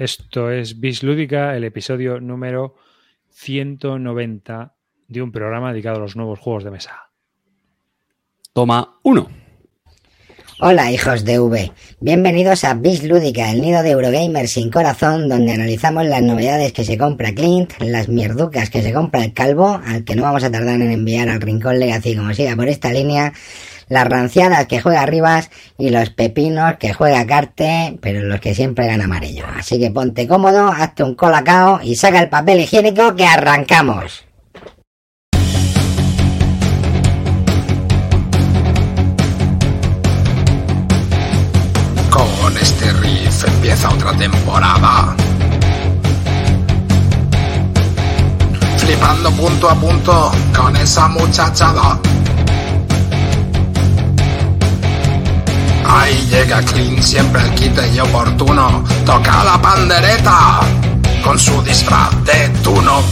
Esto es Bis Lúdica, el episodio número 190 de un programa dedicado a los nuevos juegos de mesa. Toma uno. Hola hijos de V, bienvenidos a Bis Lúdica, el nido de Eurogamer sin corazón, donde analizamos las novedades que se compra Clint, las mierducas que se compra el calvo, al que no vamos a tardar en enviar al rincón Legacy como siga por esta línea, las ranciadas que juega Rivas y los pepinos que juega Carte, pero los que siempre ganan amarillo. Así que ponte cómodo, hazte un colacao y saca el papel higiénico que arrancamos. Con este riff empieza otra temporada. Flipando punto a punto con esa muchachada. Ahí llega Clint, siempre el quite y oportuno. Toca la pandereta con su disfraz de tuno.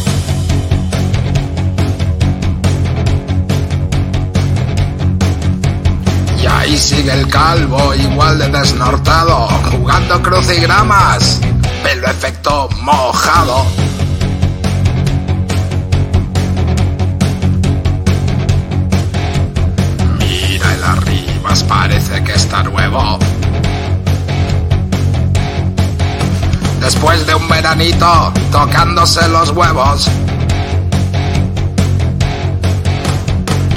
Y ahí sigue el calvo, igual de desnortado, jugando crucigramas, pelo efecto mojado. Parece que está nuevo. Después de un veranito, tocándose los huevos.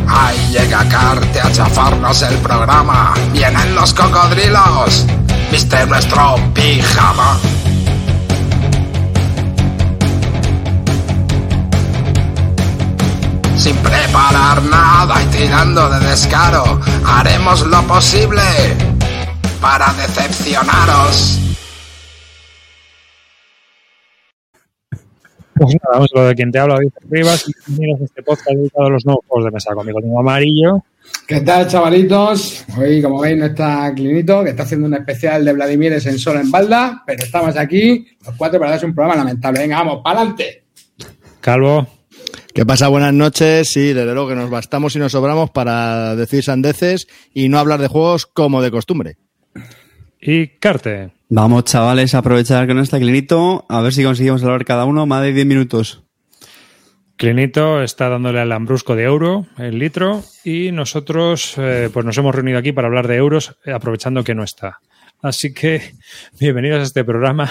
Ahí llega Carte a chafarnos el programa. Vienen los cocodrilos. Viste nuestro pijama. Sin preparar nada y tirando de descaro, haremos lo posible para decepcionaros. Pues nada, vamos a lo de quien te habla, Víctor Rivas, y bienvenidos a este podcast dedicado a los nuevos juegos de mesa. Conmigo tengo amarillo. ¿Qué tal, chavalitos? Hoy, como veis, no está Clinito, que está haciendo un especial de Vladimir en solo en balda, pero estamos aquí, los cuatro, para darse un programa lamentable. Venga, vamos, para adelante. Calvo. ¿Qué pasa? Buenas noches. Sí, desde luego que nos bastamos y nos sobramos para decir sandeces y no hablar de juegos como de costumbre. Y Carte. Vamos, chavales, a aprovechar que no está Clinito, a ver si conseguimos hablar cada uno más de 10 minutos. Clinito está dándole al lambrusco de euro, el litro, y nosotros eh, pues nos hemos reunido aquí para hablar de euros, eh, aprovechando que no está. Así que bienvenidos a este programa.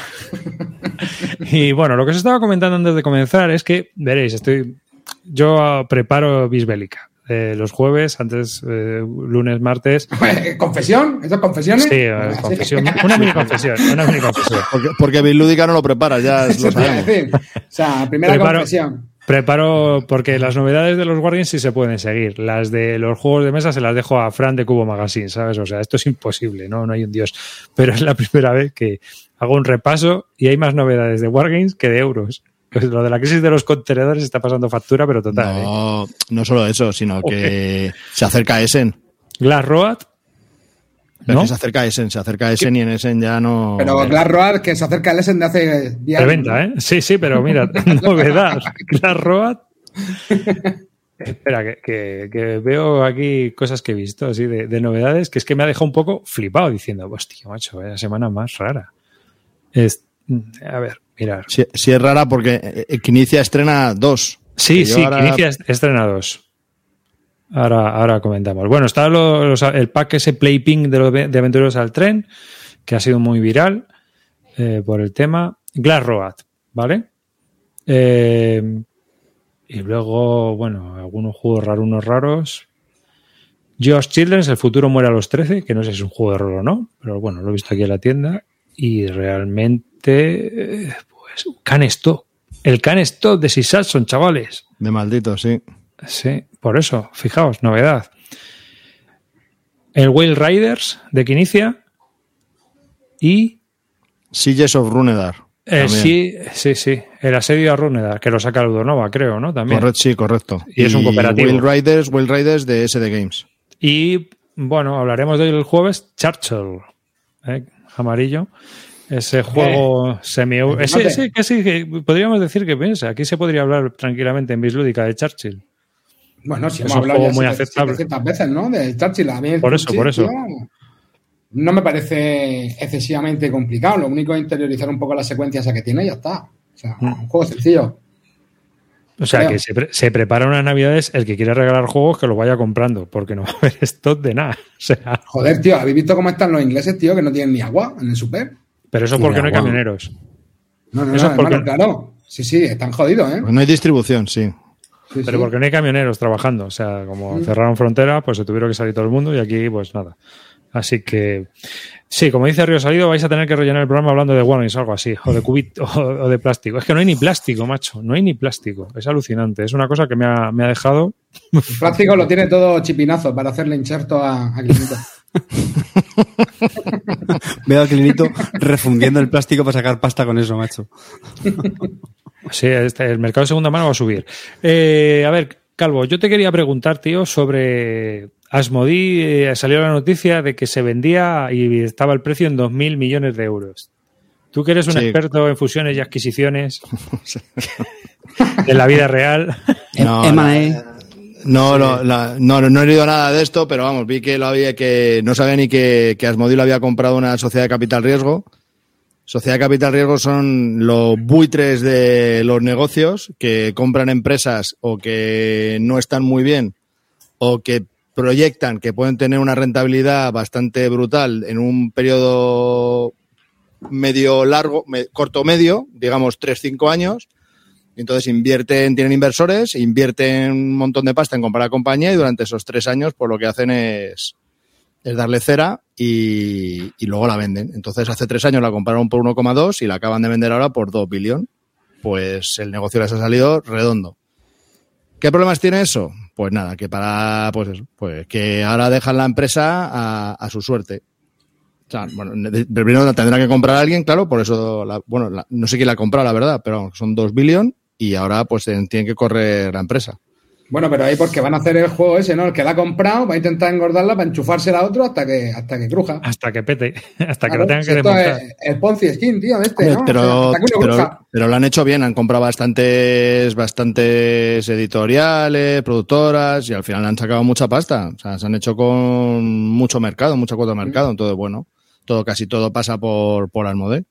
y bueno, lo que os estaba comentando antes de comenzar es que, veréis, estoy yo ah, preparo Bisbélica. Eh, los jueves, antes, eh, lunes, martes. ¿Confesión? ¿Esto es confesiones? Sí, eh, confesión. Una mini confesión. Una mini confesión. Porque, porque Bilúdica no lo prepara, ya lo iba a sabemos. decir. O sea, primera Preparo- confesión. Preparo, porque las novedades de los Guardians sí se pueden seguir. Las de los juegos de mesa se las dejo a Fran de Cubo Magazine, ¿sabes? O sea, esto es imposible, ¿no? No hay un dios. Pero es la primera vez que hago un repaso y hay más novedades de Wargames que de euros. Pues lo de la crisis de los contenedores está pasando factura, pero total. ¿eh? No, no solo eso, sino que se acerca Essen. Glass Road, Pero ¿No? que se acerca Essen, se acerca Essen y en Essen ya no. Pero Glass Road, que se acerca al Essen de hace días. Preventa, ¿eh? Sí, sí, pero mira, novedad. La Road. Espera, que, que- que veo aquí cosas que he visto así de, de novedades, que es que me ha dejado un poco flipado diciendo, hostia, macho, la semana más rara. Es, a ver, mirar. Si, si es rara porque eh, Quinicia estrena dos. Sí, sí, ahora- estrena dos. Ahora, ahora comentamos. Bueno, está lo- los- el pack ese Playping de, los- de Aventureros al Tren, que ha sido muy viral eh, por el tema. Glass Road, ¿vale? Eh, y luego, bueno, algunos juegos raros, unos raros. Josh Children's, El futuro muere a los 13, que no sé si es un juego de rol o no, pero bueno, lo he visto aquí en la tienda. Y realmente, eh, pues, Can Stop. El Can Stop de Sisatson, chavales. De maldito, sí. Sí, por eso, fijaos, novedad. El Whale Riders de Quinicia y Sieges of Runedar. eh, sí, sí, sí, el asedio a Runedar, que lo saca Ludonova, creo, ¿no? También. Correcto, sí, correcto. Y es un cooperativo. Will Riders, Will Riders de SD Games. Y bueno, hablaremos del jueves Churchill, ¿eh? amarillo. Ese juego semi ese, ese casi que podríamos decir que piensa, aquí se podría hablar tranquilamente en Bislúdica de Churchill. Bueno, si Es hemos un hablado juego ya muy siete- aceptable. 700 veces, ¿no? De Churchill. A mí Por eso, por eso. No me parece excesivamente complicado. Lo único es interiorizar un poco las secuencias que tiene y ya está. O sea, Mm. un juego sencillo. O sea, Creo. que se, pre- se prepara unas navidades, el que quiera regalar juegos que los vaya comprando, porque no va a haber stock de nada. O sea, Joder, tío, ¿habéis visto cómo están los ingleses, tío, que no tienen ni agua en el super? Pero eso porque no hay camioneros. No, no, Eso no, es porque- hermano, claro. Sí, sí, están jodidos, ¿eh? Pues no hay distribución, sí. Sí, Pero sí. porque no hay camioneros trabajando. O sea, como Mm. cerraron frontera, pues se tuvieron que salir todo el mundo y aquí, pues nada. Así que, sí, como dice Río Salido, vais a tener que rellenar el programa hablando de Warnings o algo así, o de cubit o, o de plástico. Es que no hay ni plástico, macho, no hay ni plástico. Es alucinante. Es una cosa que me ha, me ha dejado. El plástico lo tiene todo chipinazo para hacerle inserto a, a. Veo a Clinito refundiendo el plástico para sacar pasta con eso, macho. Sí, este- el mercado de segunda mano va a subir. Eh, a ver, Calvo, yo te quería preguntar, tío, sobre Asmodee. eh, salió la noticia de que se vendía y estaba el precio en 2.000 millones de euros. Tú que eres un Sí. experto en fusiones y adquisiciones en la vida real. No, M&A. No, lo- la- no, no, no he leído nada de esto, pero vamos, vi que lo había que no sabía ni que, que Asmodee lo había comprado una sociedad de capital riesgo. Sociedad de capital riesgo son los buitres de los negocios que compran empresas o que no están muy bien o que proyectan que pueden tener una rentabilidad bastante brutal en un periodo medio largo, me- corto medio, digamos 3-5 años, entonces invierten, tienen inversores, invierten un montón de pasta en comprar la compañía y durante esos tres años, pues lo que hacen es, darle cera y, luego la venden. Entonces hace tres años la compraron por 1,2 y la acaban de vender ahora por 2 billón. Pues el negocio les ha salido redondo. ¿Qué problemas tiene eso? Pues nada, que para, pues pues que ahora dejan la empresa a, a su suerte. O sea, bueno, primero tendrá que comprar alguien, claro, por eso, la- bueno, la- no sé quién la ha comprado, la verdad, pero son 2 billón y ahora pues tienen que correr la empresa. Bueno, pero ahí porque van a hacer el juego ese, ¿no? El que la ha comprado va a intentar engordarla para enchufársela a otro hasta que, hasta que cruja. Hasta que pete, hasta que lo tengan que esto desmontar. es el Ponzi Skin, tío, este, ¿no? pero, O sea, pero, lo han hecho bien, han comprado bastantes, bastantes editoriales, productoras y al final han sacado mucha pasta. O sea, se han hecho con mucho mercado, mucha cuota de mercado. Entonces, bueno, todo, casi todo pasa por, por Asmodee.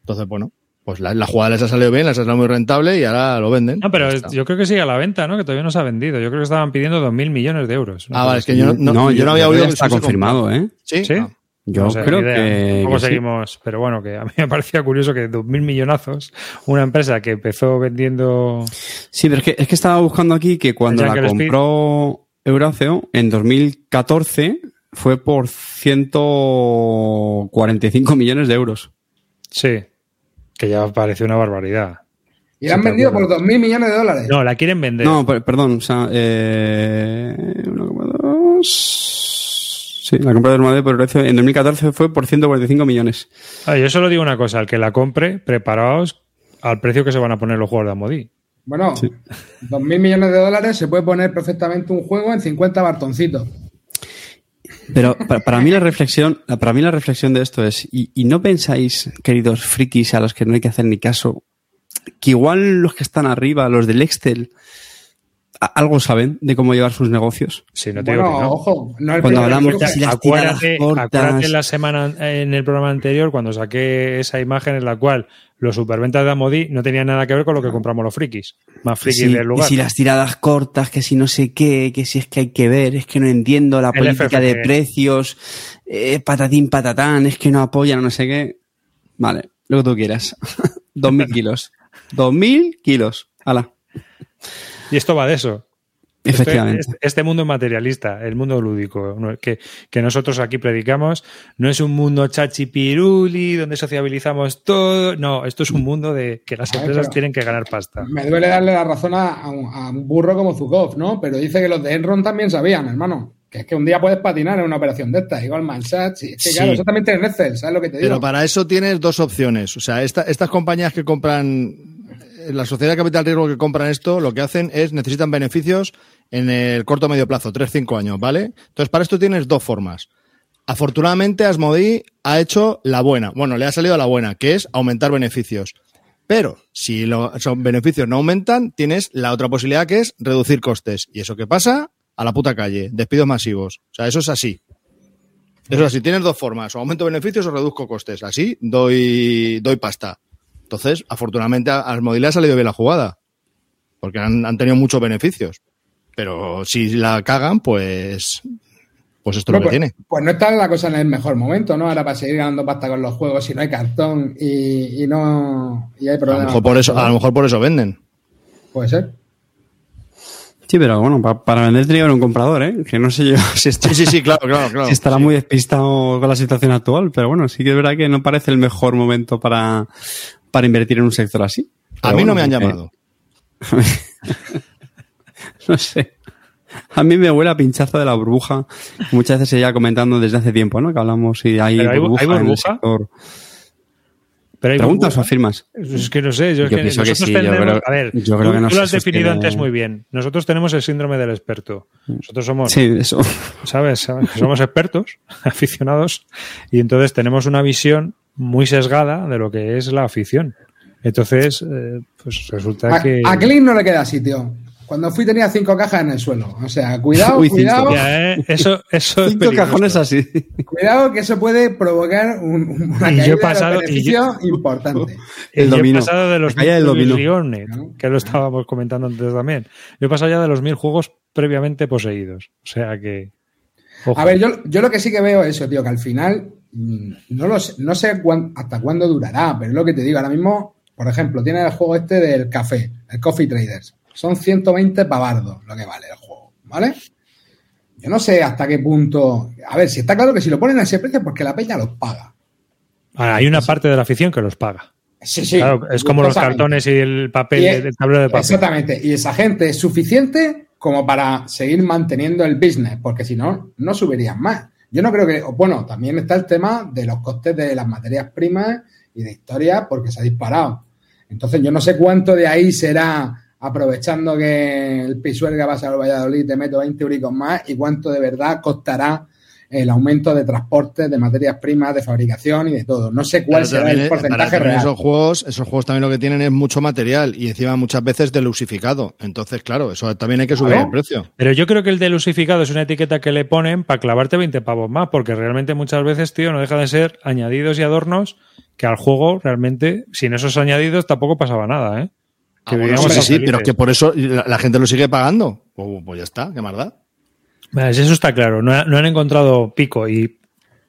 Entonces, bueno, pues la, la jugada les ha salido bien, les ha salido muy rentable y ahora lo venden. No, pero yo creo que sigue a la venta, ¿no? Que todavía no se ha vendido. Yo creo que estaban pidiendo 2.000 millones de euros. Ah, vale, es que yo no, no- yo no había oído está confirmado, ¿eh? Sí, ¿Sí? Ah. Yo No sé, creo que, ¿Cómo que sí. seguimos? Pero bueno, que a mí me parecía curioso que 2.000 millonazos, una empresa que empezó vendiendo... Sí, pero es que, es que estaba buscando aquí que cuando la compró Euraceo en 2014 fue por 145 millones de euros. Sí, que ya parece una barbaridad. Y la han Sí, vendido por 2.000 millones de dólares. No, la quieren vender. No, per- perdón, o sea, eh, 1,2. Sí, la compra de Euraceo por Euraceo en 2014 fue por 145 millones. Ah, yo solo digo una cosa, al que la compre, preparaos al precio que se van a poner los juegos de Amodi. Bueno, 2.000 millones de dólares se puede poner perfectamente un juego en 50 bartoncitos. Pero para, para mí la reflexión, para mí la reflexión de esto es, y, y no pensáis, queridos frikis a los que no hay que hacer ni caso, que igual los que están arriba, los del Excel, algo saben de cómo llevar sus negocios. Sí, no te Bueno, digo que no. ojo, no Cuando hablamos de las acuérdate, tiradas cortas. acuérdate la semana en el programa anterior cuando saqué esa imagen en la cual los superventas de Amodi no tenían nada que ver con lo que compramos los frikis. Más frikis Sí, del y lugar. si las tiradas cortas, que si no sé qué, que si es que hay que ver, es que no entiendo la El política de precios, eh, patatín patatán, es que no apoyan, no sé qué. Vale, lo que tú quieras. Dos mil kilos. Dos mil kilos. Ala. Y esto va de eso. Efectivamente. este, este mundo materialista, el mundo lúdico, que, que nosotros aquí predicamos, no es un mundo chachipiruli donde sociabilizamos todo. No, esto es un mundo de que las A ver, empresas tienen que ganar pasta. Me duele darle la razón a, a un, a un burro como Zukov, ¿no? Pero dice que los de Enron también sabían, hermano. Que es que un día puedes patinar en una operación de estas, igual Mansat. Es que Sí. claro, eso también tiene Excel, ¿sabes lo que te digo? Pero para eso tienes dos opciones. O sea, esta- estas compañías que compran, la sociedad de capital riesgo que compran esto, lo que hacen es necesitan beneficios en el corto o medio plazo, 3-5 años, ¿vale? Entonces, para esto tienes dos formas. Afortunadamente, Asmodee ha hecho la buena. Bueno, le ha salido la buena, que es aumentar beneficios. Pero si los beneficios no aumentan, tienes la otra posibilidad que es reducir costes. ¿Y eso qué pasa? A la puta calle, despidos masivos. O sea, eso es así. Eso así, tienes dos formas, o aumento beneficios o reduzco costes. Así doy, doy pasta. Entonces, afortunadamente a Asmodee le ha salido bien la jugada, porque han, han tenido muchos beneficios. Pero si la cagan, pues, pues esto es lo que pues, tiene. pues no está la cosa en el mejor momento, ¿no? Ahora para seguir ganando pasta con los juegos, si no hay cartón y, y no y hay A lo, problemas. mejor por eso, a lo mejor por eso venden. Puede ser. Sí, pero bueno, pa- para vender tenía que haber un comprador, ¿eh? Que no sé yo si, está- Sí, sí, sí, claro, claro, claro. si estará Sí. muy despistado con la situación actual, pero bueno, sí que es verdad que no parece el mejor momento para, para invertir en un sector así. A mí no me han eh, llamado. no sé. A mí me huele a pinchazo de la burbuja. Muchas veces se lleva comentando desde hace tiempo, ¿no? Que hablamos y hay Pero hay burbuja, hay en el burbuja. sector. Pero hay ¿Preguntas o afirmas? Es que no sé, yo, Yo que pienso que nosotros sí, yo creo- a ver, yo creo tú, que no tú lo has definido antes muy bien. Nosotros tenemos el síndrome del experto. Nosotros somos, Sí, eso. ¿sabes? ¿Sabes? Somos expertos, aficionados, y entonces tenemos una visión muy sesgada de lo que es la afición. Entonces, eh, pues resulta A, que... a Clint no le queda sitio. Cuando fui tenía cinco cajas en el suelo. O sea, cuidado, Uy, cuidado, Ya, ¿eh? Eso, eso es Cinco cajones así. cuidado que eso puede provocar un, una Y yo caída de pasado- los y yo- importante. El Y yo dominó. he pasado de los mil. Rionet, que lo estábamos comentando antes también. Yo he pasado ya de los mil juegos previamente poseídos. O sea que... ojo. A ver, yo, yo lo que sí que veo es eso, tío, que al final no, lo sé, no sé cuán- hasta cuándo durará, pero es lo que te digo, ahora mismo, por ejemplo, tiene el juego este del café, el Coffee Traders. Son 120 pavardos lo que vale el juego, ¿vale? Yo no sé hasta qué punto. A ver, si está claro que si lo ponen a ese precio es porque la peña los paga. Ahora, hay una parte de la afición que los paga. Sí, sí. Claro, es como los cartones y el papel Y es- del tablero de papel. Exactamente. Y esa gente es suficiente como para seguir manteniendo el business, porque si no, no subirían más. Yo no creo que. Bueno, también está el tema de los costes de las materias primas y de historia, porque se ha disparado. Entonces, yo no sé cuánto de ahí será aprovechando que el Pisuerga va a ser al Valladolid, te meto 20 euricos más, y cuánto de verdad costará el aumento de transporte, de materias primas, de fabricación y de todo. No sé cuál será el eh, porcentaje real. Esos juegos, esos juegos también lo que tienen es mucho material y encima muchas veces delusificado. Entonces, claro, eso también hay que subir el precio. Pero yo creo que el delusificado es una etiqueta que le ponen para clavarte 20 pavos más, porque realmente muchas veces, tío, no deja de ser añadidos y adornos que al juego realmente, sin esos añadidos, tampoco pasaba nada, ¿eh? Ah, bueno, sí, sí, pero que por eso la, la gente lo sigue pagando. Pues, pues ya está, qué. Vale, Eso está claro, no, ha- no han encontrado pico y,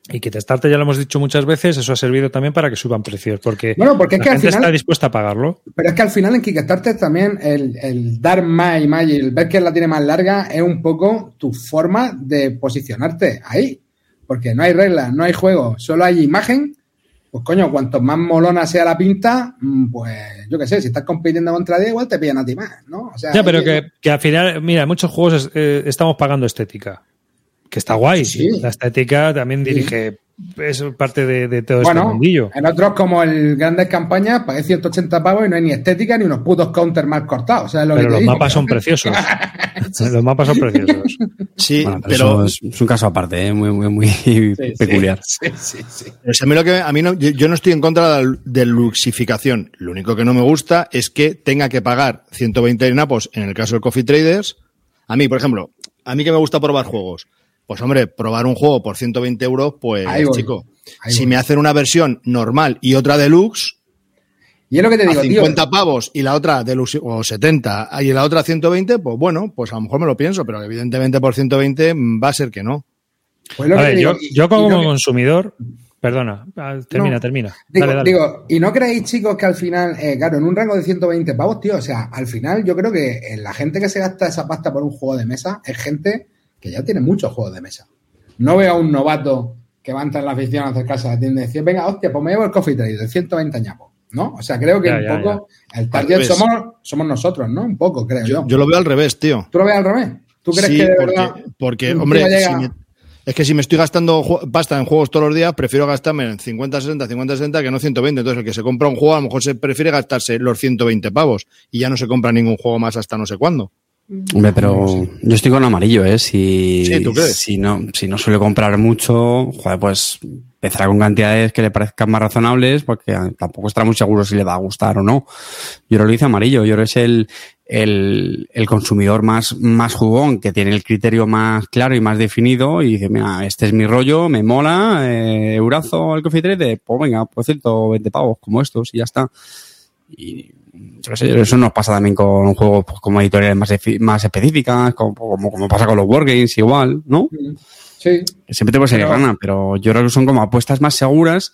y que testarte ya lo hemos dicho muchas veces, eso ha servido también para que suban precios, porque, Bueno, porque es la que al gente final- está dispuesta a pagarlo. Pero es que al final en Kickstarter también el, el dar más y más y el ver que la tiene más larga es un poco tu forma de posicionarte ahí. Porque no hay reglas, no hay juego, solo hay imagen. Pues coño, cuanto más molona sea la pinta, mm, pues yo qué sé, si estás compitiendo contra 10, igual te pillan a ti más, ¿no? O sea, Ya, pero que, que al final, mira, en muchos juegos eh, estamos pagando estética, que está guay. Sí. La estética también dirige, es parte de, de todo este Bueno, mundillo. en otros como el Grandes Campañas pagué 180 pavos y no hay ni estética ni unos putos counters mal cortados. ¿sabes lo Pero que los digo? mapas son preciosos. los mapas son preciosos. Sí, Bueno, pero, es, es un caso aparte, ¿eh? muy, muy, muy peculiar. Sí, sí, sí. pero si a mí lo que a mí no, yo, yo no estoy en contra de la de luxificación. Lo único que no me gusta es que tenga que pagar 120 napos en el caso del Coffee Traders. A mí, por ejemplo, a mí que me gusta probar juegos. Pues hombre, probar un juego por 120 euros, pues chico, si me hacen una versión normal y otra deluxe, Y es lo que te a digo, tío. 50 pavos y la otra deluxe, o 70 y la otra 120, pues bueno, pues a lo mejor me lo pienso, pero evidentemente por 120 va a ser que no. Pues lo A que ver, te yo, y- yo como que- consumidor, perdona, ah, termina, No. termina. Digo, Dale, dale. digo, y no creéis, chicos, que al final, eh, claro, en un rango de 120 pavos, tío, o sea, al final yo creo que eh, la gente que se gasta esa pasta por un juego de mesa es gente que ya tiene muchos juegos de mesa. No veo a un novato que va a entrar en la afición a acercarse a la tienda y decir, venga, hostia, pues me llevo el coffee trade de 120 añapos, ¿no? O sea, creo que Ya, un ya, poco el target somos, somos nosotros, ¿no? Un poco, creo yo. Yo, yo lo veo al revés, tío. ¿Tú lo ves al revés? ¿Tú crees Sí, que de porque, verdad porque, hombre, tío llega- si me- es que si me estoy gastando pasta en juegos todos los días, prefiero gastarme en 50, 60, 50, 60 que no 120. Entonces, el que se compra un juego, a lo mejor se prefiere gastarse los 120 pavos y ya no se compra ningún juego más hasta no sé cuándo. Hombre, pero yo estoy con amarillo, ¿eh? Si, Sí, ¿tú crees? si no, si no suele comprar mucho, joder, pues empezará con cantidades que le parezcan más razonables, porque tampoco estará muy seguro si le va a gustar o no. Yo lo dice amarillo, yo es el, el, el consumidor más, más jugón, que tiene el criterio más claro y más definido, y dice, mira, este es mi rollo, me mola, eh, eurazo el coffee trade, pues venga, por 120 pavos, como estos, y ya está. Y yo qué sé, eso nos pasa también con juegos pues, como editoriales más, más específicas, como, como, como pasa con los Wargames igual, ¿no? Sí. Siempre te puedes salir rana, pero yo creo que son como apuestas más seguras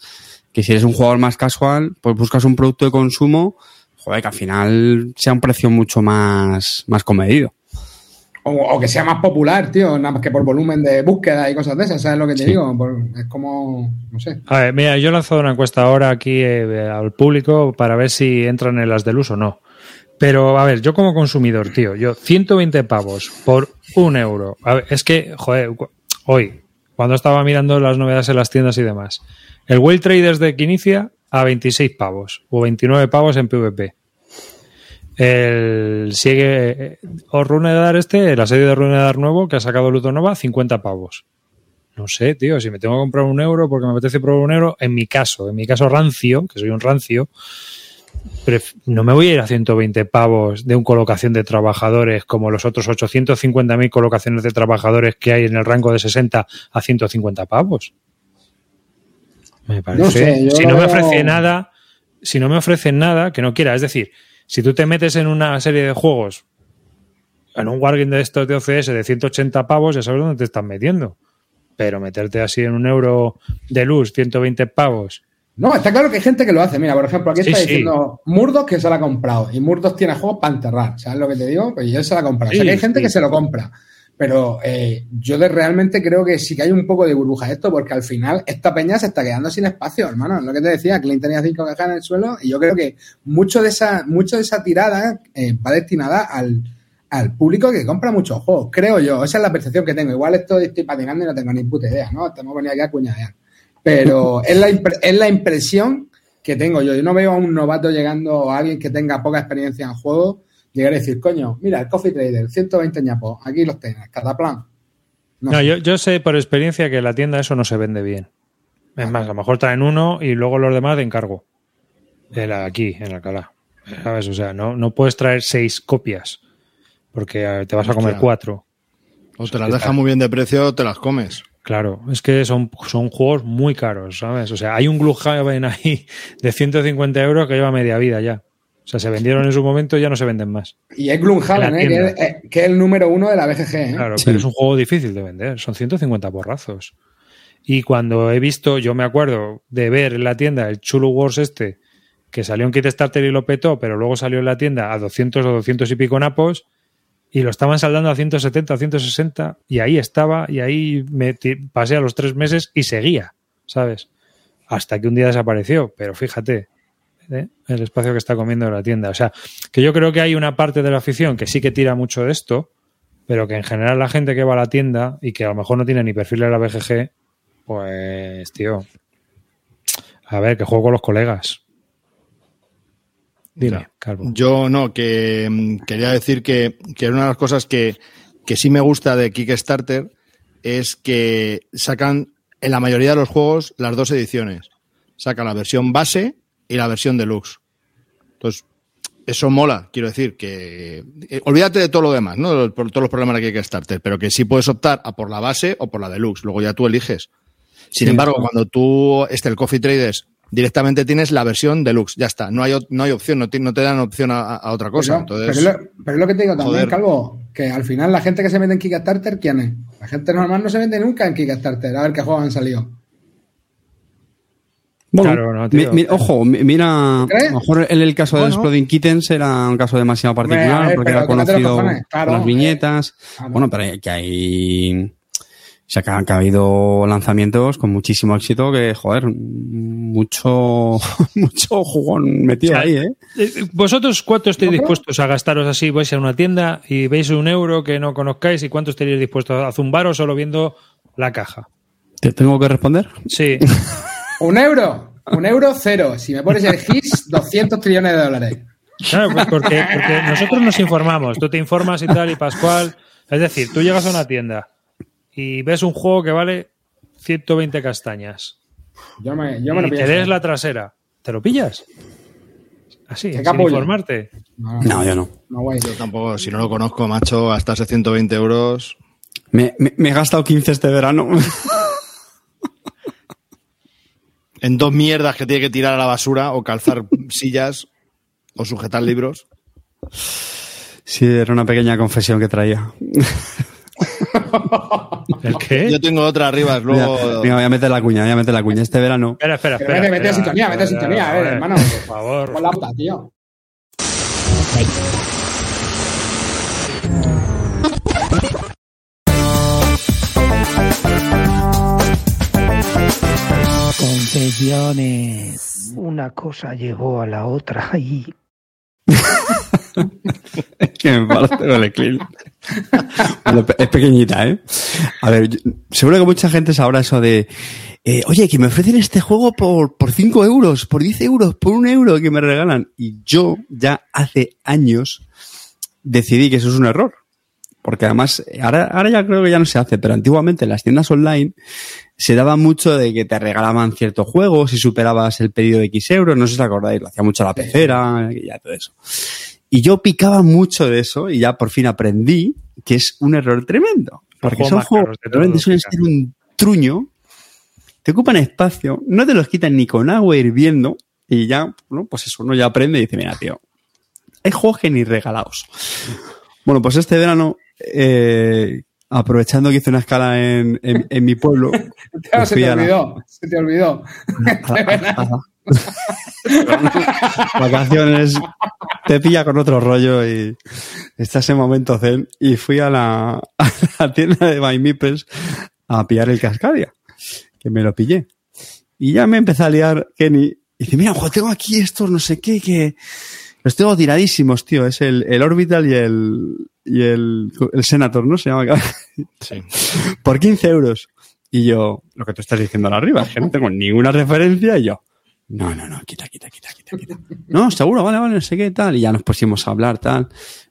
que si eres un jugador más casual, pues buscas un producto de consumo, joder, que al final sea un precio mucho más, más comedido. O, o que sea más popular, tío, nada más que por volumen de búsqueda y cosas de esas, ¿sabes lo que te Sí. digo? Por- es como, no sé. A ver, mira, yo he lanzado una encuesta ahora aquí eh, al público para ver si entran en las de luz o no. Pero, a ver, yo como consumidor, tío, yo 120 pavos por un euro. A ver, es que, joder, hoy, cuando estaba mirando las novedades en las tiendas y demás, el Whale Traders de Quinicia a 26 pavos o 29 pavos en PvP. El sigue o Runedar este, el asedio de Runedar nuevo que ha sacado Luto Nova, 50 pavos. No sé, tío, si me tengo que comprar un euro porque me apetece probar un euro, en mi caso, en mi caso rancio, que soy un rancio, no me voy a ir a 120 pavos de un colocación de trabajadores como los otros 850.000 colocaciones de trabajadores que hay en el rango de 60 a 150 pavos. Me parece. sé, si no me ofrece nada, si no me ofrecen nada que no quiera, es decir, si tú te metes en una serie de juegos, en un wargame de estos de OCS de 180 pavos, ya sabes dónde te estás metiendo. Pero meterte así en un euro de luz, 120 pavos. No, está claro que hay gente que lo hace. Mira, por ejemplo, aquí Sí, está sí. diciendo Murdoch que se la ha comprado. Y Murdoch tiene juegos para enterrar. ¿Sabes lo que te digo? Pues yo se la ha comprado. o sea, que hay gente que se lo compra. Pero eh, yo de realmente creo que sí que hay un poco de burbuja esto, porque al final esta peña se está quedando sin espacio, hermano. Es lo que te decía, Clint tenía cinco cajas en el suelo y yo creo que mucho de esa, mucho de esa tirada eh, va destinada al, al público que compra muchos juegos, creo yo. Esa es la percepción que tengo. Igual estoy, estoy patinando y no tengo ni puta idea, ¿no? Hemos venido aquí a cuñadear. Pero es la, es la impresión que tengo yo. Yo no veo a un novato llegando o a alguien que tenga poca experiencia en juego llegar a decir, coño, mira, el Coffee Trader, 120 ñapos, aquí los tienes, cada plan. No No, sé. yo, yo sé por experiencia que en la tienda eso no se vende bien. Es más, a lo mejor traen uno y luego los demás de encargo. En la- aquí, en Alcalá. ¿Sabes? O sea, no, no puedes traer seis copias porque eh, te vas a comer Hostia. cuatro. O te las deja muy bien de precio, te las comes. Claro, es que son, son juegos muy caros, ¿sabes? O sea, hay un Gloomhaven ahí de 150 euros que lleva media vida ya. O sea, se vendieron en su momento y ya no se venden más. Y es Gloomhaven, ¿eh? que, es, que es el número uno de la BGG. ¿eh? Claro, Sí. pero es un juego difícil de vender. Son 150 borrazos. Y cuando he visto, yo me acuerdo de ver en la tienda el Chulu Wars este, que salió en Kickstarter y lo petó, pero luego salió en la tienda a 200 o 200 y pico napos, y lo estaban saldando a 170, a 160, y ahí estaba, y ahí me pasé a los tres meses y seguía, ¿sabes? Hasta que un día desapareció, pero fíjate, ¿eh? el espacio que está comiendo la tienda. O sea, que yo creo que hay una parte de la afición que sí que tira mucho de esto, pero que en general la gente que va a la tienda y que a lo mejor no tiene ni perfil de la BGG, pues, tío, a ver, que juego con los colegas. Dime, Ya. Calvo. Yo no, que mm, quería decir que, que una de las cosas que, que sí me gusta de Kickstarter es que sacan en la mayoría de los juegos las dos ediciones. Sacan la versión base y la versión deluxe. Entonces, eso mola, quiero decir, que eh, olvídate de todo lo demás, ¿no? De por todos los problemas de Kickstarter, pero que sí puedes optar a por la base o por la deluxe, luego ya tú eliges. Sin Sí. embargo, cuando tú, este, el Coffee Traders, directamente tienes la versión deluxe, ya está, no hay, no hay opción, no, ti- no te dan opción a, a otra cosa. Pero, Entonces, pero, es lo, pero es lo que te digo también, joder. Calvo, que al final la gente que se mete en Kickstarter, ¿quién es? La gente normal no se vende nunca en Kickstarter, a ver qué juegos han salido. Bueno, Claro, no, tío. mi- mi- ojo, mi- mira, a ¿Crees? lo mejor en el caso de Bueno. Exploding Kittens era un caso demasiado a particular ver, porque era conocido cojones, claro. por las viñetas. Claro. Bueno, pero que hay, o sea, que ha, que ha habido lanzamientos con muchísimo éxito que, joder, mucho, mucho jugón metido O sea, ahí, ¿eh? Eh, ¿Vosotros cuánto estáis dispuestos a gastaros así? Vais a una tienda y veis un euro que no conozcáis y cuánto estaríais dispuestos a zumbaros solo viendo la caja. ¿Te tengo que responder? Sí, Un euro, un euro cero. Si me pones el GIS, 200 trillones de dólares. Claro, pues porque, porque nosotros nos informamos, tú te informas y tal, y Pascual. Es decir, tú llegas a una tienda y ves un juego que vale 120 castañas. Yo me, yo me lo y te pienso. lees la trasera. ¿Te lo pillas? Así, sin capullo. informarte. No, No, yo no. no, güey. Yo tampoco, si no lo conozco, macho, gastarse 120 euros. Me, me- me he gastado 15 este verano. En dos mierdas que tiene que tirar a la basura o calzar sillas o sujetar libros. Sí, era una pequeña confesión que traía. ¿El qué? Yo tengo otra arriba, Mira, luego. venga, voy a meter la cuña, voy a meter la cuña. Este verano Espera, espera, Pero espera. vete, vete a espera, sintonía, vete a sintonía, a ver, joder, hermano. Por favor. Con la puta, tío. Confesiones. Una cosa llegó a la otra y que me parte con el clip. Bueno, es pequeñita, ¿eh? A ver, yo- seguro que mucha gente sabrá eso de, eh, oye, que me ofrecen este juego por, por 5 euros, por 10 euros, por un euro que me regalan. Y yo ya hace años decidí que eso es un error. Porque además, ahora, ahora ya creo que ya no se hace, pero antiguamente en las tiendas online se daba mucho de que te regalaban ciertos juegos si superabas el pedido de X euros, no sé si os acordáis, lo hacía mucho la pecera y ya todo eso. Y yo picaba mucho de eso y ya por fin aprendí que es un error tremendo. Porque son juegos que realmente suelen ser un truño, te ocupan espacio, no te los quitan ni con agua hirviendo y ya, ¿no? pues eso, uno ya aprende y dice, mira, tío, hay juegos que ni regalados. Bueno, pues este verano, eh, aprovechando que hice una escala en, en, en mi pueblo, pues se te la- olvidó. Se te olvidó. vacaciones, te pilla con otro rollo y estás en momento zen. Y fui a la, a la tienda de My Meeples a pillar el Cascadia, que me lo pillé. Y ya me empecé a liar Kenny. Y dice, mira, ojo, tengo aquí estos no sé qué, que los tengo tiradísimos, tío. Es el, el Orbital y el, y el, el Senator, ¿no? Se llama. Sí. por 15 euros. Y yo, lo que tú estás diciendo ahora arriba, es que no tengo ninguna referencia. Y yo, no, no, no, quita, quita, quita, quita, quita. No, seguro, vale, vale, no sé qué, tal. Y ya nos pusimos a hablar, tal.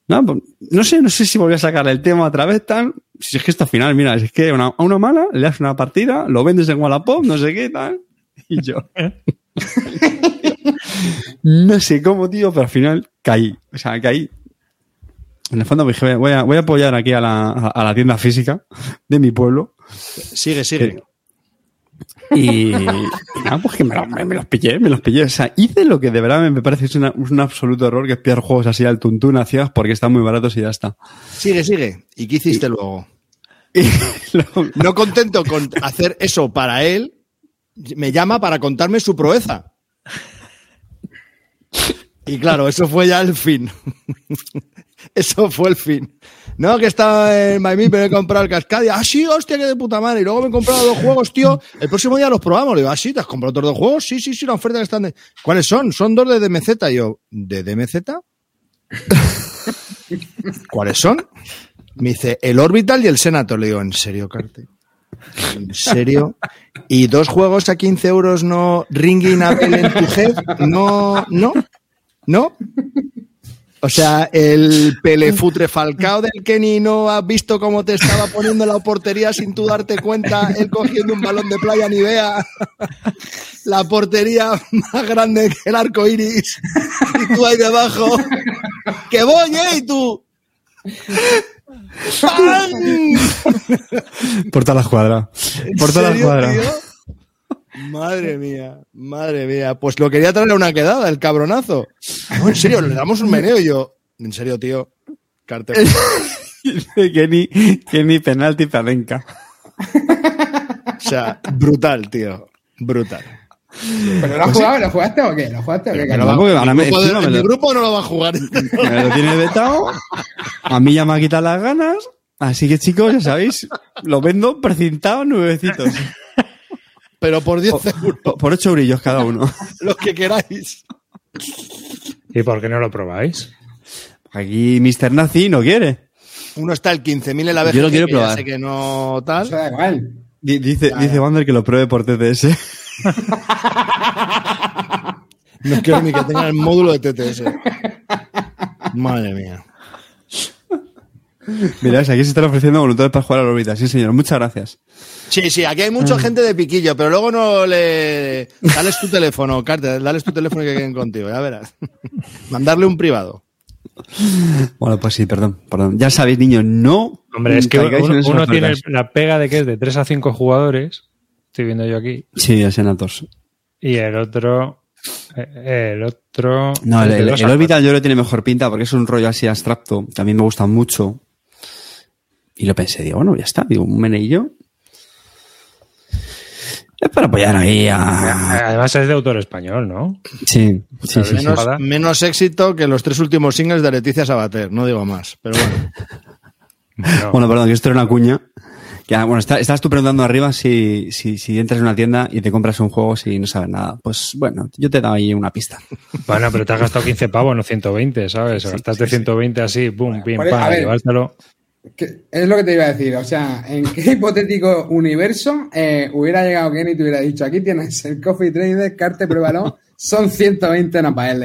No, pues, no sé, no sé si volví a sacar el tema otra vez, tal. Si es que esto al final, mira, es que una- a una mala le das una partida, lo vendes en Wallapop, no sé qué, tal. Y yo. no sé cómo, tío, pero al final caí. O sea, caí. En el fondo dije, voy a, voy a apoyar aquí a la, a la tienda física de mi pueblo. Sigue, sigue. Y, y nada, pues que me, lo- me- los pillé, me los pillé. O sea, hice lo que de verdad me, parece es una- un absoluto error, que es pillar juegos así al tuntún a ciegas porque están muy baratos y ya está. Sigue, sigue. ¿Y qué hiciste luego? Y luego- No contento con hacer eso para él, me llama para contarme su proeza. Y claro, eso fue ya el fin. Eso fue el fin. No, que estaba en Miami, pero he comprado el Cascadia. Ah, sí, hostia, que de puta madre. Y luego me he comprado dos juegos, tío. El próximo día los probamos. Le digo, ah, sí, ¿te has comprado otros dos juegos? Sí, sí, sí, la oferta que están de... ¿Cuáles son? Son dos de DMZ. Y yo, ¿de DMZ? ¿Cuáles son? Me dice, el Orbital y el Senator. Le digo, ¿en serio, Carte? ¿En serio? ¿Y dos juegos a 15 euros no ringing a bell en tu head? No, no, no. O sea, el pelefutre falcao del Kenny no has visto cómo te estaba poniendo en la portería sin tú darte cuenta, él cogiendo un balón de playa Nivea, la portería más grande que el arco iris, y tú ahí debajo, que voy, ¿eh? Y tú, ¡pam! por toda la escuadra. Por toda la escuadra. tío? Madre mía, madre mía. Pues lo quería traer a una quedada, el cabronazo. No, en serio, le damos un meneo y yo. En serio, tío. Cartel. Dice Kenny, Kenny penalti palenca. O sea, brutal, tío. Brutal. ¿Pero lo has jugado? ¿Lo jugaste o qué? ¿Lo jugaste o qué? Pero que no no, va- porque en ahora mi me- grupo de- mi lo- grupo no lo va a jugar. Me lo tiene vetado. A mí ya me ha quitado las ganas. Así que chicos, ya sabéis, lo vendo precintado nuevecitos. Pero por 10 Oh. euros, Por, por 8 eurillos cada uno. los que queráis. ¿Y por qué no lo probáis? Aquí Mr. Nazi no quiere. Uno está el 15.000 en la vez. Yo lo quiero probar. sé que no tal. Eso da igual. Di- Dice, dice Wander que lo pruebe por TTS. No quiero ni que tenga el módulo de TTS. Madre mía. Mirad, aquí se están ofreciendo voluntades para jugar a la órbita. Sí, señor. Muchas gracias. Sí, sí, aquí hay mucha gente de piquillo, pero luego no le. Dales tu teléfono, Carter, dales tu teléfono y que queden contigo, ya verás. Mandarle un privado. Bueno, pues sí, perdón. perdón. Ya sabéis, niños, no. Hombre, es que uno, tiene la pega de que es de 3 a 5 jugadores, estoy viendo yo aquí, Sí, el Senatos. y el otro, eh, el otro... No, el, el, Orbital yo que tiene mejor pinta porque es un rollo así abstracto. que a mí me gusta mucho. Y lo pensé, digo, bueno, ya está. Digo, un meneillo. Es para apoyar ahí a. Además es de autor español, ¿no? Sí, sí, sí. sí. menos, menos éxito que los tres últimos singles de Leticia Sabater, no digo más. Pero bueno. No. Bueno, perdón, que esto era una cuña. Que, ah, bueno, está- estabas tú preguntando arriba si, si, si entras en una tienda y te compras un juego si no sabes nada. Pues bueno, yo te he dado ahí una pista. Bueno, pero te has gastado 15 pavos, no 120, ¿sabes? O gastaste 120 así, pum, pim, Por- a pam, llevártelo. Que- Es lo que te iba a decir. O sea, ¿en qué hipotético universo eh, hubiera llegado Kenny y te hubiera dicho, aquí tienes el Coffee Trader, carte, pruébalo, son 120 NPL?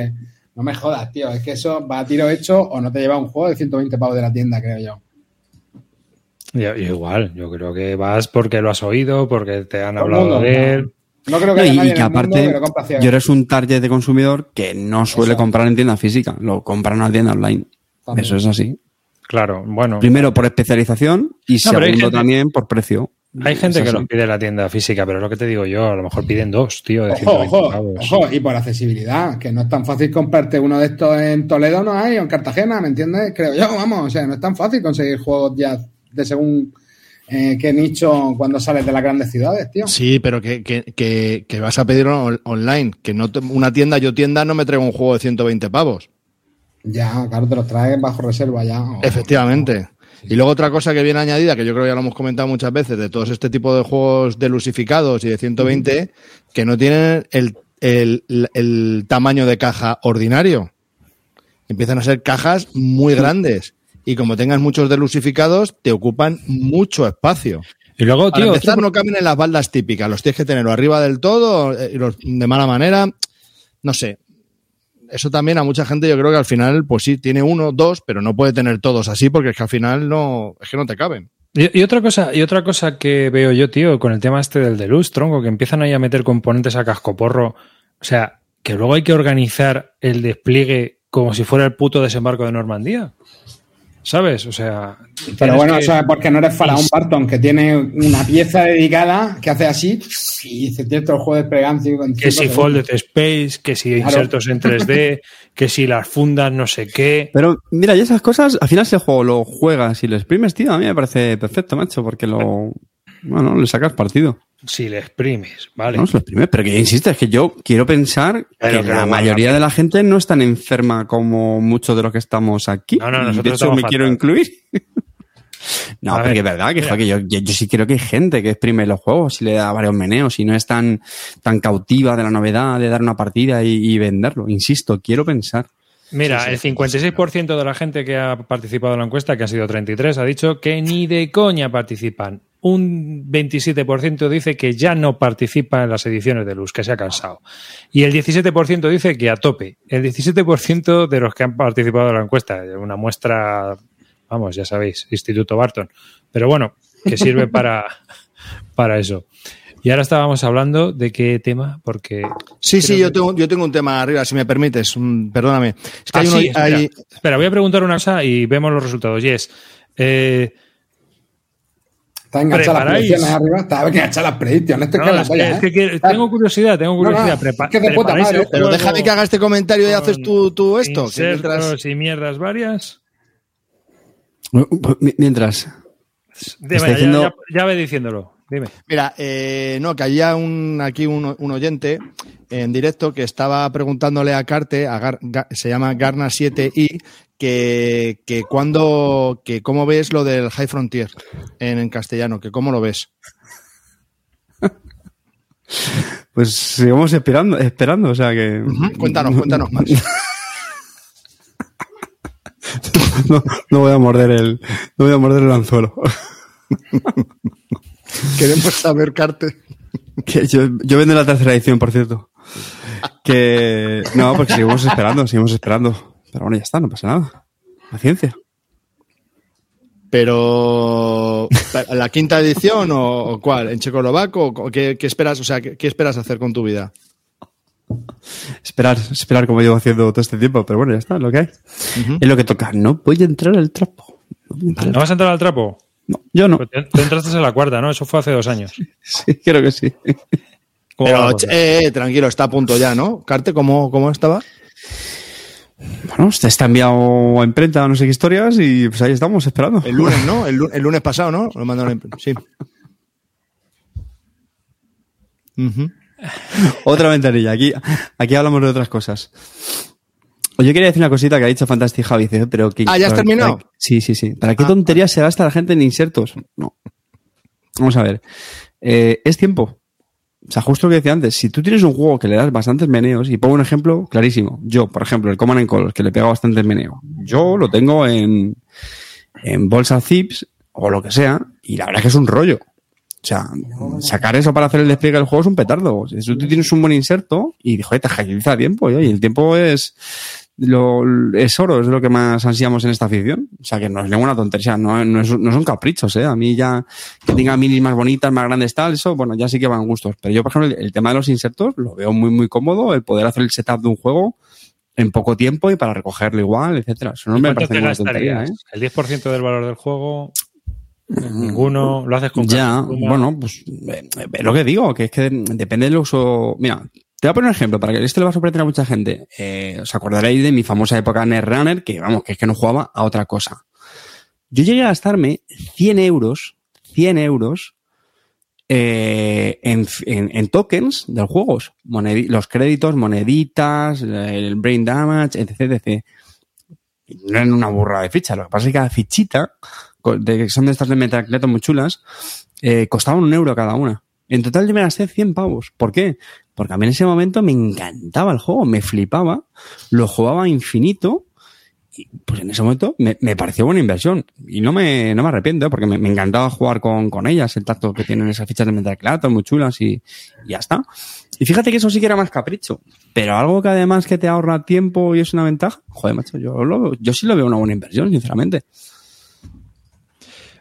No me jodas, tío. Es que eso va a tiro hecho o no te lleva un juego de 120 pavos de la tienda, creo yo. Igual, yo creo que vas porque lo has oído, porque te han hablado mundo, de no. él. No creo que No, haya y, nadie y que en el mundo aparte, que yo eres un target de consumidor que no suele Eso. comprar en tienda física, lo compra en una tienda online. También. Eso es así. Claro, bueno. Primero por especialización y No, segundo gente- también por precio. Hay gente Es que así. lo pide en la tienda física, pero es lo que te digo yo, a lo mejor piden dos, tío, de Ojo, 120 ojo, pavos. ojo, y por accesibilidad, que no es tan fácil comprarte uno de estos en Toledo, no hay, o en Cartagena, ¿me entiendes? Creo yo, vamos, o sea, no es tan fácil conseguir juegos ya de según eh, qué nicho cuando sales de las grandes ciudades, tío. Sí, pero que, que, que, que vas a pedir on- online. Que no te- una tienda, yo tienda, no me traigo un juego de 120 pavos. Ya, claro, te los traes bajo reserva ya. o- Efectivamente. Y luego otra cosa que viene añadida, que yo creo que ya lo hemos comentado muchas veces, de todos este tipo de juegos delusificados y de 120, que no tienen el, el, el tamaño de caja ordinario. Empiezan a ser cajas muy grandes. Y como tengas muchos delusificados, te ocupan mucho espacio. Y luego, Para tío, empezar, otro- no caben en las baldas típicas. Los tienes que tener o arriba del todo eh, y los de mala manera. No sé. Eso también a mucha gente yo creo que al final, pues sí, tiene uno, dos, pero no puede tener todos así porque es que al final no, es que no te caben. Y, otra cosa, y otra cosa que veo yo, tío, con el tema este del Deluxe, tronco, que empiezan ahí a meter componentes a cascoporro. O sea, que luego hay que organizar el despliegue como si fuera el puto desembarco de Normandía. ¿Sabes? O sea. Pero bueno, que- eso es porque no eres Faraón Barton, que tiene una pieza dedicada que hace así y dice, tío, estos juegos desplegan cinco- en Que si segundos". Folded Space, que si Claro. insertos en 3D, que si las fundas no sé qué. Pero mira, y esas cosas, al final si el juego lo juegas y lo exprimes, tío, a mí me parece perfecto, macho, porque lo. Bueno, le sacas partido. Si le exprimes, ¿vale? No, se lo exprimes, pero que insisto, es que yo quiero pensar Pero que que la mayoría de la gente no es tan enferma como muchos de los que estamos aquí. No, no, nosotros de hecho, me quiero incluir. No, porque ver, es verdad que, joder, que yo, yo, yo sí creo que hay gente que exprime los juegos y le da varios meneos y no es tan, tan cautiva de la novedad de dar una partida y, y venderlo. Insisto, quiero pensar. Mira, el 56% de la gente que ha participado en la encuesta, que han sido 33, ha dicho que ni de coña participan. Un 27% dice que ya no participa en las ediciones de Luz, que se ha cansado. Y el 17% dice que a tope. El 17% de los que han participado en la encuesta, una muestra, vamos, ya sabéis, Instituto Barton. Pero bueno, que sirve para, para eso. Y ahora estábamos hablando de qué tema, porque Sí, sí, yo que- tengo, yo tengo un tema arriba, si me permites, perdóname. Es que Ah, hay uno- sí, espera, hay- espera, voy a preguntar una cosa y vemos los resultados. Yes. Eh, Está enganchada las predicciones arriba, está enganchada las predicciones. Esto es no, que es que- polla, es ¿eh? que Ah, tengo curiosidad, tengo No, no, curiosidad. es que de puta ¿preparáis madre, pero déjame que haga este comentario y haces tú, tú esto. mientras- y mierdas varias. Mientras. Dime, ya- diciendo- ya, ya ve diciéndolo. Dime. Mira, eh, no, que había un, aquí un, un oyente en directo que estaba preguntándole a Carte, a Gar- Ga- se llama Garna7i, que, que cuando, que cómo ves lo del High Frontier en, en castellano, que cómo lo ves. Pues sigamos esperando, esperando, o sea que. Cuéntanos, cuéntanos más. No, no voy a morder el, no voy a morder el anzuelo. Queremos saber, Carte. Que yo, yo vendo la tercera edición, por cierto. que no, porque seguimos esperando, seguimos esperando. Pero bueno, ya está, no pasa nada. Paciencia. Pero la quinta edición o, o cuál, en checoslovaco o qué, qué esperas, o sea, ¿qué, qué esperas hacer con tu vida? Esperar, esperar como llevo haciendo todo este tiempo, pero bueno, ya está, es lo que hay. Es lo que toca. No voy a entrar al trapo. No, voy a entrar al ¿No vas a entrar al trapo? No, yo no. Te- Tú entraste en la cuarta, ¿no? Eso fue hace dos años. Sí, creo que sí. ¿Cómo va Pero, la eh, eh, tranquilo, está a punto ya, ¿no? Carte, ¿cómo, cómo estaba? Bueno, usted está enviado a imprenta no sé qué historias y pues ahí estamos esperando. El lunes, ¿no? El, el lunes pasado, ¿no? Lo mandaron a imp- Sí. Otra ventanilla. Aquí, aquí hablamos de otras cosas. Yo quería decir una cosita que ha dicho Fantastic Javi, pero que... Ah, ¿ya has terminado? para- sí, sí, sí. ¿Para qué Ah. tonterías se gasta la gente en insertos? No. Vamos a ver. Eh, es tiempo. O sea, justo lo que decía antes, si tú tienes un juego que le das bastantes meneos, y pongo un ejemplo clarísimo. Yo, por ejemplo, el Command and Colors, que le pega bastantes meneo. Yo lo tengo en, en bolsa zips o lo que sea, y la verdad es que es un rollo. O sea, sacar eso para hacer el despliegue del juego es un petardo. Si tú tienes un buen inserto y joder, te agiliza tiempo, y el tiempo es lo, es oro, es lo que más ansiamos en esta afición. O sea, que no es ninguna tontería, no, no, es- no son caprichos, ¿eh? A mí ya que tenga minis más bonitas, más grandes, tal, eso, bueno, ya sí que van gustos. Pero yo, por ejemplo, el, el tema de los insertos lo veo muy, muy cómodo, el poder hacer el setup de un juego en poco tiempo y para recogerlo igual, etcétera. Eso no me ¿Cuánto parece ninguna tontería? ¿eh? El 10% del valor del juego, ninguno, lo haces con Ya, bueno, pues eh, eh, lo que digo, que es que depende del uso. Mira, te voy a poner un ejemplo para que esto le va a sorprender a mucha gente. Eh, os acordaréis de mi famosa época Netrunner, que vamos, que es que no jugaba a otra cosa. Yo llegué a gastarme 100 euros, 100 euros eh, en, en- en tokens de los juegos. Los créditos, moneditas, el brain damage, etc, etc. No eran una burra de ficha. Lo que pasa es que cada fichita, de, que son de estas de Metacleto muy chulas, eh, costaban un euro cada una. En total yo me gasté 100 pavos. ¿Por qué? Porque a mí en ese momento me encantaba el juego, me flipaba, lo jugaba infinito y pues en ese momento me, me pareció buena inversión. Y no me, no me arrepiento, ¿eh? porque me, me encantaba jugar con, con ellas, el tacto que tienen esas fichas de Metacleto, muy chulas y, y ya está. Y fíjate que eso sí que era más capricho. Pero algo que además que te ahorra tiempo y es una ventaja, joder, macho, yo, lo, yo sí lo veo una buena inversión, sinceramente.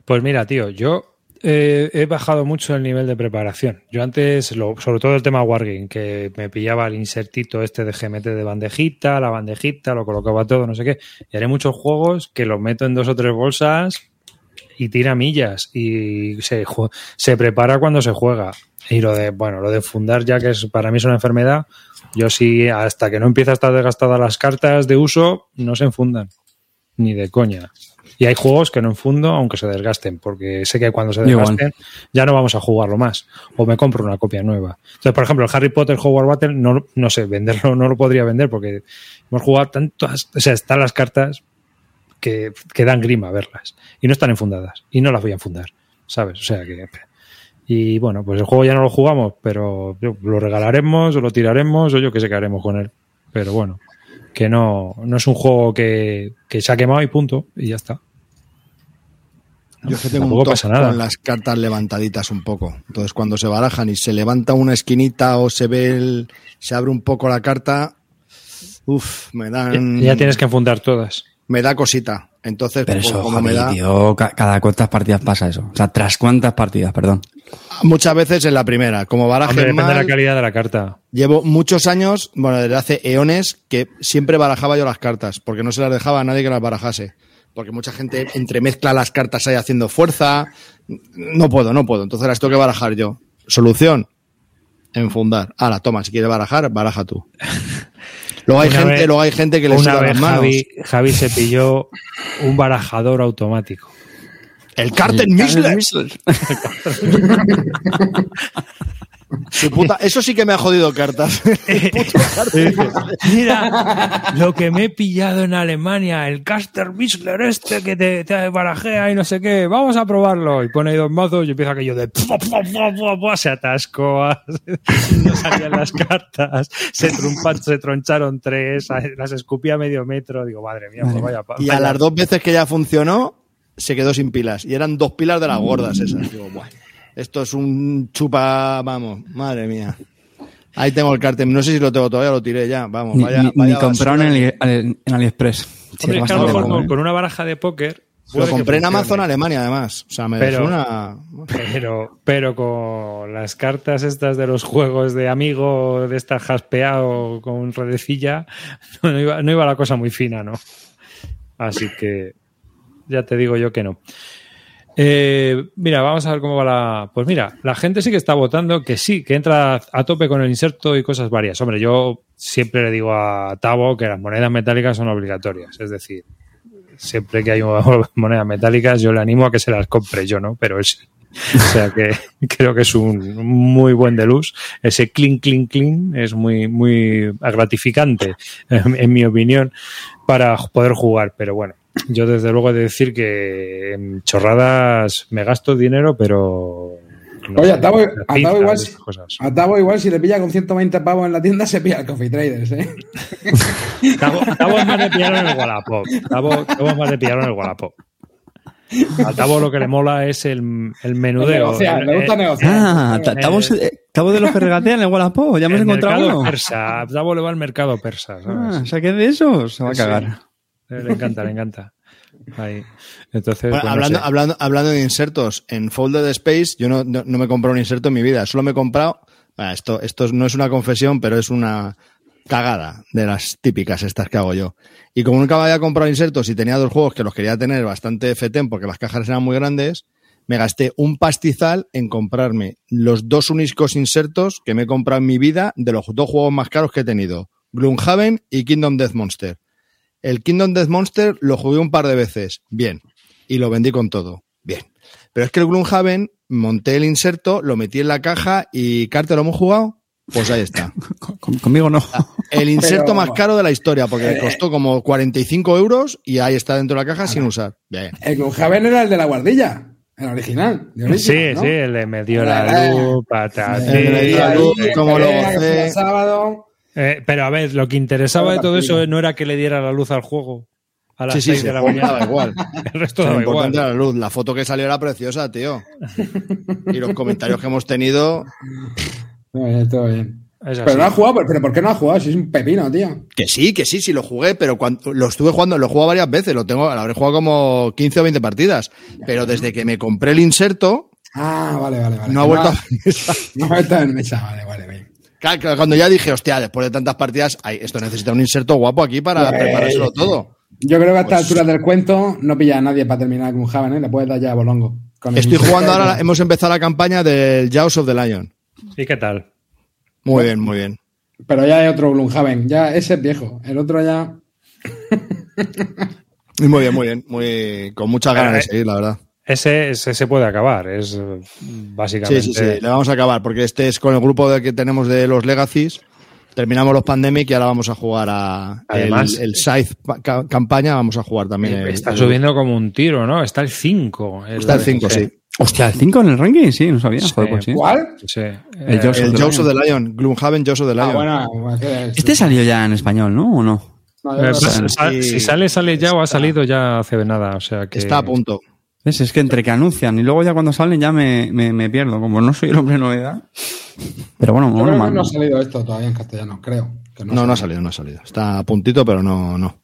Pues mira, tío, yo eh, he bajado mucho el nivel de preparación. Yo antes, lo- sobre todo el tema Wargame, que me pillaba el insertito este de GMT de bandejita, la bandejita, lo colocaba todo, no sé qué. Y haré muchos juegos que los meto en dos o tres bolsas y tira millas y se, se prepara cuando se juega. Y lo de, bueno, lo de fundar ya que es, para mí es una enfermedad, yo sí, hasta que no empieza a estar desgastadas las cartas de uso, no se enfundan. Ni de coña. Y hay juegos que no enfundo aunque se desgasten, porque sé que cuando se Igual. desgasten ya no vamos a jugarlo más. O me compro una copia nueva. Entonces, por ejemplo, el Harry Potter Hogwarts Battle, no, no sé, venderlo no lo podría vender porque hemos jugado tantas, o sea, están las cartas que, que dan grima verlas. Y no están enfundadas. Y no las voy a enfundar. ¿Sabes? O sea que. Y bueno, pues el juego ya no lo jugamos, pero lo regalaremos o lo tiraremos o yo que sé qué haremos con él. Pero bueno, que no, no es un juego que, que se ha quemado y punto, y ya está. Yo es que tengo un pasa nada. con las cartas levantaditas un poco. Entonces, cuando se barajan y se levanta una esquinita o se ve el, se abre un poco la carta, uff, me dan, Ya tienes que enfundar todas. me da cosita. Entonces, Pero pues, eso, como me da, tío, cada cuántas partidas pasa eso. O sea, tras cuántas partidas, perdón. muchas veces en la primera, como baraje Hombre, depende de la calidad de la carta. llevo muchos años, bueno, desde hace eones, que siempre barajaba yo las cartas, porque no se las dejaba a nadie que las barajase. Porque mucha gente entremezcla las cartas ahí haciendo fuerza. No puedo, no puedo. Entonces las tengo que barajar yo. Solución. Enfundar. Ahora, toma, si quieres barajar, baraja tú. Luego hay Una gente, vez- luego hay gente que le Una suda vez las manos. Javi, Javi se pilló un barajador automático. El Carten Missler. Su puta, eso sí que me ha jodido cartas. Mira lo que me he pillado en Alemania, el Caster Whistler este que te, te barajea y no sé qué. Vamos a probarlo. Y pone ahí dos mazos y empieza aquello de pua, pua, pua, pua, pua, se atascó, no salían las cartas, se, trumpa- se troncharon tres, las escupía a medio metro. Digo, madre mía, pues vaya, pa- Y a vaya- las dos veces que ya funcionó, se quedó sin pilas. Y eran dos pilas de las gordas esas. Digo, "Buah, esto es un chupa, vamos, madre mía. Ahí tengo el cartel. No sé si lo tengo todavía, lo tiré ya. Vamos, Ni, vaya, ni- vaya ni compraron en, Ali- en AliExpress. Sí, Hombre, es es que a lo mejor con, ¿eh? con una baraja de póker. Lo compré en. Amazon Alemania, además. O sea, me Pero- una. Pero, pero con las cartas estas de los juegos de amigo, de esta jaspeado con redecilla, no iba, no iba la cosa muy fina, ¿no? Así que ya te digo yo que no. Eh, mira, vamos a ver cómo va la. Pues mira, la gente sí que está votando que sí, que entra a tope con el inserto y cosas varias. Hombre, yo siempre le digo a Tavo que las monedas metálicas son obligatorias. Es decir, siempre que hay monedas metálicas, yo le animo a que se las compre yo, ¿no? Pero es. O sea que creo que es un muy buen de luz. Ese clean, clean, clean es muy, muy gratificante, en, en mi opinión, para poder jugar. Pero bueno, yo desde luego he de decir que en chorradas me gasto dinero, pero. no Oye, sé, a Tavo, las a Tavo pizzas, igual, Tavo igual si le pilla con 120 pavos en la tienda, se pilla el Coffee Traders, ¿eh? Tavo, Tavo es más de pillarlo en el Wallapop. Tavo, Tavo es más de pillarlo en el Wallapop. A Tavo lo que le mola es el, el menudeo. Negociar, El- le gusta el- negociar. Ah, ta- Tavo eh, de los que regatean en Wallapop. Ya hemos el encontrado uno. persa. A Tavo le va al mercado persa. ¿sabes? Ah, o sea, que es de esos. Se va a Sí. cagar. Le encanta, le encanta. Ahí. Entonces, Bueno, pues, no hablando, sé. hablando, hablando de insertos, en Folded Space yo no, no, no me he comprado un inserto en mi vida, solo me he comprado, ah, esto, esto no es una confesión, pero es una cagada de las típicas estas que hago yo. Y como nunca me había comprado insertos y tenía dos juegos que los quería tener bastante fetén porque las cajas eran muy grandes, me gasté un pastizal en comprarme los dos únicos insertos que me he comprado en mi vida de los dos juegos más caros que he tenido, Gloomhaven y Kingdom Death Monster. El Kingdom Death Monster lo jugué un par de veces, bien, y lo vendí con todo, bien. Pero es que el Gloomhaven, monté el inserto, lo metí en la caja y Carter, ¿lo hemos jugado? Pues ahí está. Con- con- conmigo no. El inserto Pero- más caro de la historia, porque me costó como 45 euros y ahí está dentro de la caja sin usar. Bien. El Gloomhaven era el de la guardilla, el original. de Sí, ¿no? sí, le metió La- la la- luz, patatín. Le dio la luz, como lo gocé. el sábado. Eh, pero a ver, lo que interesaba de todo eso no era que le diera la luz al juego a las Sí, sí, 6 sí, de la daba mañana. igual. El resto daba igual. era la luz. La foto que salió era preciosa, tío. Y los comentarios que hemos tenido, Todo bien, todo bien. Pero no ha jugado, pero, pero ¿por qué no ha jugado? Si es un pepino, tío. que sí, que sí, sí lo jugué, pero cuando lo estuve jugando, lo he jugado varias veces, lo tengo, lo habré jugado como 15 o 20 partidas. Pero desde que me compré el inserto, Ah, vale, vale, vale. no ha vuelto a No ha vuelto en mesa, vale, vale. Claro, claro, Cuando ya dije, hostia, después de tantas partidas, ay, esto necesita un inserto guapo aquí para Pues- preparárselo todo. Yo creo que a esta Pues- altura del cuento no pilla a nadie para terminar con Javen, ¿eh? Le puedes dar ya a Bolongo. Estoy inserto jugando ahora, hemos empezado la campaña del Jaws of the Lion. ¿Y qué tal? Muy bien, muy bien. Pero ya hay otro Gloomhaven. Ya ese es viejo. El otro ya. Muy bien, muy bien. Muy, con muchas ganas de Eh, seguir, la verdad. Ese, ese se puede acabar, es eh, Sí, básicamente. sí, sí. Le vamos a acabar, porque este es con el grupo de que tenemos de los Legacies. Terminamos los Pandemic y ahora vamos a jugar a Además- el, el Scythe ca- campaña, vamos a jugar también. el- Está el- subiendo como un tiro, ¿no? Está el 5. Está el 5, sí. Hostia, el 5 en el ranking, sí, no sabía. Sí. Joder, pues sí. ¿Cuál? Sí. El Eh, Jaws El of Jaws of Lion. the Lion, Gloomhaven Jaws of the Lion. Ah, bueno. es que- Este salió ya en español, ¿no? ¿O no? No, eh, no pues, sí. si sale, sale ya o ha salido ya hace nada. O sea que. Está a punto. ¿Ves? Es que entre que anuncian y luego ya cuando salen ya me, me, me pierdo. Como no soy el hombre de novedad. Pero bueno, no ha salido esto todavía en castellano, creo. que No, no ha salido, no ha salido. Está a puntito, pero no, no.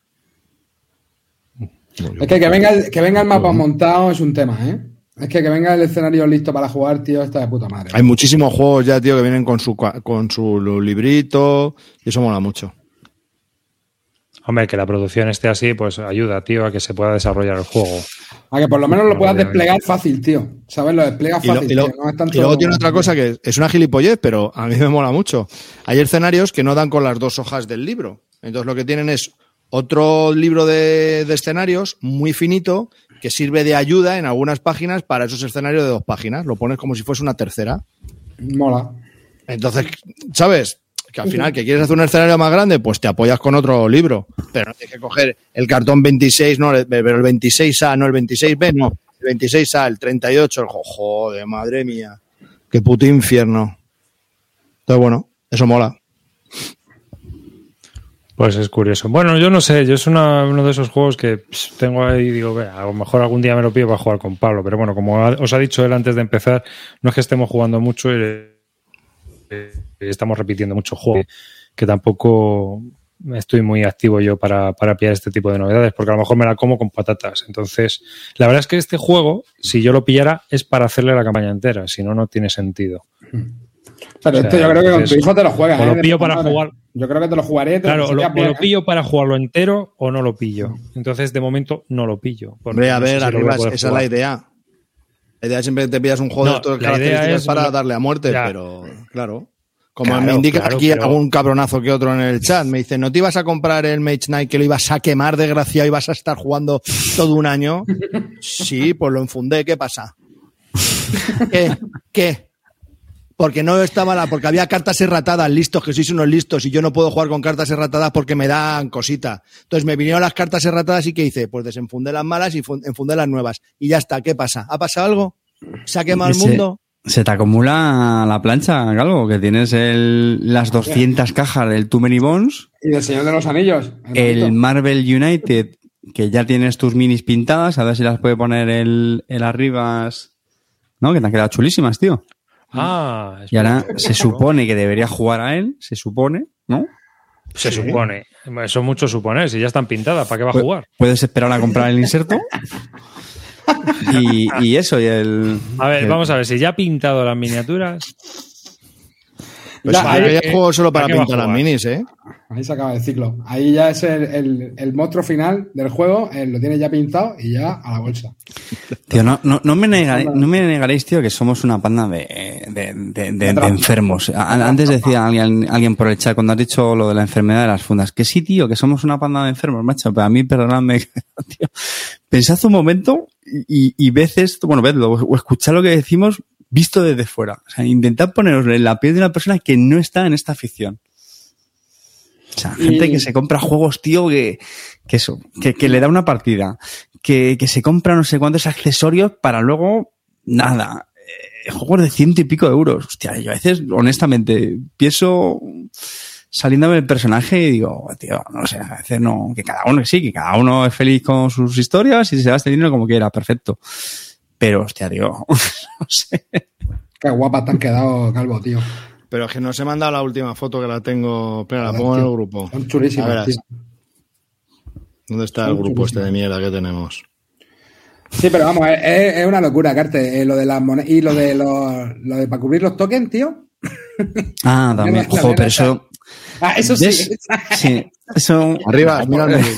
Es que que venga, el, que venga el mapa montado es un tema, ¿eh? Es que que venga el escenario listo para jugar, tío, está de puta madre. Hay muchísimos juegos ya, tío, que vienen con su, con su librito y eso mola mucho. Hombre, que la producción esté así, pues ayuda, tío, a que se pueda desarrollar el juego. A que por lo menos lo puedas desplegar fácil, tío. ¿Sabes? Lo desplegas Y, lo- fácil, y lo- tío. No es tanto- y luego tiene otra cosa que es una gilipollez, pero a mí me mola mucho. Hay escenarios que no dan con las dos hojas del libro. Entonces lo que tienen es otro libro de, de escenarios muy finito que sirve de ayuda en algunas páginas para esos escenarios de dos páginas. Lo pones como si fuese una tercera. Mola. Entonces, ¿sabes? Que al final, que quieres hacer un escenario más grande, pues te apoyas con otro libro. Pero no tienes que coger el cartón 26, no, pero el 26A, no, el 26B, no. El 26A, el 38, el jo- joder, madre mía. Qué puto infierno. Entonces, bueno, eso mola. Pues es curioso. Bueno, yo no sé, yo es uno de esos juegos que tengo ahí digo, "Ve, a lo mejor algún día me lo pido para jugar con Pablo, pero bueno, como os ha dicho él antes de empezar, no es que estemos jugando mucho y estamos repitiendo muchos juegos que tampoco estoy muy activo yo para, para pillar este tipo de novedades, porque a lo mejor me la como con patatas. Entonces, la verdad es que este juego, si yo lo pillara, es para hacerle la campaña entera, si no, no tiene sentido. Pero O sea, esto yo creo que con tu hijo te lo juegas. o ¿eh? lo De pillo puta para madre. jugar. Yo creo que te lo jugaré. Te Claro, lo pillo para jugarlo entero o no lo pillo. Entonces, de momento, no lo pillo. Hombre, a no sé ver, si arriba, esa es la idea. La idea siempre que te pillas un juego No, de idea características es para darle a muerte, Ya. pero claro. Como Claro, me indica claro, aquí pero- algún cabronazo que otro en el chat, me dice, ¿no te ibas a comprar el Mage Knight que lo ibas a quemar, desgraciado, y vas a estar jugando todo un año? Sí, pues lo enfundé, ¿qué pasa? ¿Qué? ¿Qué? Porque no estaba la, porque había cartas erratadas, listos, que sois unos listos, y yo no puedo jugar con cartas erratadas porque me dan cosita. Entonces me vinieron las cartas erratadas y ¿qué hice? Pues desenfundé las malas y fun- enfundé las nuevas. Y ya está, ¿qué pasa? ¿Ha pasado algo? ¿Se ha quemado el mundo? Se te acumula la plancha, Calvo, que tienes el, las 200 cajas del Too Many Bones, Y del Señor de los Anillos. el bonito. Marvel United, que ya tienes tus minis pintadas, a ver si las puede poner el, el arribas, ¿no? Que te han quedado chulísimas, tío. Ah, Y ahora se supone que debería jugar a él, se supone, ¿no? Se supone. Eso es mucho suponer. Si ya están pintadas, ¿para qué va a jugar? Puedes esperar a comprar el inserto. Y, y eso, y el. A ver, el- vamos a ver. Si ya ha pintado las miniaturas, Pues yo ahí- ya juego solo para ¿para qué va a pintar las minis, ¿eh? Ahí se acaba el ciclo. Ahí ya es el, el, el monstruo final del juego. eh, lo tienes ya pintado y ya a la bolsa. Tío, no, no, no, me negaréis, no me negaréis, tío, que somos una panda de, de, de- de- de enfermos. Antes decía alguien, alguien por el chat, cuando has dicho lo de la enfermedad de las fundas, que sí, tío, que somos una panda de enfermos, macho. Pero a mí, perdonadme, tío. Pensad un momento y, y ved esto, bueno, vedlo, o escuchad lo que decimos visto desde fuera. O sea, intentad poneros en la piel de una persona que no está en esta afición. O sea, gente Y- que se compra juegos, tío, que, que eso, que, que le da una partida, que, que se compra no sé cuántos accesorios para luego, nada, eh, juegos de ciento y pico de euros. Hostia, yo a veces, honestamente, pienso saliéndome del personaje y digo, tío, no sé, a veces no, que cada uno, sí, que cada uno es feliz con sus historias y se gaste el dinero como quiera, perfecto. Pero, hostia, tío, no sé. Qué guapa te han quedado, Calvo, tío. Pero es que no se me ha mandado la última foto que la tengo. Espera, la pongo en el grupo. Son chulísimas, tío. ¿Dónde está Son el grupo este de mierda que tenemos? Sí, pero vamos, es, una locura, Carte. Eh, lo de las monedas y lo de los, lo de para cubrir los tokens, tío. Ah, también, ojo, pero eso, Ah, eso sí. Sí, eso, Arriba, mira el móvil.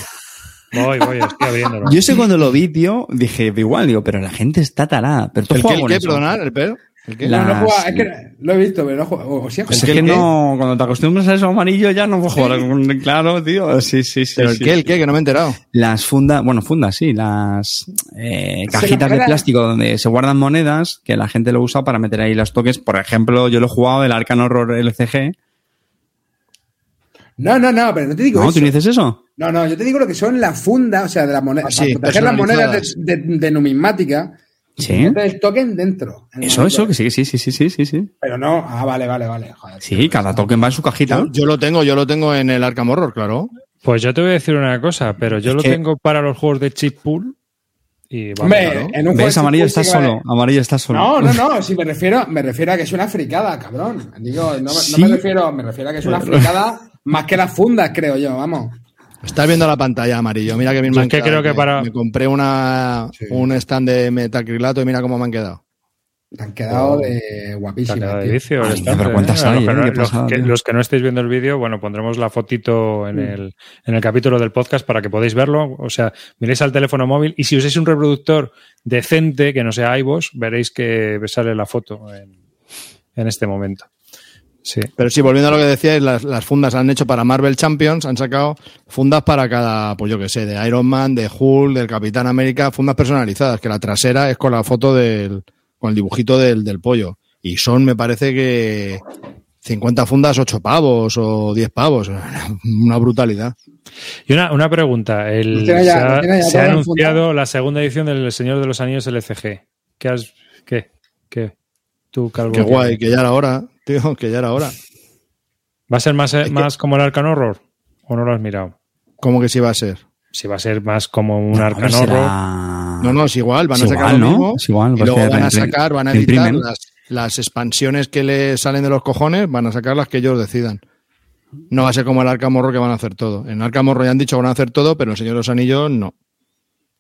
Voy, voy, estoy abriéndolo. Yo ese cuando lo vi, tío, dije, igual, digo, pero la gente está tarada. Pero tú ¿El qué? ¿El qué? eso. Perdonad, ¿el pedo? ¿El qué? La- No, no Las- juega- es que lo he visto, pero no juega. O siempre. Pues es ¿El que qué? no, cuando te acostumbras a eso amarillo ya no puedo jugar con, claro, tío. Sí, sí, sí. ¿Pero el sí. qué? ¿El qué? Que no me he enterado. Las fundas, bueno, fundas, sí, las eh, cajitas de plástico donde se guardan monedas que la gente lo usa para meter ahí los toques. Por ejemplo, yo lo he jugado del Arcan Horror LCG. No, no, no, pero no te digo ¿No? eso. ¿Tú no dices eso? No, no, yo te digo lo que son las fundas, o sea, de las monedas. Ah, sí, para proteger las monedas de, de- de numismática. Sí. el token dentro. Eso, momento. eso, que sí, sí, sí, sí, sí, sí, sí. Pero no, ah, vale, vale, vale. Joder, Sí, cada token va en su cajita. Yo, yo lo tengo, yo lo tengo en el Arkham Horror, claro. Pues yo te voy a decir una cosa, pero yo Es lo que- tengo para los juegos de chip pool. Y vamos, Hombre, claro. en un juego ¿Ves? Amarillo está solo. Amarillo está solo. No, no, no, si me refiero, me refiero a que es una fricada, cabrón. Digo, no, Sí. no me refiero, me refiero a que es una fricada más que las fundas, creo yo, vamos. Estás viendo la pantalla amarillo. Mira que me es han que quedado. creo que Me- para- Me compré una, Sí. un stand de metacrilato y mira cómo me han quedado. Te han quedado de guapísimas. quedado de ¿cuántas ¿eh? hay, Los, que, Qué los pasada, que- tío. los que no estáis viendo el vídeo, bueno, pondremos la fotito en, el, en el capítulo del podcast para que podáis verlo. O sea, miréis al teléfono móvil y si usáis un reproductor decente, que no sea iVoox, veréis que sale la foto en, en este momento. Sí. Pero sí, volviendo a lo que decíais, las, las fundas han hecho para Marvel Champions, han sacado fundas para cada, pues yo que sé, de Iron Man, de Hulk, del Capitán América, fundas personalizadas, que la trasera es con la foto del, con el dibujito del, del pollo. Y son, me parece que 50 fundas, 8 pavos o 10 pavos. Una brutalidad. Y una, una pregunta. El, ya- se ha, ya se anunciado la segunda edición del Señor de los Anillos LCG. ¿Qué has, qué, qué? Tú, Calvo. Qué guay, que ya era hora, tío, que ya era hora. ¿Va a ser más, que- como el Arcan Horror? ¿O no lo has mirado? ¿Cómo que sí va a ser? Si va a ser más como un No, Arcan será- Horror. No, no, es igual, van Es a sacar igual, lo ¿no? mismo. Es igual, y luego van a sacar, van a editar las, las expansiones que le salen de los cojones van a sacar las que ellos decidan. No va a ser como el Arkham Horror que van a hacer todo. En Arkham Horror ya han dicho que van a hacer todo, pero en el Señor de los Anillos no.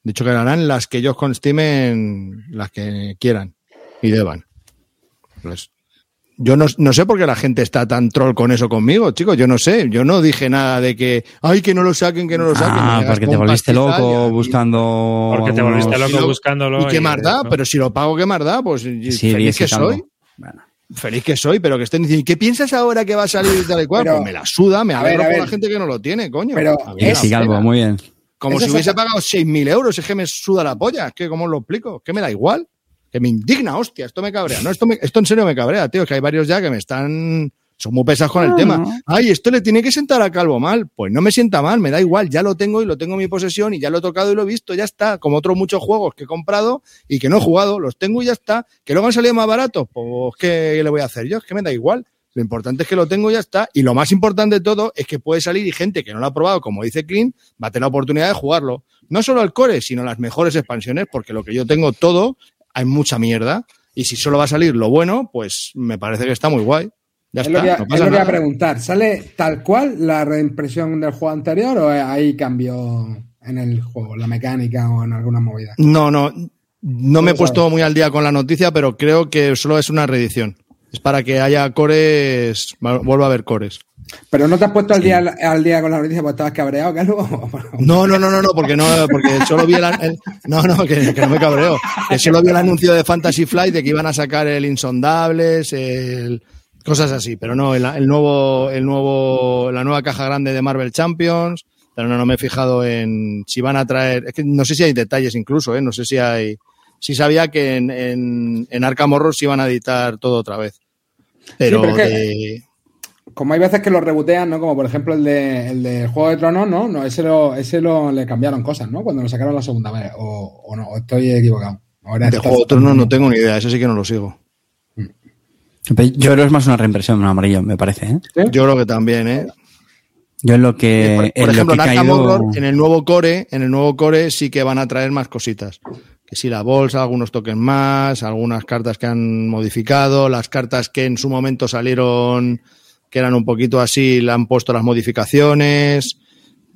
Dicho que harán las que ellos constimen, las que quieran y deban. Pues, yo no, no sé por qué la gente está tan troll con eso conmigo, chicos. Yo no sé. Yo no dije nada de que, ay, que no lo saquen, que no lo saquen. Ah, Me hagas porque te con volviste loco y- buscando. Porque te volviste loco lo- buscándolo. ¿Y qué y- más da? Pero si lo pago, ¿qué más da? Pues Sí, feliz que soy. Bueno. Feliz que soy, pero que estén diciendo, ¿qué piensas ahora que va a salir y tal y cual? Pero- pues me la suda, me alegro ver. la gente que no lo tiene, coño. Pero A mí Bien, me es- sí, Galvo, muy bien. como si es hubiese pagado 6.000 euros, es que me suda la polla. Es que, ¿cómo os lo explico? Es que me da igual. Que me indigna, hostia, esto me cabrea. No, esto, me- esto en serio me cabrea, tío. Es que hay varios ya que me están. Son muy pesados con el Ah, tema. no. Ay, esto le tiene que sentar a Calvo mal. Pues no me sienta mal, me da igual. Ya lo tengo y lo tengo en mi posesión y ya lo he tocado y lo he visto, ya está. Como otros muchos juegos que he comprado y que no he jugado, los tengo y ya está. Que luego han salido más baratos, pues ¿qué le voy a hacer yo? Es que me da igual. Lo importante es que lo tengo y ya está. Y lo más importante de todo es que puede salir y gente que no lo ha probado, como dice Clint, va a tener la oportunidad de jugarlo. No solo al core, sino las mejores expansiones, porque lo que yo tengo todo, hay mucha mierda. Y si solo va a salir lo bueno, pues me parece que está muy guay. Ya Es está, no pasa iba a preguntar. ¿Sale tal cual la reimpresión del juego anterior o hay cambio en el juego, la mecánica o en alguna movida? No, no, no me he puesto muy al día con la noticia, pero creo que solo es una reedición. Es para que haya cores, vuelva a haber cores. Pero no te has puesto al día al día con la noticia porque estabas cabreado, Calvo. No, no, no, no, no, porque no, porque solo vi el, el- no, no, que, que no me cabreo. Que solo vi el anuncio de Fantasy Flight de que iban a sacar el Insondables, el cosas así, pero no, el, el nuevo, el nuevo, la nueva caja grande de Marvel Champions, pero no, no me he fijado en si van a traer, es que no sé si hay detalles incluso, eh, no sé si hay, si sabía que en, en, en Arkham Horror se iban a editar todo otra vez. Pero, pero de- Como hay veces que lo rebotean, ¿no? Como por ejemplo el de, el de Juego de Tronos, ¿no? No, ese lo, ese lo le cambiaron cosas, ¿no? Cuando lo sacaron la segunda vez. O, o no, o estoy equivocado. Ahora de Juego de Tronos no tengo ni idea, eso sí que no lo sigo. Yo creo que es más una reimpresión, un amarillo, me parece. ¿eh? Yo creo que también, ¿eh? Yo en lo que. por, por en lo ejemplo, que caído- Horror, en el nuevo core, en el nuevo core sí que van a traer más cositas. Que si la bolsa, algunos tokens más, algunas cartas que han modificado, las cartas que en su momento salieron que eran un poquito así, le han puesto las modificaciones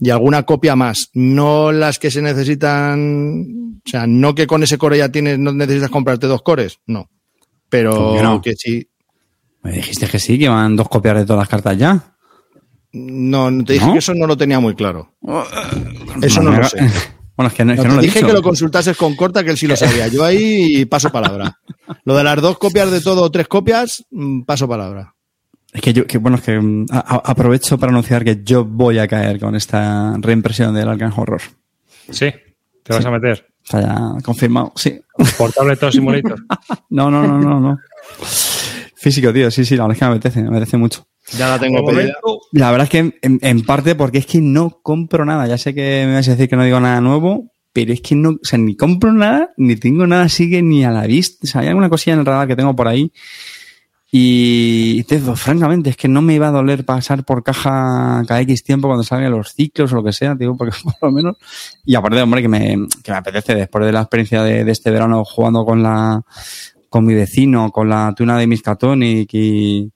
y alguna copia más. No las que se necesitan, o sea, no que con ese core ya tienes, no necesitas comprarte dos cores, no. ¿Cómo Pero que no? que sí. Me dijiste que sí, que van dos copias de todas las cartas ya. No, te dije ¿No? que eso no lo tenía muy claro. Eso no lo sé. Bueno, es que no, es No, que te no lo he dije dicho. que lo consultases con Corta, que él sí lo sabía. Yo ahí paso palabra. Lo de las dos copias de todo o tres copias, mm, paso palabra. Es que yo, que bueno, es que mm, a- a- aprovecho para anunciar que yo voy a caer con esta reimpresión del Arkham Horror. Sí, te vas a meter. O sea, ya confirmado, sí. Portable Top Simulator. No, no, no, no, no. Físico, tío, sí, sí, la verdad es que me apetece, me apetece mucho. Ya la tengo pedida. La verdad es que en, en parte porque es que no compro nada. Ya sé que me vas a decir que no digo nada nuevo, pero es que no, o sea, ni compro nada, ni tengo nada así que ni a la vista. O sea, hay alguna cosilla en el radar que tengo por ahí. Y, te digo, francamente, es que no me iba a doler pasar por caja cada X tiempo cuando salgan los ciclos o lo que sea, digo, porque por lo menos. Y aparte, hombre, que me, que me apetece después de la experiencia de, de este verano jugando con la, con mi vecino, con la tuna de Miskatonic y,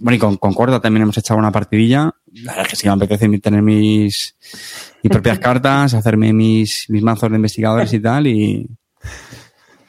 bueno, y con, con Corda también hemos echado una partidilla. La verdad es que sí me apetece tener mis, mis propias cartas, hacerme mis, mis mazos de investigadores y tal. Y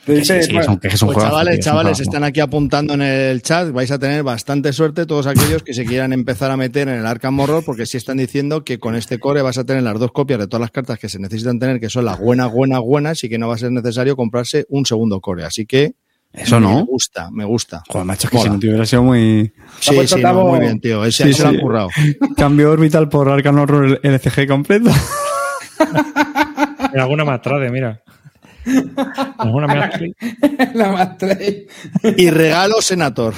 Sí, sí, es un, que es un Pues juegazo, chavales, tío, es un chavales, están aquí apuntando en el chat. Vais a tener bastante suerte todos aquellos que se quieran empezar a meter en el Arkham Horror, porque sí están diciendo que con este core vas a tener las dos copias de todas las cartas que se necesitan tener, que son las buenas, buenas, buenas, y que no va a ser necesario comprarse un segundo core. Así que Eso me no. gusta, me gusta. Joder, macho, que Mola. si no te hubiera sido muy... Sí, sí, no, muy bien, tío. Ese Sí, se lo han currado. Cambio orbital por Arcano Horror LCG completo. en alguna más tarde, mira. Más la más tres. Y regalo Senator.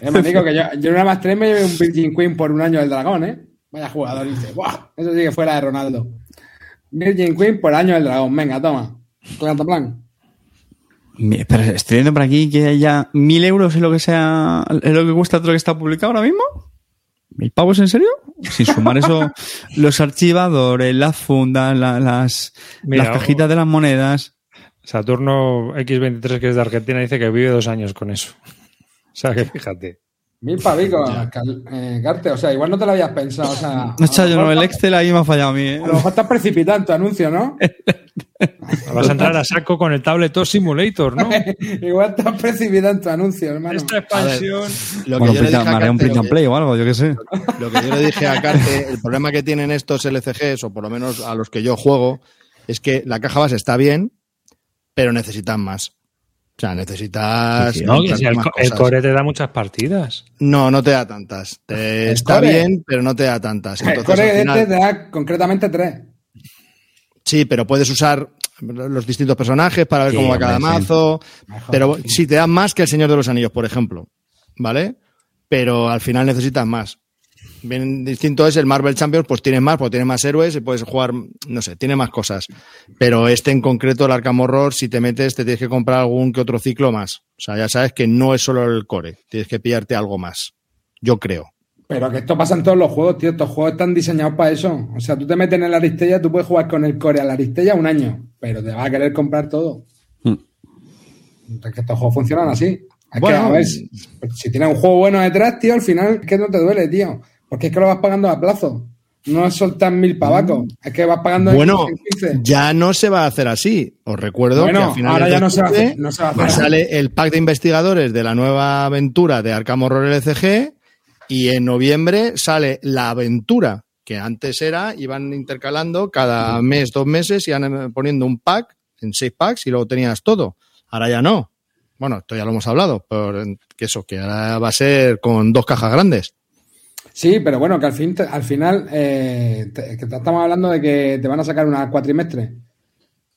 Eh, que yo, yo en una más tres me llevé un Virgin Queen por un año del dragón, ¿eh? Vaya jugador, dice. ¡Buah! Eso sí que fuera de Ronaldo. Virgin Queen por año del dragón. Venga, toma. plan. Mi- Pero estoy viendo por aquí que haya mil euros en lo que sea, es lo que cuesta todo lo que está publicado ahora mismo. ¿Mil pavos en serio? Sin sumar eso, los archivadores, las fundas, la- las, Mira, las cajitas de las monedas. Saturno X23, que es de Argentina, dice que vive dos años con eso. O sea, que fíjate. Mil pavicos, eh, Garte. O sea, igual no te lo habías pensado. O sea, No, lo no, el Excel ahí me ha fallado a mí. ¿eh? a lo mejor estás precipitado en tu anuncio, ¿no? Vas a entrar a saco con el Tabletop Simulator, ¿no? igual estás precipitado en tu anuncio, hermano. Esta expansión. Lo que Bueno, yo le dije a un print and play o algo, yo qué sé. Lo que yo le dije a Carte, el problema que tienen estos LCGs, o por lo menos a los que yo juego, es que la caja base está bien, pero necesitan más. O sea, necesitas. No, que tantas si el, core te da muchas partidas. No, no te da tantas. Te- ¿El está core? bien, pero no te da tantas. El core al de final- este te da concretamente tres. Sí, pero puedes usar los distintos personajes para ver Sí, cómo va cada mazo. Mejor, Pero sí. sí, te dan más que el Señor de los Anillos, por ejemplo. ¿Vale? Pero al final necesitas más. Bien distinto es el Marvel Champions, pues tienes más, porque tienes más héroes y puedes jugar, no sé, tiene más cosas. Pero este en concreto, el Arkham Horror, si te metes, te tienes que comprar algún que otro ciclo más. O sea, ya sabes que no es solo el core, tienes que pillarte algo más. Yo creo. Pero que esto pasa en todos los juegos, tío. Estos juegos están diseñados para eso. O sea, tú te metes en el Aristella, tú puedes jugar con el core a la Aristella un año, pero te vas a querer comprar todo. Mm. Es que estos juegos funcionan así. Es Bueno. que, a ver, si, si tienes un juego bueno detrás, tío, al final es que no te duele, tío. Porque es que lo vas pagando a plazo. No es soltar mil pavacos. Es que vas pagando en Bueno, 15. ya no se va a hacer así. Os recuerdo Bueno, que al final ahora ya no se va a hacer- no se va a hacer así. sale el pack de investigadores de la nueva aventura de Arkham Horror LCG y en noviembre sale la aventura que antes era, iban intercalando cada mes, dos meses, iban poniendo un pack en seis packs y luego tenías todo. Ahora ya no. Bueno, esto ya lo hemos hablado, pero que eso, que ahora va a ser con dos cajas grandes. Sí, pero bueno, que al, fin, al final eh, te- que te- estamos hablando de que te van a sacar una cuatrimestre.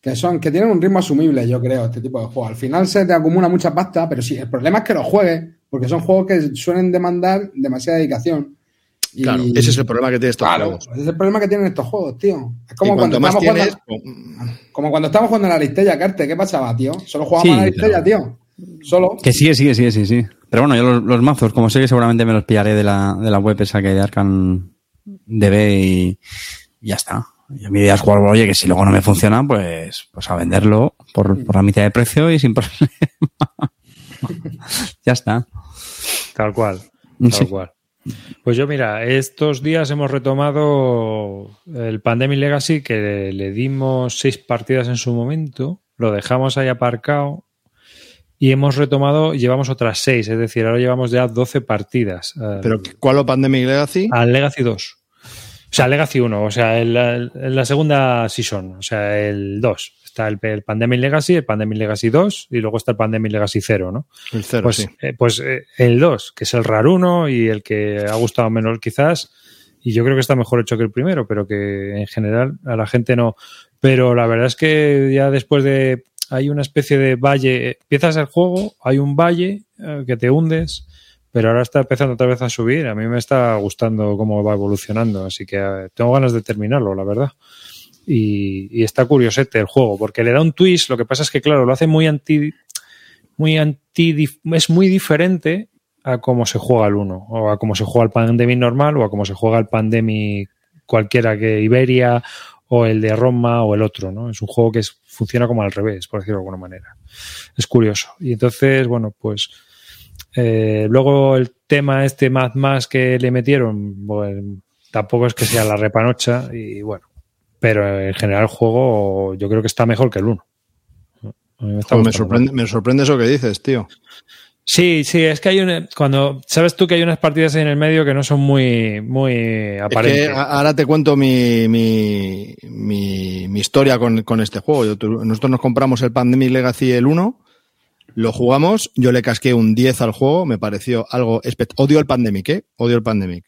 Que son, que tienen un ritmo asumible, yo creo, este tipo de juegos. Al final se te acumula mucha pasta, pero sí, el problema es que los juegues, porque son juegos que suelen demandar demasiada dedicación. Y- Claro, ese es el problema que tiene estos Claro, juegos. ese es el problema que tienen estos juegos, tío. Es como cuando más estamos tienes, jugando, como cuando estamos jugando en la Aristella, Carte, ¿qué pasaba, tío? Solo jugábamos Sí, a la Aristella, tío. Solo. Que sí, sí, sí, sí, sí. Pero bueno, yo los, los mazos, como sé que seguramente me los pillaré de la, de la web esa que hay de Arcan DB y, y ya está. Y mi idea es jugar, oye, que si luego no me funciona, pues, pues a venderlo por, por la mitad de precio y sin problema. ya está. Tal cual. Tal Sí. cual. Pues yo, mira, estos días hemos retomado el Pandemic Legacy, que le dimos seis partidas en su momento, lo dejamos ahí aparcado y hemos retomado, llevamos otras seis, es decir, ahora llevamos ya 12 partidas. al- Pero ¿cuál o Pandemic Legacy? al Legacy 2. O sea, Legacy 1, o sea, en la, segunda season, o sea, el 2. Está el, el Pandemic Legacy, el Pandemic Legacy 2 y luego está el Pandemic Legacy 0, ¿no? El cero, Pues, sí. eh, pues eh, el 2, que es el raruno y el que ha gustado menos quizás, y yo creo que está mejor hecho que el primero, pero que en general a la gente no. Pero la verdad es que ya después de... Hay una especie de valle, empiezas el juego, hay un valle eh, que te hundes, pero ahora está empezando otra vez a subir. A mí me está gustando cómo va evolucionando, así que eh, tengo ganas de terminarlo, la verdad. Y, está curiosete el juego, porque le da un twist. Lo que pasa es que, claro, lo hace muy anti. Muy anti. Es muy diferente a cómo se juega el 1, o a cómo se juega el Pandemic normal, o a cómo se juega el Pandemic cualquiera que Iberia, o el de Roma, o el otro, ¿no? Es un juego que es- funciona como al revés, por decirlo de alguna manera. Es curioso. Y entonces, bueno, pues. eh, luego el tema este Mad Max que le metieron, bueno, tampoco es que sea la repanocha, y bueno. Pero en general el juego yo creo que está mejor que el 1. A mí me me, sorprende, me sorprende eso que dices, tío. Sí, sí, es que hay una, cuando sabes tú que hay unas partidas ahí en el medio que no son muy, muy Es aparentes. que ahora te cuento mi, mi, mi, mi historia con, con este juego. Yo- tú- nosotros nos compramos el Pandemic Legacy el 1, lo jugamos, yo le casqué un 10 al juego, me pareció algo Odio el Pandemic, ¿eh? Odio el Pandemic.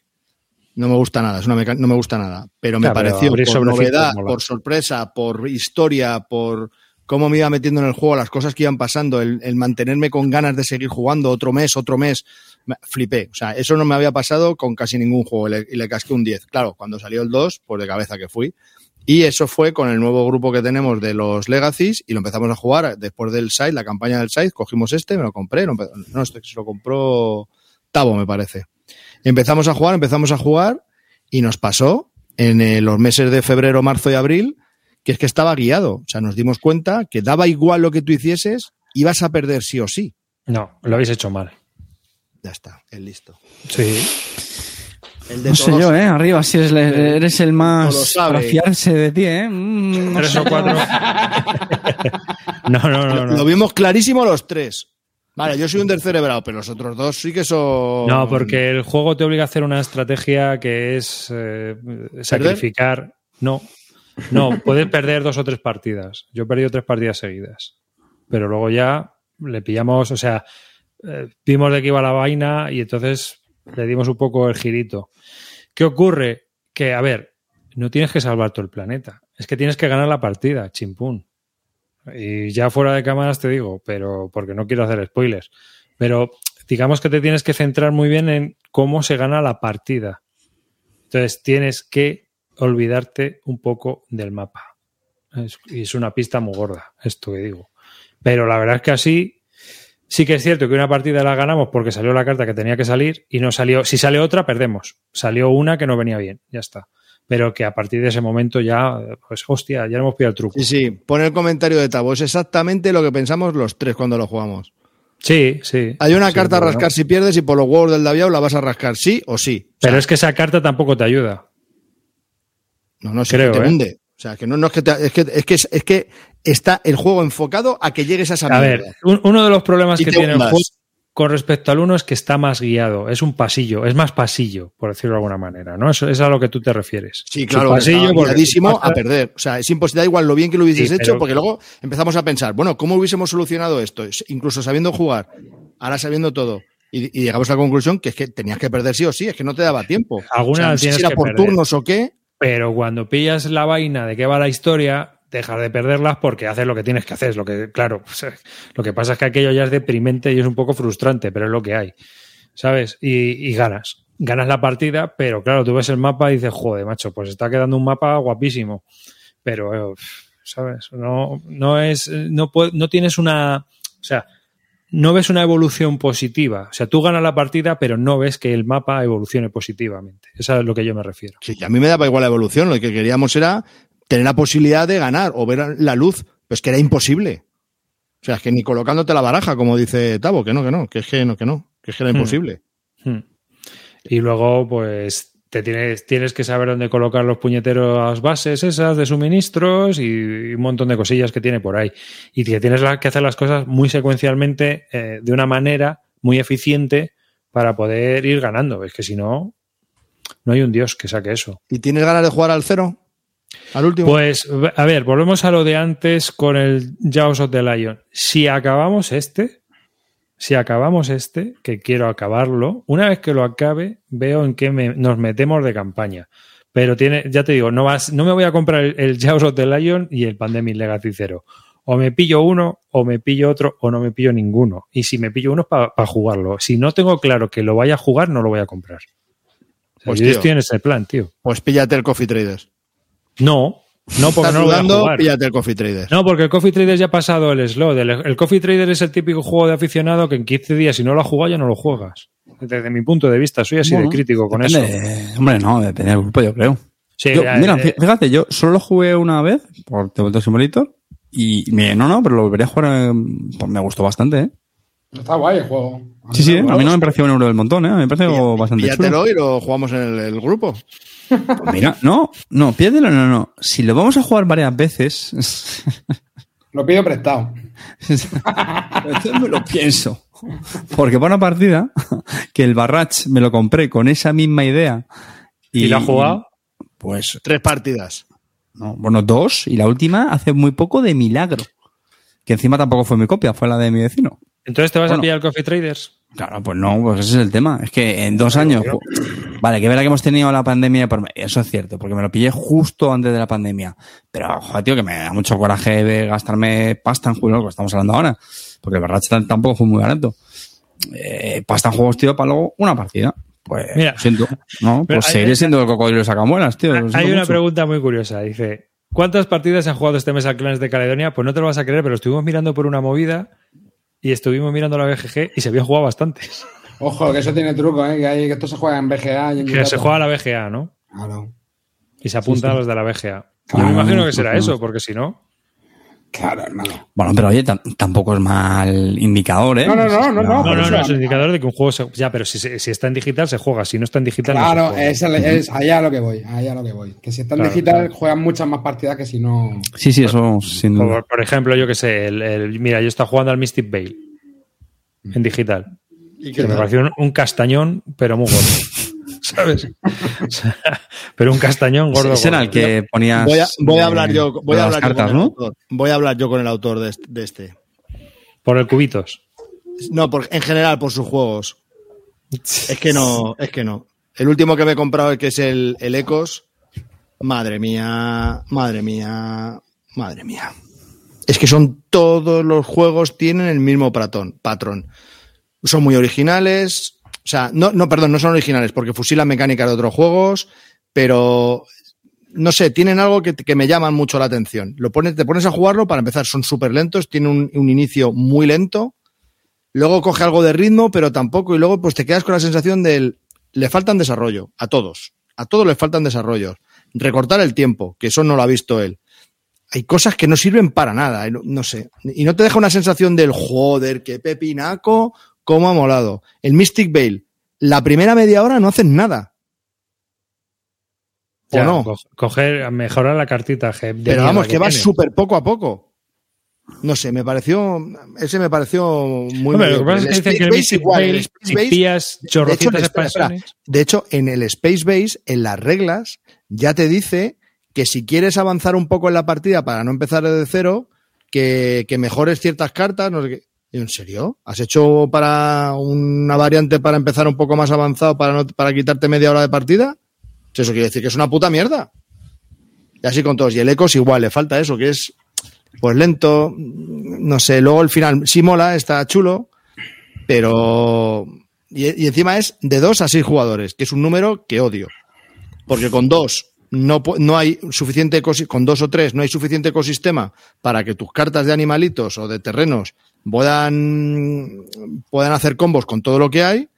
No me gusta nada, es una meca- no me gusta nada. Pero me pareció por novedad, por sorpresa, por historia, por cómo me iba metiendo en el juego, las cosas que iban pasando, el, mantenerme con ganas de seguir jugando otro mes, otro mes. me- Flipé. O sea, eso no me había pasado con casi ningún juego y le, casqué un 10. Claro, cuando salió el 2, pues de cabeza que fui. Y eso fue con el nuevo grupo que tenemos de los Legacies y lo empezamos a jugar después del site, la campaña del site. Cogimos este, me lo compré. empe- no, este se lo compró Tavo, me parece. Empezamos a jugar, empezamos a jugar y nos pasó en eh, los meses de febrero, marzo y abril que es que estaba guiado. O sea, nos dimos cuenta que daba igual lo que tú hicieses, ibas a perder sí o sí. No, lo habéis hecho mal. Ya está, es listo. Sí. El de No sé yo, ¿eh? Arriba, si eres, eres el más para fiarse de ti, ¿eh? Mm, no Tres sé o cuatro. No, no, no, Lo no. vimos clarísimo los tres. Vale, yo soy un descerebrado, pero los otros dos sí que son. No, porque el juego te obliga a hacer una estrategia que es eh, sacrificar. No, no, puedes perder dos o tres partidas. Yo he perdido tres partidas seguidas. Pero luego ya le pillamos, o sea, eh, vimos de qué iba la vaina y entonces le dimos un poco el girito. ¿Qué ocurre? Que, a ver, no tienes que salvar todo el planeta. Es que tienes que ganar la partida, chimpún. Y ya fuera de cámaras te digo, pero porque no quiero hacer spoilers. Pero digamos que te tienes que centrar muy bien en cómo se gana la partida. Entonces tienes que olvidarte un poco del mapa. Es- y es una pista muy gorda, esto que digo. Pero la verdad es que así sí que es cierto que una partida la ganamos porque salió la carta que tenía que salir y no salió. Si sale otra, perdemos. Salió una que no venía bien, ya está. Pero que a partir de ese momento ya, pues hostia, ya hemos pillado el truco. Sí, sí, pone el comentario de Tabo. Es exactamente lo que pensamos los tres cuando lo jugamos. Sí, sí. Hay una Sí, carta a rascar si pierdes y por los huevos del Daviao la vas a rascar sí o sí. O Pero sea, es que esa carta tampoco te ayuda. No, no, sí creo, que te ¿eh? hunde. O sea, que no, no es que te- es que es que es que está el juego enfocado a que llegues a esa A ver, mierda. un- uno de los problemas Y que tiene el hundas. juego con respecto al uno es que está más guiado, es un pasillo, es más pasillo, por decirlo de alguna manera, ¿no? Eso es a lo que tú te refieres. Sí, Es claro, un pasillo guiadísimo a perder. O sea, es imposible, da igual lo bien que lo hubieses Sí, hecho, pero- porque luego empezamos a pensar, bueno, ¿cómo hubiésemos solucionado esto? Es- Incluso sabiendo jugar, ahora sabiendo todo. Y, y llegamos a la conclusión que es que tenías que perder sí o sí, es que no te daba tiempo. Alguna O sea, no sé si era por perder. turnos o qué. Pero cuando pillas la vaina de qué va la historia, dejas de perderlas porque haces lo que tienes que hacer. Lo que, claro, lo que pasa es que aquello ya es deprimente y es un poco frustrante, pero es lo que hay. ¿Sabes? Y, ganas. Ganas la partida, pero claro, tú ves el mapa y dices, joder, macho, pues está quedando un mapa guapísimo. Pero, eh, ¿sabes? No, no es, no, no tienes una, o sea, no ves una evolución positiva. O sea, tú ganas la partida, pero no ves que el mapa evolucione positivamente. Eso es a lo que yo me refiero. Sí, a mí me daba igual la evolución, lo que queríamos era tener la posibilidad de ganar o ver la luz, pues que era imposible. O sea, es que ni colocándote la baraja, como dice Tavo, que no, que no, que es que no, que no, que es que era Hmm. imposible. Hmm. Y luego, pues, te tienes, tienes que saber dónde colocar los puñeteros bases esas de suministros y un montón de cosillas que tiene por ahí. Y que tienes la- que hacer las cosas muy secuencialmente, eh, de una manera muy eficiente para poder ir ganando. Es que si no, no hay un dios que saque eso. ¿Y tienes ganas de jugar al cero? ¿Al último? Pues, a ver, volvemos a lo de antes con el Jaws of the Lion. Si acabamos este, si acabamos este, que quiero acabarlo, una vez que lo acabe, veo en qué me- nos metemos de campaña. Pero tiene, ya te digo, no vas, no me voy a comprar el, el Jaws of the Lion y el Pandemic Legacy Zero. O me pillo uno, o me pillo otro, o no me pillo ninguno. Y si me pillo uno es para jugarlo. Si no tengo claro que lo vaya a jugar, no lo voy a comprar. O sea, Pues, yo tío. estoy en ese plan, tío. Pues píllate el Coffee Traders. No, no porque Estás no lo voy a dudando, jugar. píllate el Coffee Traders. No, porque el Coffee Trader ya ha pasado el slot. El, el Coffee Trader es el típico juego de aficionado que en 15 días, si no lo has jugado, ya no lo juegas. Desde mi punto de vista, soy así Bueno, de crítico con depende eso. hombre, no, depende del grupo, yo creo. Sí, Yo- eh, mira, eh, fíjate, yo solo lo jugué una vez por Tabletop Simulator y me, no, no, pero lo volvería a jugar, eh, pues me gustó bastante, ¿eh? Está guay el juego. Sí, sí, a mí no me pareció un euro del montón, ¿eh? Me pareció bastante chulo. Y lo jugamos en el, el grupo. Pues mira, no, no, pídelo, no, no. Si lo vamos a jugar varias veces, Lo pido prestado. entonces me lo pienso. Porque para una partida, que el Barrach me lo compré con esa misma idea. ¿Y lo ha jugado? Pues, Tres partidas. no, bueno, dos, y la última hace muy poco de milagro. Que encima tampoco fue mi copia, fue la de mi vecino. Entonces te vas Bueno. a pillar el Coffee Traders. Claro, pues no, pues ese es el tema. Es que en dos años. Vale, que verá que hemos tenido la pandemia por. Eso es cierto, porque me lo pillé justo antes de la pandemia. Pero, joder, tío, que me da mucho coraje de gastarme pasta en juegos, lo que estamos hablando ahora. Porque el Barrach tam- tampoco fue muy barato. Eh, pasta en juegos, tío, para luego una partida. Pues, Mira. lo siento. No, pues hay- seguiré siendo el cocodrilo sacamuelas, tío. Hay una mucho. pregunta muy curiosa. Dice, ¿cuántas partidas han jugado este mes al Clans de Caledonia? Pues no te lo vas a creer, pero estuvimos mirando por una movida y estuvimos mirando la BGG y se habían jugado bastantes. Ojo, que eso tiene truco, ¿eh? Que, hay, que esto se juega en BGA y en Que se juega la BGA, ¿no? Claro. Y se apunta a los de la BGA. Yo me imagino que Claro, será pues, eso, porque si no. Claro, no. Bueno, pero oye, tam- tampoco es mal indicador, ¿eh? No, no, no, no, no. No, no, no, es a un indicador de que un juego se. Ya, pero si, se- si está en digital se juega, si no está en digital no se Claro, juega. es, es allá a lo que voy, allá a lo que voy. Que si está en Claro, digital claro. juegan muchas más partidas que si no. Sí, sí, eso sin duda. Por, por ejemplo, yo que sé, el, el- mira, yo estaba jugando al Mystic Veil en digital. ¿Y Que me pareció un, un castañón, pero muy gordo. ¿Sabes? O sea, pero un castañón gordo. Ese era el que ponías. Voy a, voy a hablar yo, voy a hablar yo cartas, con el ¿no? autor. Voy a hablar yo con el autor de este. de este. Por el cubitos. No, por- en general por sus juegos. Es que no, es que no. El último que me he comprado, que es el, el Ecos, madre mía, madre mía, madre mía. Es que son todos los juegos tienen el mismo patrón, patrón. Son muy originales, sea, no, no, perdón, no son originales porque fusilan mecánicas de otros juegos, pero no sé, tienen algo que, que me llaman mucho la atención. Lo pones, te pones a jugarlo para empezar, son súper lentos, tienen un, un inicio muy lento, luego coge algo de ritmo, pero tampoco, y luego pues te quedas con la sensación del le faltan desarrollo, a todos, a todos les faltan desarrollos. Recortar el tiempo, que eso no lo ha visto él. Hay cosas que no sirven para nada, no, no sé. Y no te deja una sensación del joder, qué pepinaco, cómo ha molado. El Mystic Veil, la primera media hora no hacen nada. ¿O Ya, no? co- Coger, mejorar la cartita. de Pero vamos, que va súper poco a poco. No sé, me pareció. Ese me pareció muy. Lo que pasa es que dicen Space que el Mystic Veil, hecho, espera. De hecho, en el Space Base, en las reglas, ya te dice que si quieres avanzar un poco en la partida para no empezar desde cero, que, que mejores ciertas cartas, no sé qué. ¿En serio? ¿Has hecho para una variante para empezar un poco más avanzado para, no, para quitarte media hora de partida? Eso quiere decir que es una puta mierda. Y así con todos. Y el Ecos igual, le falta eso, que es pues lento, no sé, luego el final sí mola, está chulo, pero... Y, encima es de dos a seis jugadores, que es un número que odio. Porque con dos no, no hay suficiente con dos o tres no hay suficiente ecosistema para que tus cartas de animalitos o de terrenos puedan, hacer combos con todo lo que hay,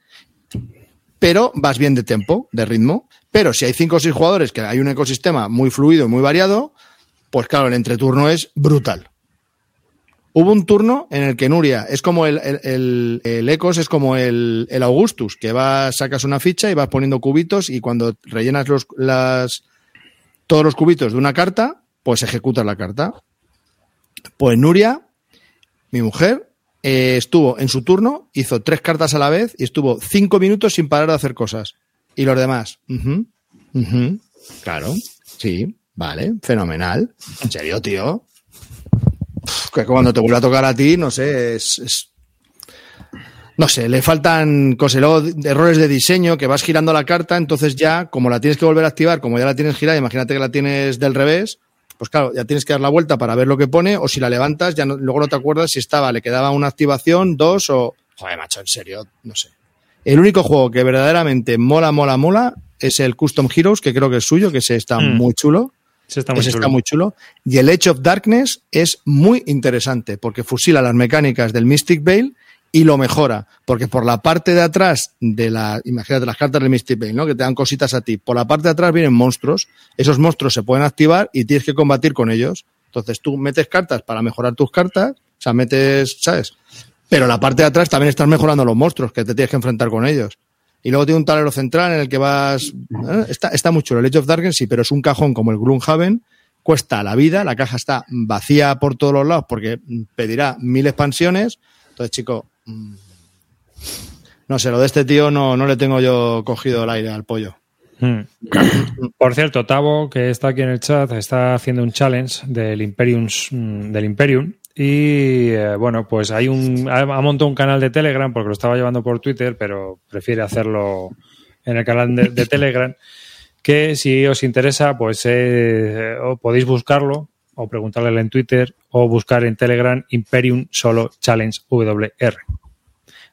pero vas bien de tempo, de ritmo. Pero si hay cinco o seis jugadores que hay un ecosistema muy fluido y muy variado, pues claro, el entreturno es brutal. Hubo un turno en el que Nuria es como el, el, el- Ecos, es como el, el Augustus, que vas, sacas una ficha y vas poniendo cubitos y cuando rellenas los, las, todos los cubitos de una carta, pues ejecutas la carta. Pues Nuria, mi mujer, eh, estuvo en su turno, hizo tres cartas a la vez y estuvo cinco minutos sin parar de hacer cosas. Y los demás, claro, sí, vale, fenomenal. En serio, tío. Que cuando te vuelve a tocar a ti, no sé, es, es- no sé, le faltan errores de diseño, que vas girando la carta, entonces ya, como la tienes que volver a activar, como ya la tienes girada, imagínate que la tienes del revés, pues claro, ya tienes que dar la vuelta para ver lo que pone, o si la levantas, ya no- luego no te acuerdas si estaba, le quedaba una activación, dos, o. Joder, macho, en serio, no sé. El único juego que verdaderamente mola, mola, mola es el Custom Heroes, que creo que es suyo, que está Mm. muy chulo. Ese está muy Ese chulo. está muy chulo. Y el Edge of Darkness es muy interesante porque fusila las mecánicas del Mystic Veil y lo mejora. Porque por la parte de atrás de la, imagínate las cartas del Mystic Veil, ¿no? Que te dan cositas a ti. Por la parte de atrás vienen monstruos. Esos monstruos se pueden activar y tienes que combatir con ellos. Entonces tú metes cartas para mejorar tus cartas. O sea, metes, ¿sabes? Pero la parte de atrás también estás mejorando los monstruos que te tienes que enfrentar con ellos. Y luego tiene un tablero central en el que vas. Está, está muy. El Age of Darkness sí, pero es un cajón como el Gloomhaven. Cuesta la vida, la caja está vacía por todos los lados porque pedirá mil expansiones. Entonces, chico, no sé, lo de este tío no, no le tengo yo cogido el aire al pollo. Mm. Por cierto, Tavo, que está aquí en el chat, está haciendo un challenge del Imperium, mm, del Imperium y eh, bueno, pues hay un ha, ha montado un canal de Telegram porque lo estaba llevando por Twitter, pero prefiere hacerlo en el canal de, de Telegram. Que si os interesa, pues eh, o podéis buscarlo o preguntarle en Twitter o buscar en Telegram Imperium Solo Challenge WR.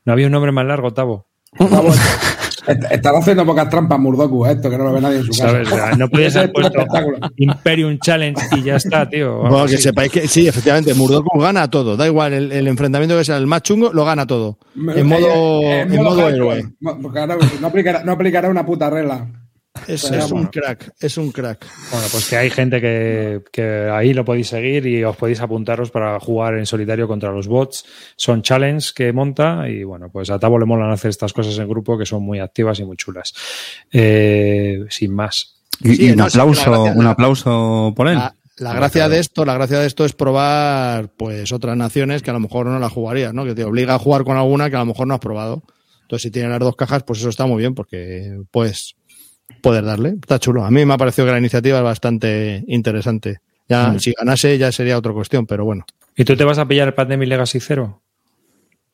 No había un nombre más largo, Tavo. Est- Estaba haciendo pocas trampas Murdoku, eh, esto que no lo ve nadie en su casa. No podías haber es tu puesto espectáculo. Imperium Challenge y ya está, tío. Bueno, que sepáis que sí, efectivamente, Murdoku gana todo. Da igual, el, el enfrentamiento que sea el más chungo, lo gana todo. En modo, Eh, en modo hardcore. héroe. Mo- Claro, no aplicará, no aplicará una puta regla. Es, Pero es un crack, es un crack. Bueno, pues que hay gente que, que ahí lo podéis seguir y os podéis apuntaros para jugar en solitario contra los bots. Son challenge que monta y bueno, pues a Tavo le molan hacer estas cosas en grupo que son muy activas y muy chulas. Eh, sin más. Y, Sí, y un no, aplauso, un la- aplauso por él. La, la gracia de esto, la gracia de esto es probar pues otras naciones que a lo mejor no las jugarías, ¿no? Que te obliga a jugar con alguna que a lo mejor no has probado. Entonces, si tienen las dos cajas, pues eso está muy bien porque puedes poder darle. Está chulo. A mí me ha parecido que la iniciativa es bastante interesante. Ya, si ganase, ya sería otra cuestión, pero bueno. ¿Y tú te vas a pillar el Pandemic Legacy 0?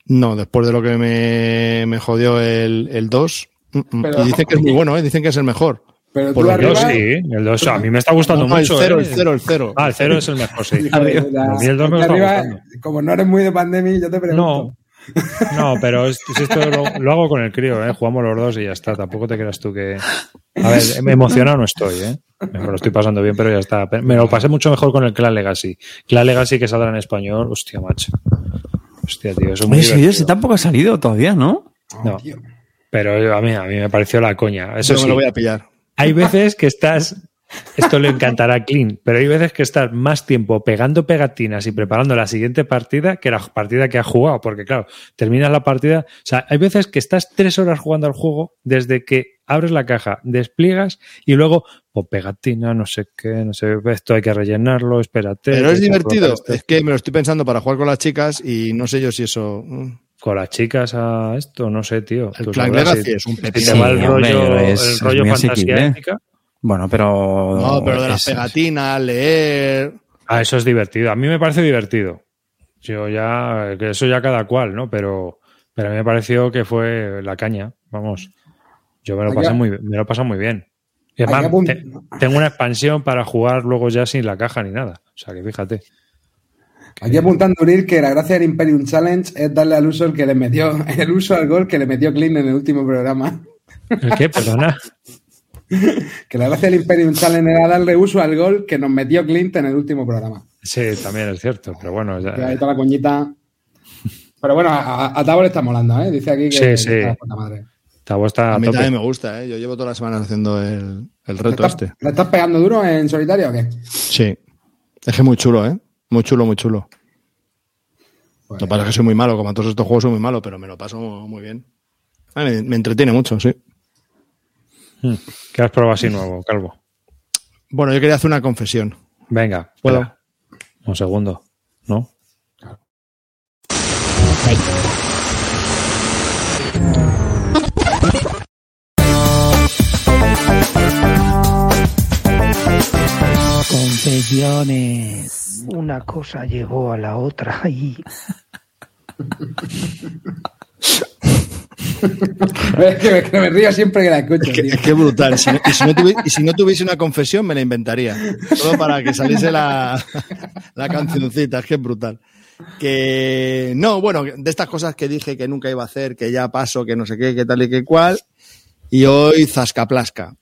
No, después de lo que me, me jodió el, el 2. mm, mm. Pero- y dicen que es muy bueno, ¿eh? Dicen que es el mejor. Pero Por lo que sí, el 2 a mí me está gustando No, no, el mucho. 0, ¿eh? el 0, el 0. Ah, el 0 es el mejor, sí. hijo el dos me de está arriba, gustando. como no eres muy de pandemia, yo te pregunto. No, no, pero es- si esto lo, lo hago con el crío, ¿eh? jugamos los dos y ya está. Tampoco te creas tú que. A ver, me emocionado no estoy, ¿eh? me lo estoy pasando bien, pero ya está. Me lo pasé mucho mejor con el Clan Legacy. Clan Legacy que saldrá en español, hostia, macho. Hostia, tío, eso es muy Oye, ese tampoco ha salido todavía, ¿no? No, Tío. pero a mí, a mí me pareció la coña. Eso Yo sí, me lo voy a pillar. hay veces que estás, esto le encantará a Clean, pero hay veces que estás más tiempo pegando pegatinas y preparando la siguiente partida que la partida que has jugado, porque claro, terminas la partida, o sea, hay veces que estás tres horas jugando al juego desde que abres la caja, despliegas y luego, pues pegatina, no sé qué, no sé, esto hay que rellenarlo, espérate. Pero es divertido. Es que me lo estoy pensando para jugar con las chicas y no sé yo si eso. Con las chicas a esto, no sé, tío. El Clan Legacy si- es un si pepino. te va el Sí, hombre, rollo, es- el rollo fantasía épica. Bueno, pero. No, pero de las es- pegatinas, leer. Ah, eso es divertido. A mí me parece divertido. Yo ya, que eso ya cada cual, ¿no? Pero, pero a mí me pareció que fue la caña. Vamos. Yo me lo pasé muy, me lo he pasado muy bien. Y además, te- tengo una expansión para jugar luego ya sin la caja ni nada. O sea que fíjate. Aquí apuntando Uriel que la gracia del Imperium Challenge es darle al uso el que le metió, el uso al gol que le metió Clean en el último programa. ¿El qué? Perdona. Que la gracia del Imperium Challenge era darle uso al gol que nos metió Clint en el último programa. Sí, también es cierto. Pero bueno, ya- ahí está la coñita. Pero bueno, a, a, Tavo le está molando, ¿eh? Dice aquí que, Sí, que sí. está puta madre. Tabo está A a mí tope. también me gusta, ¿eh? Yo llevo todas las semanas haciendo el, el ¿Le reto estás, este. ¿Le estás pegando duro en solitario o qué? Sí. Es que es muy chulo, ¿eh? Muy chulo, muy chulo. Pues, Lo que pasa es que soy muy malo, como a todos estos juegos soy muy malo, pero me lo paso muy bien. Ah, me, me entretiene mucho, sí. ¿Qué has probado así nuevo, Calvo? Bueno, yo quería hacer una confesión. Venga, ¿Puedo? espera. Un segundo. ¿No? Confesiones. Una cosa llevó a la otra y es que, me, que me río siempre que la escucho. Es que, es brutal. Si no- y, si no tuvi- y si no tuviese una confesión, me la inventaría. Todo para que saliese la, la cancioncita. Es que es brutal. Que no, bueno, de estas cosas que dije que nunca iba a hacer, que ya paso, que no sé qué, que tal y que cual. Y hoy zascaplasca.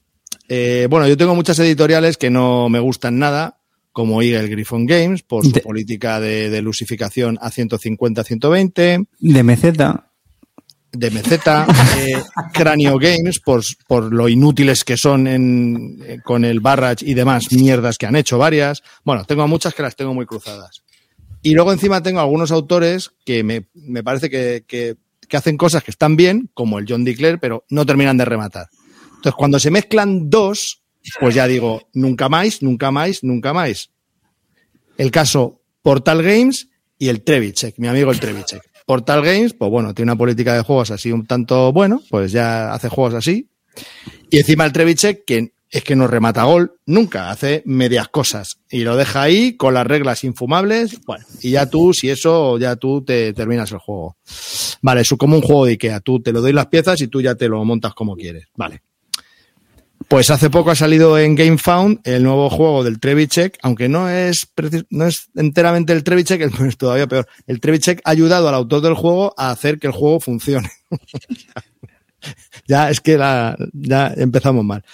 Eh, bueno, yo tengo muchas editoriales que no me gustan nada, como Eagle Griffon Games, por su De- política de, de lusificación a 150-120 De meseta. De MZ, eh, Cranio Games, por, por lo inútiles que son en, eh, con el Barrage y demás mierdas que han hecho varias. Bueno, tengo muchas que las tengo muy cruzadas. Y luego encima tengo algunos autores que me, me parece que, que- que hacen cosas que están bien, como el John Declare, pero no terminan de rematar. Entonces, cuando se mezclan dos, pues ya digo, nunca más, nunca más, nunca más. El caso Portal Games y el Trevichek, mi amigo el Trevichek. Portal Games, pues bueno, tiene una política de juegos así un tanto bueno, pues ya hace juegos así. Y encima el Trevichek, que es que no remata gol nunca, hace medias cosas. Y lo deja ahí con las reglas infumables. Bueno, y ya tú, si eso, ya tú te terminas el juego. Vale, es como un juego de Ikea. Tú te lo doy las piezas y tú ya te lo montas como quieres. Vale. Pues hace poco ha salido en GameFound el nuevo juego del Trevichek, aunque no es, no es enteramente el Trevichek, es todavía peor. El Trevichek ha ayudado al autor del juego a hacer que el juego funcione. ya es que la, ya empezamos mal.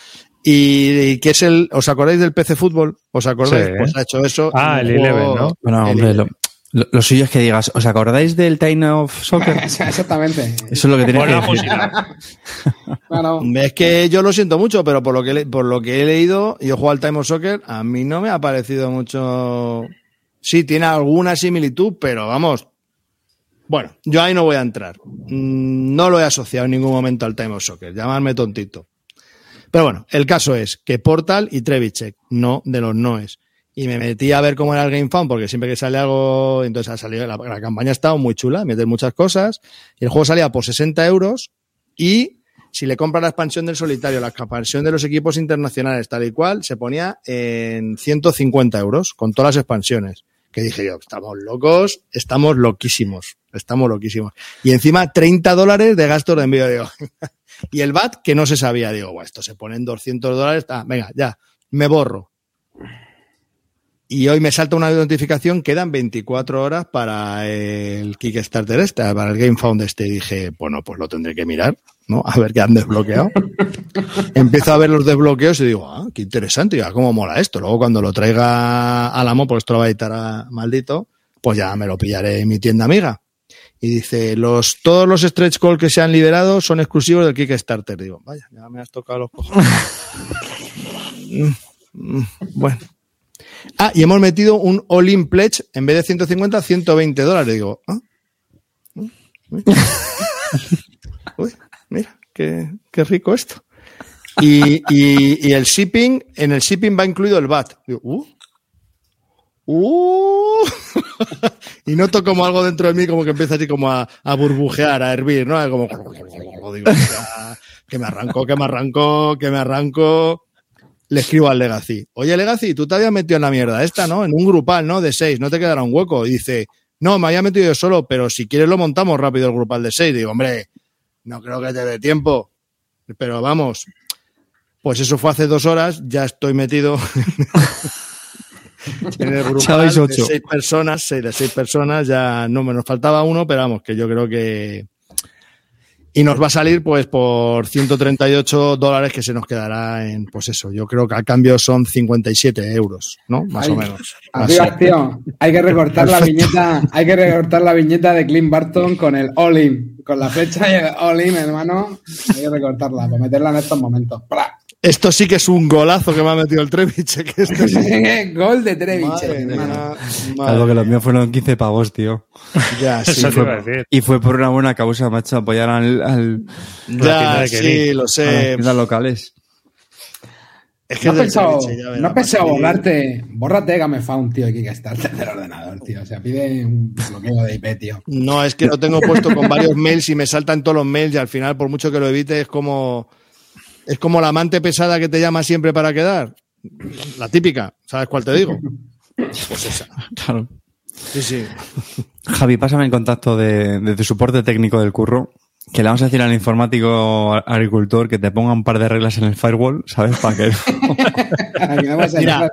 Y, y que es el, ¿os acordáis del PC Fútbol? ¿Os acordáis? Sí. Pues ha hecho eso. Ah, el juego- ¿no? Bueno, el hombre, Eleven. Lo- suyo es que digas, ¿os acordáis del Time of Soccer? Exactamente. Eso es lo que tenéis que decir. música. Claro. Es que yo lo siento mucho, pero por lo que, por lo que he leído, y yo juego al Time of Soccer, a mí no me ha parecido mucho. Sí, tiene alguna similitud, pero vamos. Bueno, yo ahí no voy a entrar. Mm, No lo he asociado en ningún momento al Time of Soccer. Llamarme tontito. Pero bueno, el caso es que Portal y Trevichek, no de los noes. Y me metí a ver cómo era el Game porque siempre que sale algo, entonces ha salido, la, campaña ha estado muy chula, meter muchas cosas. Y el juego salía por 60 euros y si le compras la expansión del solitario, la expansión de los equipos internacionales, tal y cual, se ponía en 150 euros con todas las expansiones. Que dije yo, estamos locos, estamos loquísimos, estamos loquísimos. Y encima 30 dólares de gastos de envío, digo. y el VAT que no se sabía, digo, "Buah, esto se pone en 200 dólares, ah, venga, ya, me borro. Y hoy me salta una notificación, quedan 24 horas para el Kickstarter este, para el Game Found este. Y dije, bueno, pues lo tendré que mirar, ¿no? A ver qué han desbloqueado. Empiezo a ver los desbloqueos y digo, ah, qué interesante, ya, cómo mola esto. Luego cuando lo traiga al amo, porque esto lo va a editar a maldito, pues ya me lo pillaré en mi tienda amiga. Y dice, los, todos los stretch goals que se han liberado son exclusivos del Kickstarter. Digo, vaya, ya me has tocado los cojones. Mm, mm, bueno. Ah, y hemos metido un all-in pledge en vez de 150, 120 dólares. Digo, ah. Uy, Uy, mira, qué, qué rico esto. Y, y, y el shipping, en el shipping va incluido el VAT. Digo, uh. Uh. y noto como algo dentro de mí como que empieza así como a, a burbujear, a hervir, ¿no? Como, digo, que me arranco, que me arranco, que me arranco le escribo al Legacy. Oye, Legacy, tú te habías metido en la mierda esta, ¿no? En un grupal, ¿no? De seis, no te quedará un hueco. Y dice, no, me había metido yo solo, pero si quieres lo montamos rápido el grupal de seis. Digo, hombre, no creo que te dé tiempo. Pero vamos, pues eso fue hace dos horas, ya estoy metido en el grupal de seis personas, seis de seis personas, ya no me nos faltaba uno, pero vamos, que yo creo que y nos va a salir pues por 138 dólares que se nos quedará en, pues eso, yo creo que al cambio son 57 euros, ¿no? Más Ay, o menos. Así. tío. Hay que recortar la viñeta, hay que recortar la viñeta de Clint Barton con el all in, con la flecha y el all in, hermano. Hay que recortarla para meterla en estos momentos. ¡Pra! Esto sí que es un golazo que me ha metido el Trevich. Que esto sí- Gol de Trevich, Madre mía, hermano. madre Algo que los míos fueron 15 pavos, tío. Ya, sí, Eso te fue- iba a decir. Y fue por una buena causa, macho, apoyar al, al- ya, de sí, lo a las sé. locales. Es que No has pensado, verás, no has pensado borrarte, bórrate Gamefound, tío, y Kickstarter del ordenador, tío. O sea, pide un bloqueo de IP, tío. No, es que lo tengo puesto con varios mails y me saltan todos los mails y al final, por mucho que lo evite, es como, es como la amante pesada que te llama siempre para quedar. La típica, ¿sabes cuál te digo? Pues esa. Claro. Sí, sí. Javi, pásame el contacto de, de tu soporte técnico del curro. Que le vamos a decir al informático agricultor que te ponga un par de reglas en el firewall, ¿sabes? Para que, Aquí no Mira,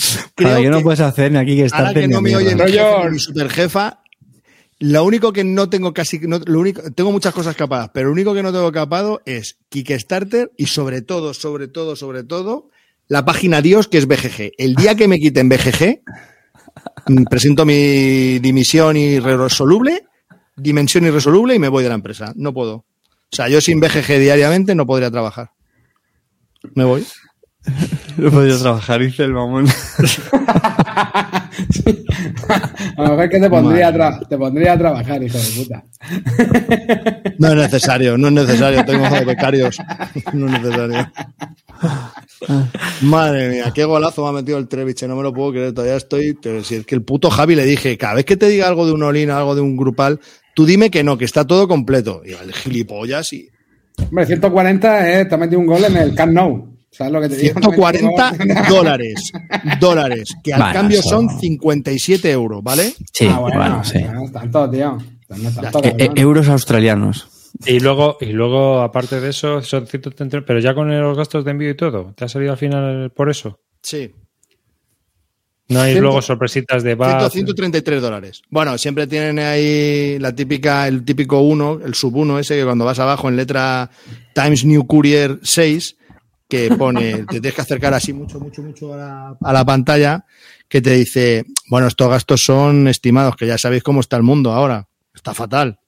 para que no puedes hacer ni aquí que Ahora estar que no me oyen Rollo- mi superjefa, lo único que no tengo casi, no, lo único, tengo muchas cosas capadas, pero lo único que no tengo capado es Kickstarter y sobre todo, sobre todo, sobre todo, la página Dios que es BGG. El día que me quiten BGG, mm, presento mi dimisión irresoluble, dimensión irresoluble y me voy de la empresa. No puedo. O sea, yo sin BGG diariamente no podría trabajar. Me voy. No podía trabajar, dice el mamón. A lo mejor que te pondría, te pondría a trabajar, hijo de puta. No es necesario, no es necesario. Tengo becarios. No es necesario. Madre mía, qué golazo me ha metido el Trevich, no me lo puedo creer, todavía estoy. Pero si es que el puto Javi le dije, cada vez que te diga algo de un Olin, algo de un grupal, tú dime que no, que está todo completo. Y el gilipollas y. Hombre, 140 eh, te ha metido un gol en el Camp Nou. ¿Sabes lo que te digo? 140 dólares. Dólares. Que al Bueno, cambio eso- son 57 euros, ¿vale? Sí, Ah, bueno, bueno, sí. No tanto, tío. No tanto, Eh, eh, euros australianos. Y luego, y luego, aparte de eso, son 130, pero ya con los gastos de envío y todo, ¿te ha salido al final por eso? Sí. No hay Ciento- luego sorpresitas de 100, VAT. 133 dólares. Bueno, siempre tienen ahí la típica, el típico 1, el sub 1 ese que cuando vas abajo en letra Times New Courier 6, que pone, te tienes que acercar así mucho, mucho, mucho a la, a la pantalla, que te dice, bueno, estos gastos son estimados, que ya sabéis cómo está el mundo ahora. Está fatal.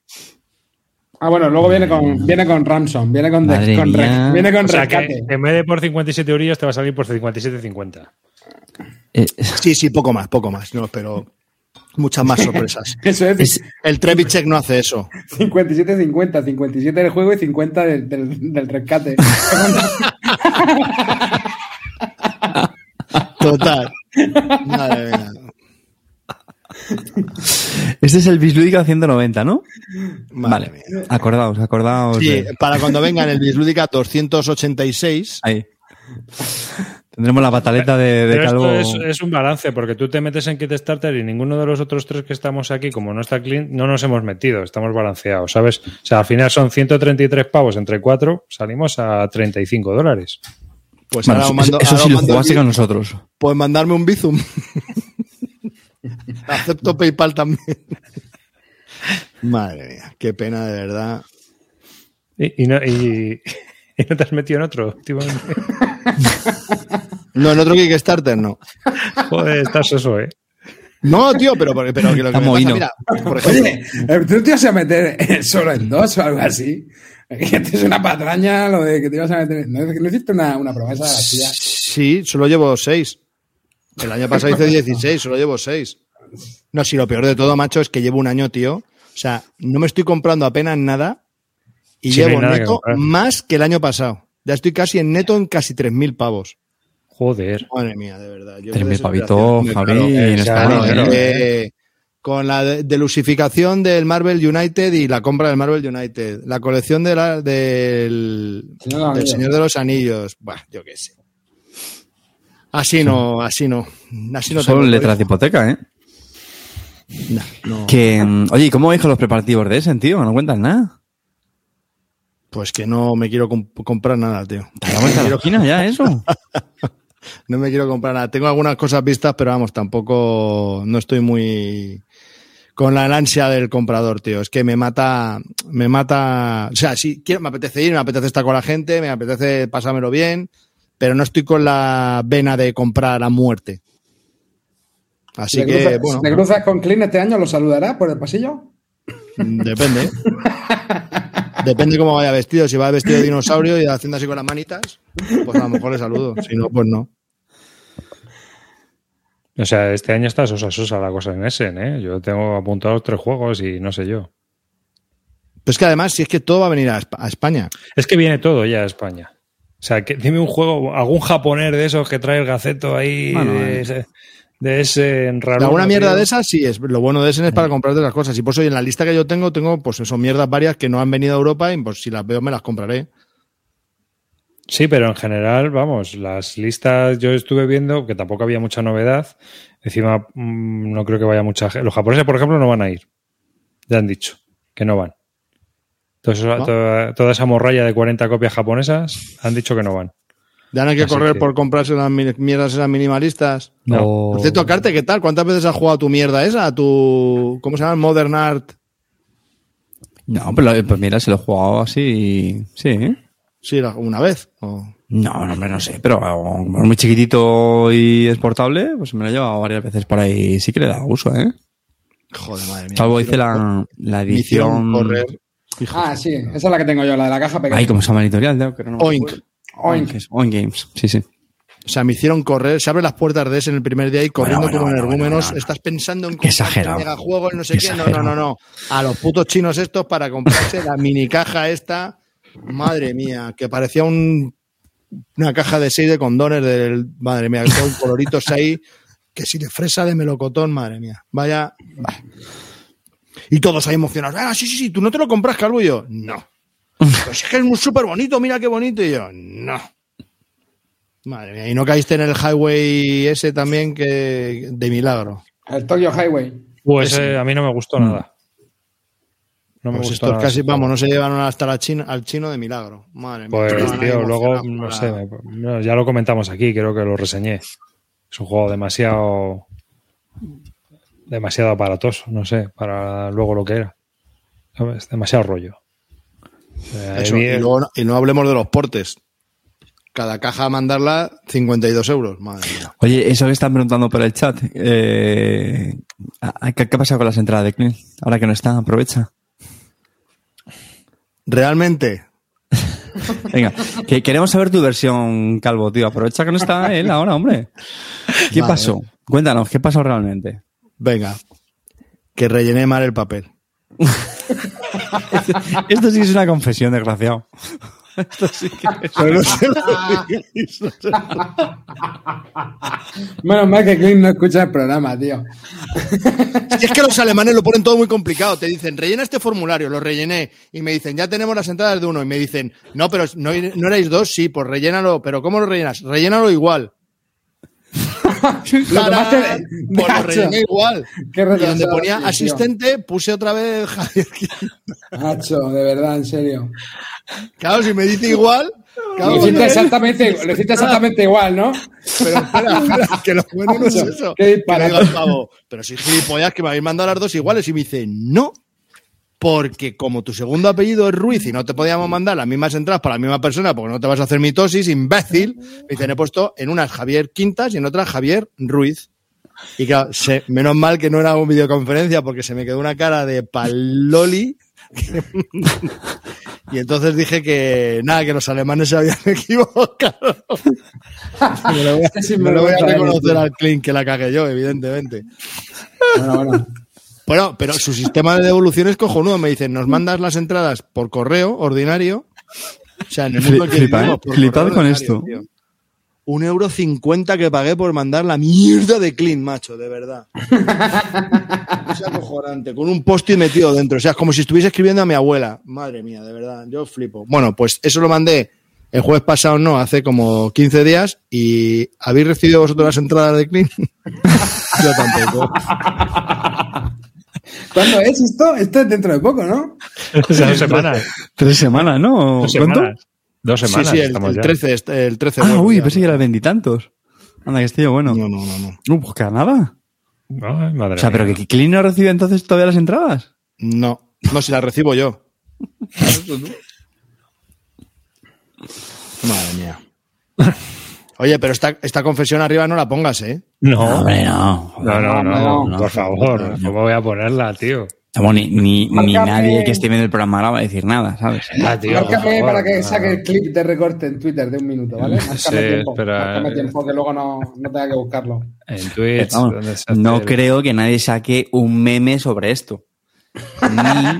Ah, bueno, luego viene con, viene con Ramson, viene con, de- Madre con re- mía. viene con O sea que rescate. en vez de por 57 euros te va a salir por 57,50. Eh, Sí, sí, poco más, poco más, no, pero muchas más sorpresas. Eso es, es- El Trevichek no hace eso. 57-50, 57 del juego y 50 del, del, del rescate. Total. Madre mía. este es el Bislúdica 190, ¿no? Madre vale. mía. Acordaos, acordaos. Sí, de- para cuando venga en el Bislúdica 286, Ahí. Tendremos la pataleta de, de Pero calvo. esto es, es un balance, porque tú te metes en Kickstarter y ninguno de los otros tres que estamos aquí, como no está clean, no nos hemos metido, estamos balanceados, ¿sabes? O sea, al final son 133 pavos entre cuatro, salimos a 35 dólares. pues Bueno, ahora eso, mando, eso ahora sí lo jugaste con nosotros. Pues mandarme un Bizum. Acepto PayPal también. Madre mía, qué pena de verdad. Y, y no, y- y no te has metido en otro, últimamente. No, en otro Kickstarter no. Joder, estás eso, ¿eh? No, tío, pero, pero, pero que lo que Está me pasa, mira, por ejemplo, Oye, eh, ¿tú te ibas a meter solo en dos o algo así? Es una patraña lo de que te ibas a meter. ¿No, ¿no hiciste una, una promesa de la tía? sí, solo llevo seis. El año pasado hice 16, solo llevo seis. No, si lo peor de todo, macho, es que llevo un año, tío. O sea, no me estoy comprando apenas nada y Sí, llevo neto más que el año pasado. Ya estoy casi en neto en casi 3.000 pavos. Joder. Madre mía, de verdad. Yo 3.000 de pavitos, Javi, ¿eh? con la de- delusificación del Marvel United y la compra del Marvel United, la colección de la- del, Señor de los del Anillos. Señor de los Anillos, Buah, yo qué sé. Así no, así no. Así no tengo letras de hipoteca, ¿eh? No, no. Que, mm, oye, ¿y cómo vais con los preparativos de ese, tío? No cuentas nada. Pues que no me quiero comp- comprar nada, tío. ¿Te esquina ya eso? No me quiero comprar nada. Tengo algunas cosas vistas, pero vamos, tampoco no estoy muy con la ansia del comprador, tío. Es que me mata, me mata. O sea, sí, quiero, me apetece ir, me apetece estar con la gente, me apetece pasármelo bien, pero no estoy con la vena de comprar a muerte. Así Si que, cruzas- bueno, si te cruzas con Clean este año, ¿lo saludarás por el pasillo? depende. Depende cómo vaya vestido. Si va vestido de dinosaurio y haciendo así con las manitas, pues a lo mejor le saludo. Si no, pues no. O sea, este año está sosa sosa la cosa en Essen, ¿eh? Yo tengo apuntados tres juegos y no sé yo. Pues que además, si es que todo va a venir a Espa- a España. Es que viene todo ya a España. O sea, que dime un juego, algún japonés de esos que trae el gaceto ahí Bueno, eh. Ese, de ese raro. Alguna mierda de esas, sí, es lo bueno de Essen es para comprarte las cosas. Y por eso en la lista que yo tengo, tengo pues eso, mierdas varias que no han venido a Europa y pues si las veo me las compraré. Sí, pero en general, vamos, las listas yo estuve viendo que tampoco había mucha novedad. Encima, mm, no creo que vaya mucha gente. Los japoneses, por ejemplo, no van a ir. Ya han dicho que no van. Entonces, ¿No? toda, toda esa morralla de 40 copias japonesas han dicho que no van. Ya no hay que Así correr que- por comprarse las mi- mierdas esas minimalistas. No. Por cierto, Carte, ¿qué tal? ¿Cuántas veces has jugado tu mierda esa? ¿A tu. ¿Cómo se llama? Modern Art. No, pero pues mira, se lo he jugado así. Sí, ¿eh? Sí, una vez. o- No, no, hombre, no sé, pero como es muy chiquitito y es portable, pues me lo he llevado varias veces por ahí. Sí que le da uso, ¿eh? Joder, madre mía. Salvo hice la, la edición. correr. Ah, sí, esa es la que tengo yo, la de la caja pequeña. Ay, ¿cómo se llama la editorial? Tengo que no me Oink. Oink. Oink Games, sí, sí. O sea, me hicieron correr. Se abren las puertas de ese en el primer día y corriendo bueno, como bueno, energúmenos. bueno. Estás pensando en comprarte exagerado. megajuegos, no sé Qué qué. No, no, no, no. A los putos chinos estos para comprarse la mini caja esta. Madre mía, que parecía un, una caja de seis de condones del. Madre mía, con coloritos ahí. Que si de fresa de melocotón, madre mía. Vaya. Y todos ahí emocionados. Ah, sí, sí, sí, tú no te lo compras, Calvo y yo. No. Pues es que es muy súper bonito, mira qué bonito. Y yo, no. Madre mía, y no caíste en el highway ese también que de milagro. El Tokyo Highway. Pues Ese. eh, a mí no me gustó nada. No me Pues gustó estos nada. casi, vamos, no se llevan hasta la china, al chino de milagro. Madre mía. Pues, estaban ahí tío, luego, no sé, me- no, ya lo comentamos aquí, creo que lo reseñé. Es un juego demasiado. demasiado aparatoso, no sé, para luego lo que era. ¿Sabes? Demasiado rollo. Eso, a y, luego no- y no hablemos de los portes. cada caja mandarla 52 euros. Madre mía. Oye, eso que están preguntando por el chat, eh, ¿qué, qué pasa con las entradas de Clean? Ahora que no está, aprovecha. Realmente, Venga, que queremos saber tu versión, Calvo, tío. Aprovecha que no está él ahora, hombre. ¿Qué Vale. pasó? Cuéntanos, ¿qué pasó realmente? venga, que rellené mal el papel. Esto sí es una confesión, desgraciado. Esto sí que es- Pero no se lo digáis, no se lo- Menos mal que Clint no escucha el programa, tío. Si es que los alemanes lo ponen todo muy complicado. Te dicen, rellena este formulario, lo rellené. Y me dicen, ya tenemos las entradas de uno. Y me dicen, no, pero no, no erais dos, sí, pues rellénalo. Pero ¿cómo lo rellenas? Rellénalo igual. Lo tomaste de- rellené igual. Qué Y donde ponía tío. asistente, puse otra vez Javier. Nacho, de verdad, en serio. Claro, si me dice igual. claro, Lo hiciste exactamente, lo hiciste exactamente igual, ¿no? Pero espera, espera, que lo bueno no es eso. qué Que disparate. le digo al pavo, pero si gilipollas que me habéis mandado las dos iguales. Y me dice, no, porque como tu segundo apellido es Ruiz y no te podíamos mandar las mismas entradas para la misma persona porque no te vas a hacer mitosis, imbécil, me dicen, he puesto en unas Javier Quintas y en otras Javier Ruiz. Y claro, se- menos mal que no era una videoconferencia porque se me quedó una cara de paloli. y entonces dije que nada, que los alemanes se habían equivocado. Me lo voy a, me lo voy a reconocer al Clint que la cagué yo, evidentemente. Bueno, bueno. Bueno, pero su sistema de devolución es cojonudo. Me dicen, nos mandas las entradas por correo ordinario. O sea, en el mundo Fli- que flipa, vivimos, ¿eh? por Flipad con esto. tío. Un euro cincuenta que pagué por mandar la mierda de Clint, macho, de verdad. Es acojonante, con un post-it metido dentro. O sea, es como si estuviese escribiendo a mi abuela. Madre mía, de verdad, yo flipo. Bueno, pues eso lo mandé el jueves pasado, no, hace como 15 días. ¿Y habéis recibido vosotros las entradas de Clint? yo tampoco. ¿Cuándo es esto? Esto es dentro de poco, ¿no? O sea, dos semanas. Tres semanas, ¿no? Dos ¿Cuánto? semanas. Dos semanas sí, sí, el, el ya. 13, este- el 13. Ah, uy, pensé que era veintitantos. Anda, que estoy yo bueno. No, no, no, no. No, pues que nada. Ay, madre O sea, pero que Clean no recibe entonces todavía las entradas. No, no, si la recibo yo. Madre mía. Oye, pero esta, esta confesión arriba no la pongas, ¿eh? No, hombre, no. no, no, no, no, por favor, no. ¿cómo voy a ponerla, tío? Ni, ni, ni Márcame- nadie que esté viendo el programa ahora va a decir nada, ¿sabes? Ah, tío, por Márcame favor, para que no, saque no. el clip de recorte en Twitter de un minuto, ¿vale? Márcame Sí, tiempo. pero, Márcame eh, tiempo que luego no, no tenga que buscarlo. En Twitch, Vamos, no creo que nadie saque un meme sobre esto. Ni-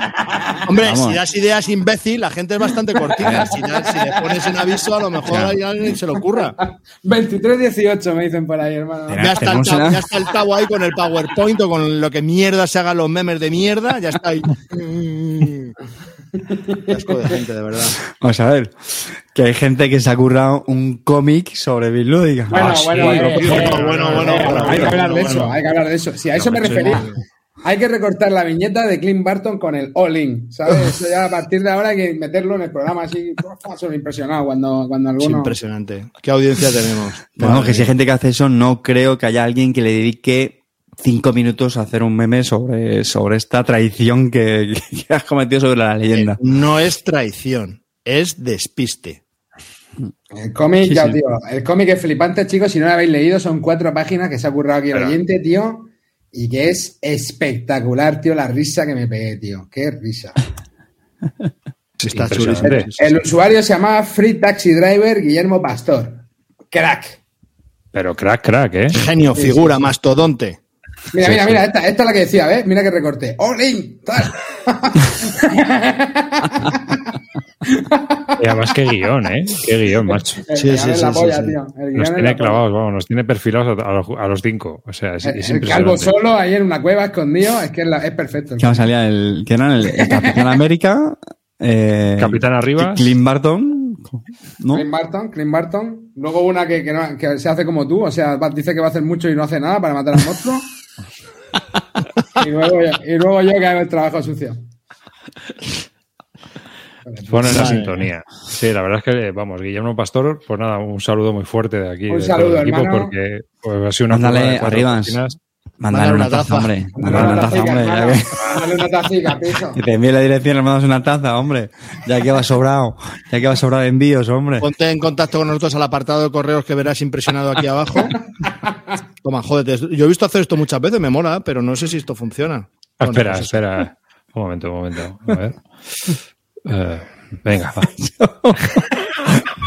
Hombre, Vamos. si das ideas imbécil, la gente es bastante cortita. Si, das- si le pones en aviso, a lo mejor Claro. a alguien se le ocurra. 23-18 me dicen por ahí, hermano. Ya está, el tabo, una- ya está el tabo ahí con el PowerPoint o con lo que mierda se hagan los memes de mierda. Ya está ahí. Asco de gente, de verdad. Vamos a ver, que hay gente que se ha currado un cómic sobre Bill. Bueno, Ah, bueno, bueno, bueno, bueno, Hay que hablar de eso, hay que hablar de eso. Si a eso me refería. Hay que recortar la viñeta de Clint Barton con el all-in, ¿sabes? Eso ya a partir de ahora hay que meterlo en el programa así. Son impresionado cuando, cuando Es alguno. impresionante. ¿Qué audiencia tenemos? Madre que si hay gente que hace eso, no creo que haya alguien que le dedique cinco minutos a hacer un meme sobre, sobre esta traición que, que has cometido sobre la leyenda. No es traición, es despiste. El cómic, Sí, ya, sí. tío. El cómic es flipante, chicos. Si no lo habéis leído, son cuatro páginas que se ha currado aquí el oyente, tío. Y que es espectacular, tío, la risa que me pegué, tío. Qué risa. Está El usuario se llamaba Free Taxi Driver Guillermo Pastor. Crack. Pero crack, crack, ¿eh? Genio, figura, mastodonte. Mira, Sí, mira, sí. mira, esta, esta es la que decía, ¿ves? Mira que recorte. All in, tal. Y además, qué guion, ¿eh? Qué guion, macho. El Sí, sí, sí, la sí, polla, sí. tío. El guion Nos en tiene clavados, vamos, nos tiene perfilados a, a los, a los cinco. O sea, es, es El, el calvo solo ahí en una cueva escondido, es que es, la- es perfecto. Que salía el, que era el, el Capitán América, eh, Capitán Arribas. Clint Barton, ¿no? Clint Barton, Clint Barton. Luego una que, que, no- que se hace como tú, o sea, dice que va a hacer mucho y no hace nada para matar al monstruo. Y, luego yo, y luego yo que hago el trabajo sucio. Ponen la sintonía. Sí, la verdad es que, vamos, Guillermo Pastor, pues nada, un saludo muy fuerte de aquí. Un de saludo, todo el equipo, hermano. porque pues, ha sido una cuatro Arribas. Mándale una taza, hombre. Mándale una taza, hombre. Ya que, Mándale una tacica, piso. que te envíe la dirección, le mandas una taza, hombre. Ya que va sobrado. Ya que va sobrado de envíos, hombre. Ponte en contacto con nosotros al apartado de correos que verás impresionado aquí abajo. Toma, jódete. Yo he visto hacer esto muchas veces, me mola, pero no sé si esto funciona. Ah, Bueno, espera, pues espera. Un momento, un momento. A ver. Eh, venga, va.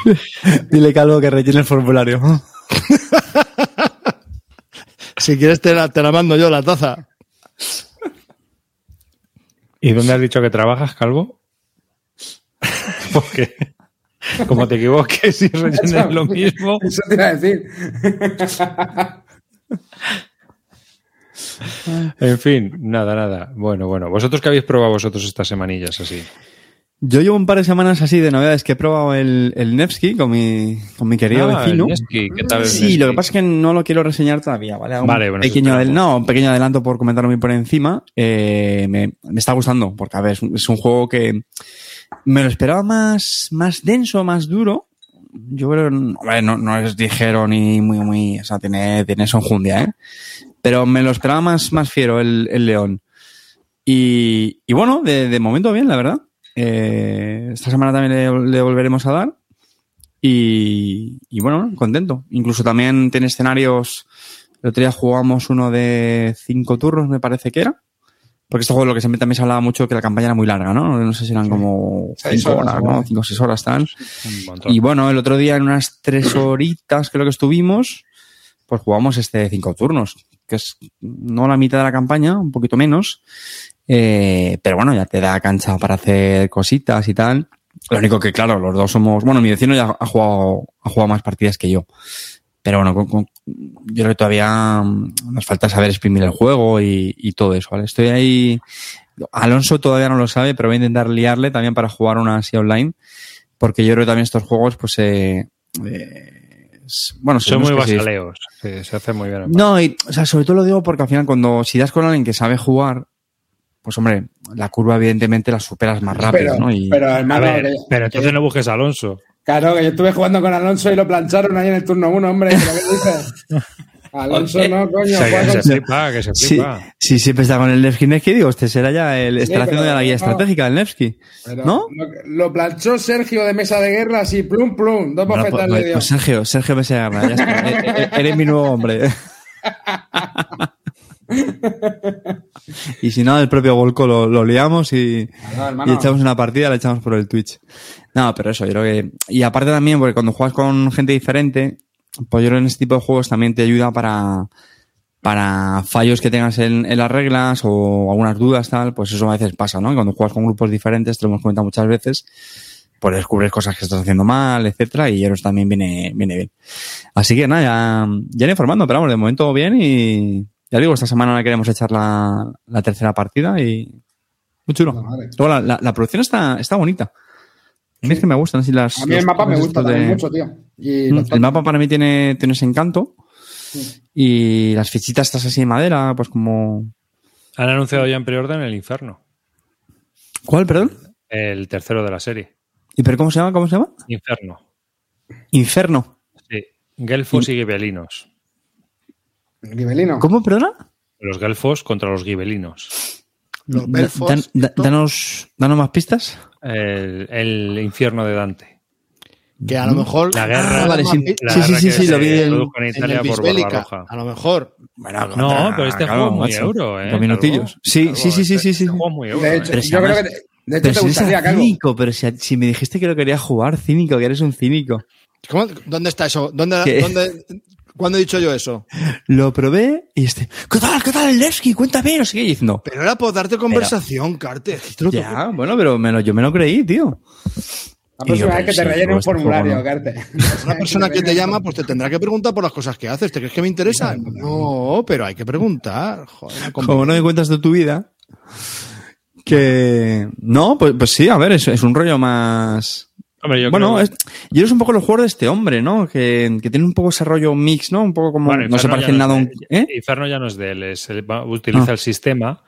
Dile Calvo que rellene el formulario. Si quieres te la, te la mando yo, la taza. ¿Y dónde has dicho que trabajas, Calvo? Porque como te equivoques y rellenes lo mismo. Eso te iba a decir. En fin, nada, nada. Bueno, bueno. ¿Vosotros qué habéis probado vosotros estas semanillas así? Yo llevo un par de semanas así de novedades que he probado el, el Nevsky con mi, con mi querido Ah, vecino. el Nevsky, ¿qué tal el Sí, Nevsky? lo que pasa es que no lo quiero reseñar todavía, ¿vale? Un Vale, bueno, pequeño no, un pequeño adelanto por comentarlo muy por encima. Eh, me, me está gustando, porque a ver, es un, es un juego que me lo esperaba más, más denso, más duro. Yo creo no, no, no es ligero ni muy, muy, o sea, tiene, tiene su enjundia, ¿eh? Pero me lo esperaba más, más fiero el, el león. Y, y bueno, de, de momento bien, la verdad. Eh, esta semana también le, le volveremos a dar. Y, y bueno, contento. Incluso también tiene escenarios. El otro día jugamos uno de cinco turnos, me parece que era. Porque este juego lo que siempre también se hablaba mucho que la campaña era muy larga, ¿no? No sé si eran como cinco horas. ¿no? Cinco o seis horas montón. Y bueno, el otro día en unas tres horitas creo que estuvimos, pues jugamos este cinco turnos, que es no la mitad de la campaña, un poquito menos. Eh, pero bueno, ya te da cancha para hacer cositas y tal. Lo único que, claro, los dos somos. Bueno, mi vecino ya ha jugado, ha jugado más partidas que yo. Pero bueno, con- con- yo creo que todavía mm, nos falta saber exprimir el juego y, y todo eso, ¿vale? Estoy ahí. Alonso todavía no lo sabe, pero voy a intentar liarle también para jugar una así online. Porque yo creo que también estos juegos, pues, eh, eh, bueno, Son muy basaleos. Sí, se hace muy bien. en No, y, o sea, sobre todo lo digo porque al final cuando, si das con alguien que sabe jugar, pues hombre, la curva evidentemente la superas más rápido, Pero, ¿no? Y, pero hermano, ver, que- pero entonces no busques a Alonso. claro, que yo estuve jugando con Alonso y lo plancharon ahí en el turno uno, hombre. ¿Pero qué dices? Alonso no, coño. Que se flipa, que se Sí, flipa. sí, siempre está con el Nevsky Nevsky, digo, este será ya el, estará Sí, haciendo la guía no. estratégica del Nevsky. ¿No? Lo, lo planchó Sergio de mesa de guerra así, plum, plum. Dos Bueno, bofetas pues, le pues, dio. pues Sergio, Sergio Becerra, ya está. Eh, eh, Eres mi nuevo hombre. y si no, el propio Volco lo, lo liamos y, y echamos una partida, la echamos por el Twitch. No, pero eso, yo creo que. Y aparte también, porque cuando juegas con gente diferente, pues yo creo que en este tipo de juegos también te ayuda para, para fallos que tengas en, en las reglas o algunas dudas, tal, pues eso a veces pasa, ¿no? Y cuando juegas con grupos diferentes, te lo hemos comentado muchas veces, pues descubres cosas que estás haciendo mal, etcétera, y eso también viene, viene bien. Así que nada, ya, ya iré informando, pero vamos, de momento bien y ya digo, esta semana le queremos echar la, la tercera partida y muy chulo. Luego la, la, la producción está, está bonita. A mí es que me gustan así las. A mí el mapa me gusta también de- mucho, tío. Y Mm, El mapa para mí tiene, tiene ese encanto. Y las fichitas estas así de madera, pues como. Han anunciado ya en preorden el Inferno, ¿Cuál, perdón? el tercero de la serie. ¿Y pero cómo se llama? ¿Cómo se llama? Inferno. Inferno. Sí. Gelfos y gibelinos. Gibelino. ¿Cómo, perdona? Los gelfos contra los gibelinos. Los belfos. dan- danos, danos más pistas. El, el infierno de Dante. que a lo mejor. La guerra. Ah, vale, sí. la Sí, sí, guerra sí, que sí, lo vi en- en en Italia el por. Barbarroja. A lo mejor. No, pero este juego es muy macho. euro, ¿eh? Dos minutillos. Sí, sí, sí, sí, este- sí, sí. este juego es muy euro. De hecho, ¿eh? Pero si yo creo que te, de hecho Pero te si eres gustaría, cínico, pero si, si me dijiste que lo quería jugar, cínico, que eres un cínico. ¿Cómo? ¿Dónde está eso? ¿Dónde, dónde, ¿Cuándo he dicho yo eso? Lo probé y este, ¿qué tal, qué tal el Nevsky? Cuéntame, no sé qué. Y Pero era por darte conversación, Carter. ya, bueno, pero me lo, yo me lo creí, tío. La vez que te rellene un formulario, no. Carte. Una persona que te llama, pues te tendrá que preguntar por las cosas que haces. ¿Te crees que me interesa? No, pero hay que preguntar. Joder, como- Como no me cuentas de tu vida. Que. No, pues, pues sí, a ver, es, es un rollo más. Hombre, yo bueno, creo- es, y eres un poco los juegos de este hombre, ¿no? Que, que tiene un poco ese rollo mix, ¿no? Un poco como. Bueno, no se parece en nada a es un. de- ¿Eh? Inferno ya no es de él, es, él utiliza Ah. el sistema,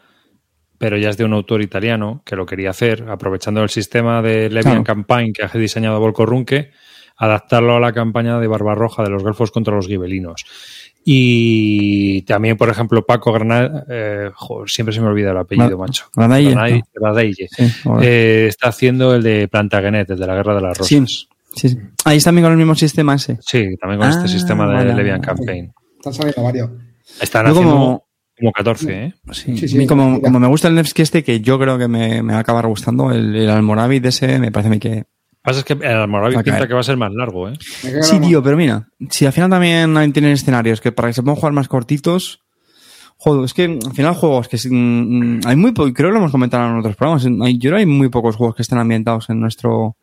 pero ya es de un autor italiano que lo quería hacer, aprovechando el sistema de Levian Claro. Campaign que ha diseñado Volko Runke, adaptarlo a la campaña de Barbarroja de los Gelfos contra los Gibelinos. Y también, por ejemplo, Paco Granada, eh, siempre se me olvida el apellido, macho. No. Granaille. Sí. Eh, está haciendo el de Plantagenet, el de la Guerra de las Rosas. Sí, sí, sí. Ahí está también con el mismo sistema ese. Sí, también con Ah, este sistema de vale. Levian Campaign. Están saliendo varios. Están Yo haciendo como- como, 14, ¿eh? Sí, Sí, sí, mí como, como me gusta el Nevsky este, que yo creo que me, me va a acabar gustando, el, el Almoravid ese, me parece a mí que... pasa es que el Almoravid pinta que va a ser más largo, ¿eh? Sí, tío, pero mira, si al final también tienen escenarios que para que se puedan jugar más cortitos, joder, es que al final juegos que mm, hay muy creo que lo hemos comentado en otros programas, en- hay, yo creo que hay muy pocos juegos que estén ambientados en nuestro,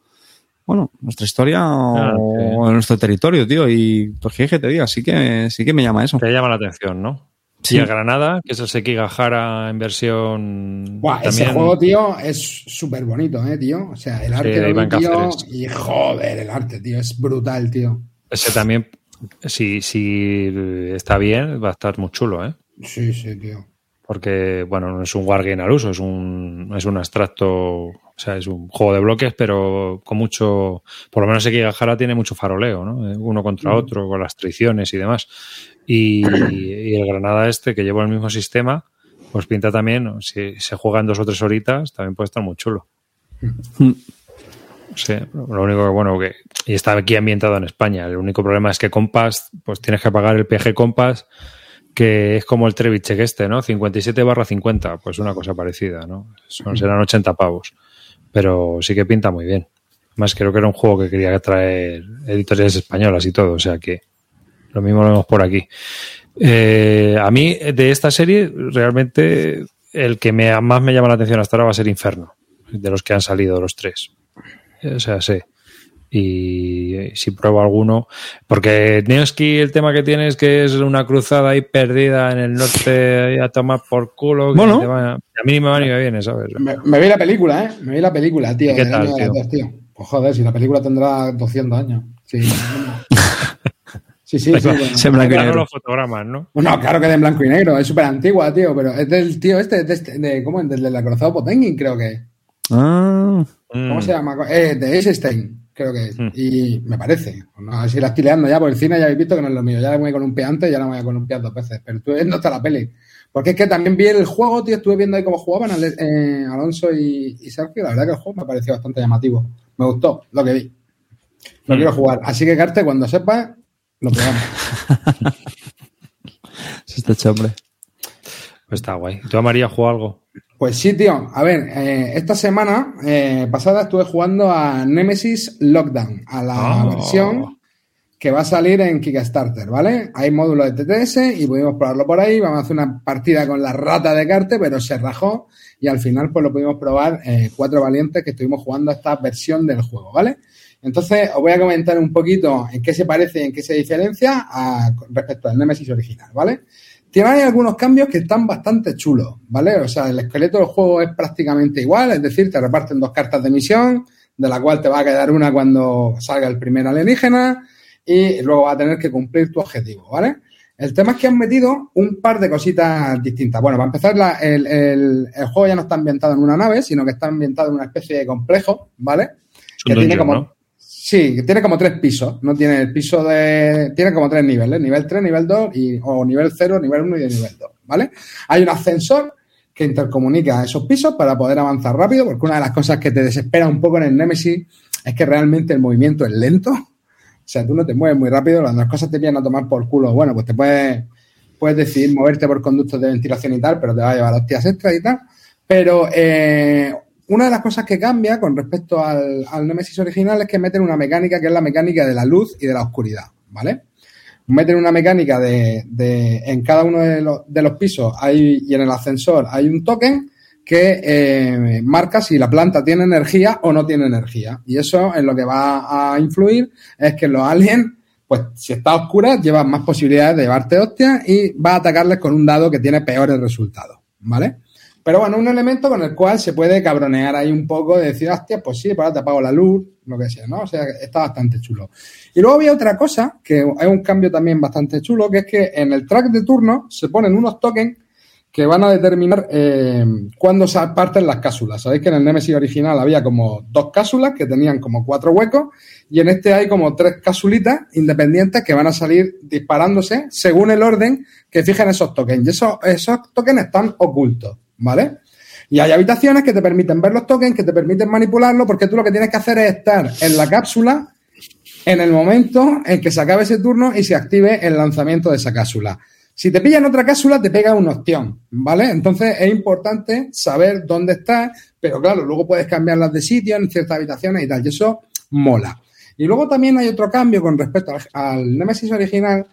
bueno, nuestra historia o Ah, sí. en nuestro territorio, tío, y pues que que te diga, sí que, sí que me llama eso. Te llama la atención, ¿no? Sí. Y el Granada, que es el Sekigahara en versión. Buah, ese juego, tío, es súper bonito, ¿eh, tío? O sea, el arte de de Iván tío, Cáceres. y joder, el arte, tío, es brutal, tío. Ese también, si, si está bien, va a estar muy chulo, ¿eh? Sí, sí, tío. Porque, bueno, no es un wargame al uso, es un, es un abstracto, o sea, es un juego de bloques, pero con mucho, por lo menos Sekigahara tiene mucho faroleo, ¿no? Uno contra otro, con las traiciones y demás. Y, y el Granada este, que lleva el mismo sistema, pues pinta también, si se juega en dos o tres horitas, también puede estar muy chulo. Sí, lo único que, bueno, que y está aquí ambientado en España. El único problema es que Compass, pues tienes que pagar el PG Compass, que es como el Trevichek este, ¿no? 57 barra 50, pues una cosa parecida, ¿no? Son, serán 80 pavos. Pero sí que pinta muy bien. Más creo que era un juego que quería traer editoriales españolas y todo, o sea que lo mismo lo vemos por aquí. Eh, a mí, de esta serie, realmente el que me, más me llama la atención hasta ahora va a ser Inferno, de los que han salido los tres. O sea, sé. Y eh, si pruebo alguno, porque Neoski el tema que tiene es que es una cruzada ahí perdida en el norte a tomar por culo. que Bueno. va- a mí ni me va ni me viene, ¿sabes? Me, me vi la película, ¿eh? Me vi la película, tío. ¿Y qué tal, dos, tío. Pues joder, si la película tendrá 200 años. Sí, sí, sí. sí, bueno. Se blanco y negro. los fotogramas, ¿no? Bueno, claro que de en blanco y negro, es súper antigua, tío, pero es del tío este, de, este- de, ¿cómo? Del del acorazado Potenkin, creo que. es. Ah, ¿Cómo Mm. se llama? Eh, de Eisenstein, creo que es. Mm. Y me parece. No, así la estoy liando ya por el cine, ya habéis visto que no es lo mío. Ya la voy a columpiar antes, ya la voy a columpiar dos veces. Pero estuve viendo hasta la peli. Porque es que también vi el juego, tío, estuve viendo ahí cómo jugaban eh, Alonso y, y Sergio. La verdad que el juego me pareció bastante llamativo. Me gustó lo que vi. Lo Mm. quiero jugar. Así que, Carte, cuando sepas, lo probamos. se está hecho, hombre. Pues está guay. ¿Tú, María, jugó algo? Pues sí, tío. A ver, eh, esta semana eh, pasada estuve jugando a Nemesis Lockdown, a la Oh. versión que va a salir en Kickstarter, ¿vale? Hay módulo de TTS y pudimos probarlo por ahí. Vamos a hacer una partida con la rata de Carte, pero se rajó y al final pues lo pudimos probar eh, cuatro valientes que estuvimos jugando a esta versión del juego, ¿vale? Entonces os voy a comentar un poquito en qué se parece y en qué se diferencia a- respecto al Nemesis original, ¿vale? Tiene algunos cambios que están bastante chulos, ¿vale? O sea, el esqueleto del juego es prácticamente igual, es decir, te reparten dos cartas de misión, de la cual te va a quedar una cuando salga el primer alienígena y luego va a tener que cumplir tu objetivo, ¿vale? El tema es que han metido un par de cositas distintas. Bueno, para empezar, la- el, el- el juego ya no está ambientado en una nave, sino que está ambientado en una especie de complejo, ¿vale? Es que tiene como, ¿no? Sí, tiene como tres pisos. No tiene el piso de. Tiene como tres niveles: nivel 3, nivel 2, y, o nivel 0, nivel 1 y de nivel 2. ¿Vale? Hay un ascensor que intercomunica esos pisos para poder avanzar rápido, porque una de las cosas que te desespera un poco en el Nemesis es que realmente el movimiento es lento. O sea, tú no te mueves muy rápido, las cosas te vienen a tomar por culo, bueno, pues te puedes, puedes decidir moverte por conductos de ventilación y tal, pero te va a llevar hostias extras y tal. Pero eh, una de las cosas que cambia con respecto al, al Nemesis original es que meten una mecánica que es la mecánica de la luz y de la oscuridad, ¿vale? Meten una mecánica de, de en cada uno de los, de los pisos hay, y en el ascensor hay un token que eh, marca si la planta tiene energía o no tiene energía. Y eso en lo que va a influir es que los aliens, pues si está oscura, llevan más posibilidades de llevarte hostias y va a atacarles con un dado que tiene peores resultados, ¿vale? Pero bueno, un elemento con el cual se puede cabronear ahí un poco, de decir, hostia, pues sí, para te apago la luz, lo que sea, ¿no? O sea, está bastante chulo. Y luego había otra cosa, que hay un cambio también bastante chulo, que es que en el track de turno se ponen unos tokens que van a determinar eh, cuándo se parten las cápsulas. Sabéis que en el Nemesis original había como dos cápsulas que tenían como cuatro huecos y en este hay como tres cápsulitas independientes que van a salir disparándose según el orden que fijen esos tokens. Y esos tokens están ocultos, ¿vale? Y hay habitaciones que te permiten ver los tokens, que te permiten manipularlo, porque tú lo que tienes que hacer es estar en la cápsula en el momento en que se acabe ese turno y se active el lanzamiento de esa cápsula. Si te pillan otra cápsula, te pega una opción, ¿vale? Entonces es importante saber dónde estás, pero claro, luego puedes cambiarlas de sitio en ciertas habitaciones y tal, y eso mola. Y luego también hay otro cambio con respecto al, Nemesis original,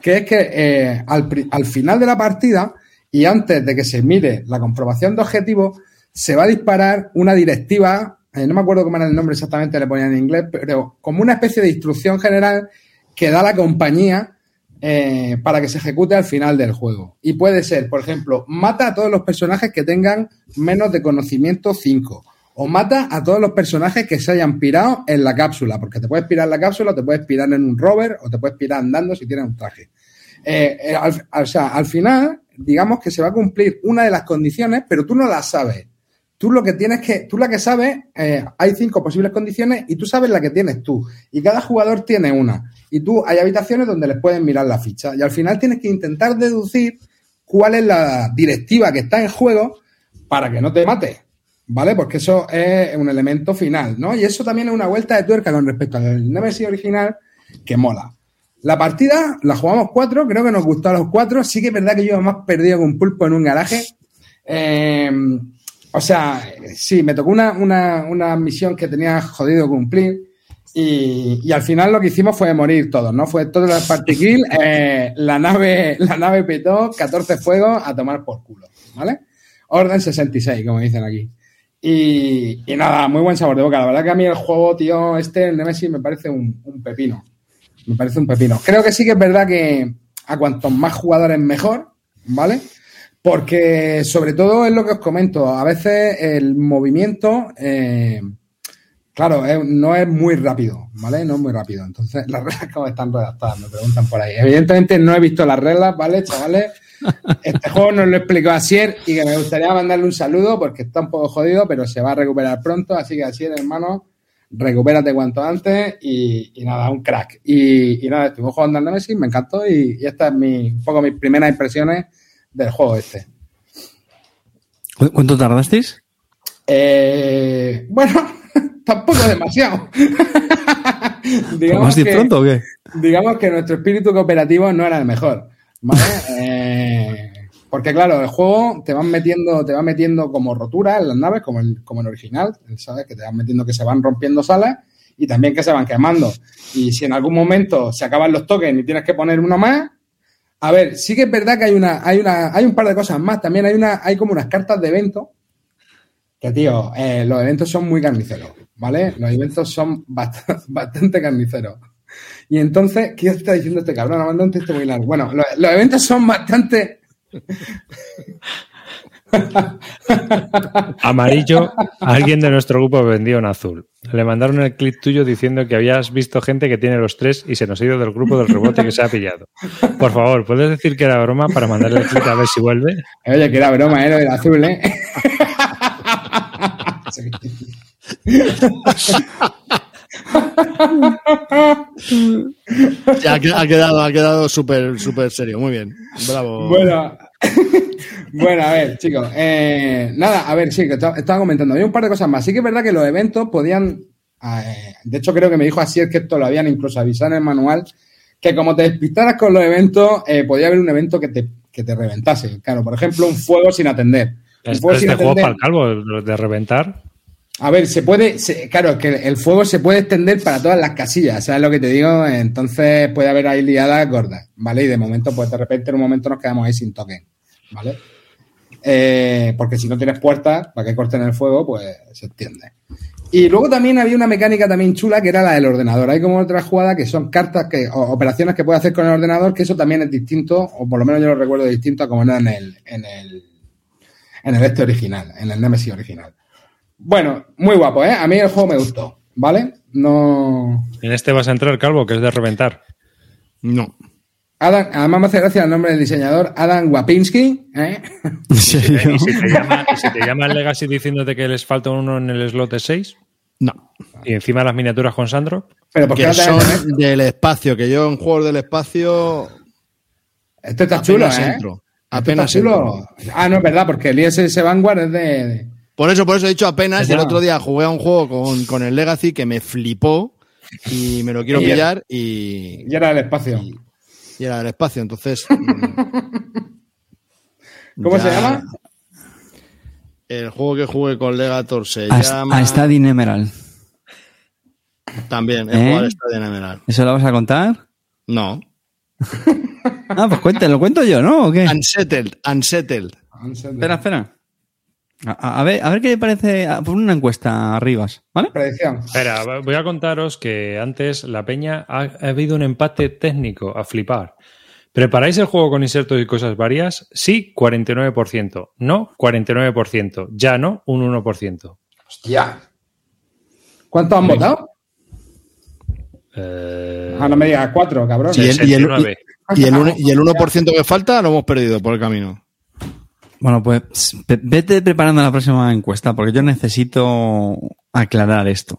que es que eh, al, al final de la partida y antes de que se mire la comprobación de objetivos, se va a disparar una directiva, eh, no me acuerdo cómo era el nombre exactamente, le ponían en inglés, pero como una especie de instrucción general que da la compañía eh, para que se ejecute al final del juego. Y puede ser, por ejemplo, mata a todos los personajes que tengan menos de conocimiento 5. O mata a todos los personajes que se hayan pirado en la cápsula, porque te puedes pirar en la cápsula, te puedes pirar en un rover o te puedes pirar andando si tienes un traje. Eh, o sea, al final, digamos que se va a cumplir una de las condiciones, pero tú no la sabes. Tú lo que tienes que, tú la que sabes, eh, hay cinco posibles condiciones y tú sabes la que tienes tú. Y cada jugador tiene una. Y tú hay habitaciones donde les pueden mirar la ficha. Y al final tienes que intentar deducir cuál es la directiva que está en juego para que no te mate. ¿Vale? Porque eso es un elemento final, ¿no? Y eso también es una vuelta de tuerca con respecto al Nemesis original que mola. La partida la jugamos cuatro, creo que nos gustó a los cuatro. Sí que es verdad que yo más perdido que un pulpo en un garaje. Eh, o sea, sí, me tocó una, una, una misión que tenía jodido cumplir. Y, y, al final lo que hicimos fue morir todos, ¿no? Fue todo el party kill, eh, la nave, la nave petó, 14 fuegos a tomar por culo, ¿vale? Orden 66, como dicen aquí. Y, y, nada, muy buen sabor de boca. La verdad que a mí el juego, tío, este, el Nemesis, me parece un, un pepino. Me parece un pepino. Creo que sí que es verdad que a cuantos más jugadores mejor, ¿vale? Porque sobre todo es lo que os comento, a veces el movimiento, eh, claro, no es muy rápido, ¿vale? No es muy rápido. Entonces, las reglas cómo están redactadas, me preguntan por ahí. Evidentemente no he visto las reglas, ¿vale, chavales? Este juego nos lo explicó Asier y que me gustaría mandarle un saludo porque está un poco jodido, pero se va a recuperar pronto. Así que Asier, hermano, recupérate cuanto antes y, y nada, un crack. Y, y nada, estuvimos jugando al Nemesis, me encantó y, y esta es mi, un poco mis primeras impresiones del juego este. ¿Cuánto tardasteis? Eh, bueno, tampoco demasiado. digamos ¿Más de que, pronto o qué? Digamos que nuestro espíritu cooperativo no era el mejor. ¿vale? eh, porque claro, el juego te van metiendo, te va metiendo como roturas en las naves, como el, como el original, ¿sabes? Que te van metiendo que se van rompiendo salas y también que se van quemando. Y si en algún momento se acaban los tokens y tienes que poner uno más, a ver, sí que es verdad que hay una, hay una, hay un par de cosas más. También hay una, hay como unas cartas de evento. Que tío, eh, los eventos son muy carniceros, ¿vale? Los eventos son bastante, bastante carniceros. Y entonces, ¿qué está diciendo este cabrón? Me mandado un texto muy largo. Bueno, los eventos son bastante. Amarillo, alguien de nuestro grupo vendió en azul. Le mandaron el clip tuyo diciendo que habías visto gente que tiene los tres y se nos ha ido del grupo del rebote que se ha pillado. Por favor, ¿puedes decir que era broma para mandarle el clip a ver si vuelve? Oye, que era broma, ¿eh? Lo del azul, ¿eh? ya, ha quedado, ha quedado súper, súper serio. Muy bien. Bravo. Bueno, bueno, a ver, chicos. Eh, nada, a ver, sí, que estaba comentando. Había un par de cosas más. Sí que es verdad que los eventos podían. Eh, de hecho, creo que me dijo así es que esto lo habían incluso avisado en el manual. Que como te despistaras con los eventos, eh, podía haber un evento que te, que te reventase. Claro, por ejemplo, un fuego sin atender. Un fuego este sin juego atender. para el calvo, de reventar. A ver, se puede, se, claro, que el fuego se puede extender para todas las casillas, ¿sabes lo que te digo? Entonces puede haber ahí liadas gordas, ¿vale? Y de momento, pues de repente en un momento nos quedamos ahí sin token, ¿vale? Eh, porque si no tienes puertas para que corten el fuego, pues se entiende. Y luego también había una mecánica también chula que era la del ordenador. Hay como otra jugada que son cartas que, o operaciones que puede hacer con el ordenador, que eso también es distinto, o por lo menos yo lo recuerdo distinto a como era en el, en el, en el este original, en el Nemesis original. Bueno, muy guapo, ¿eh? A mí el juego me gustó, ¿vale? No. En este vas a entrar, Calvo, que es de reventar. No. Adam, además me hace gracia el nombre del diseñador, Adam Wapinski. ¿eh? Y si te llama, y si te llama el Legacy diciéndote que les falta uno en el slot de 6 No. y encima las miniaturas con Sandro, Pero ¿por qué Que no te- son del espacio, que yo en juegos del espacio Este está chulo, apenas ¿eh? entro. Este Apenas está chulo. entro. Ah, no, es verdad, porque el ISS Vanguard es de... Por eso, por eso he dicho apenas. Y el otro día jugué a un juego con, con el Legacy que me flipó y me lo quiero Y- pillar y, Y era del espacio. y- y era del espacio. Entonces. mm, ¿Cómo ya- se llama? El juego que jugué con Legator se A, llama. a Stadin Emerald. También, el ¿Eh? Stadia Emerald. ¿Eso lo vas a contar? No. Ah, pues cuéntelo, lo cuento yo, ¿no? ¿O qué? Unsettled, Unsettled. Espera, espera. A, ver, a ver qué le parece. a- Pon una encuesta arribas, ¿vale? Predicción. Espera, voy a contaros que antes la peña ha, ha habido un empate técnico a flipar. ¿Preparáis el juego con insertos y cosas varias? Sí, 49%. No, 49%. Ya no, un 1%. Hostia. ¿Cuántos han votado? Eh, Ah, no me digas cuatro, cabrón. Y el, y, el, 69. y, el, uno- y el 1% que falta lo hemos perdido por el camino. Bueno, pues vete preparando la próxima encuesta porque yo necesito aclarar esto.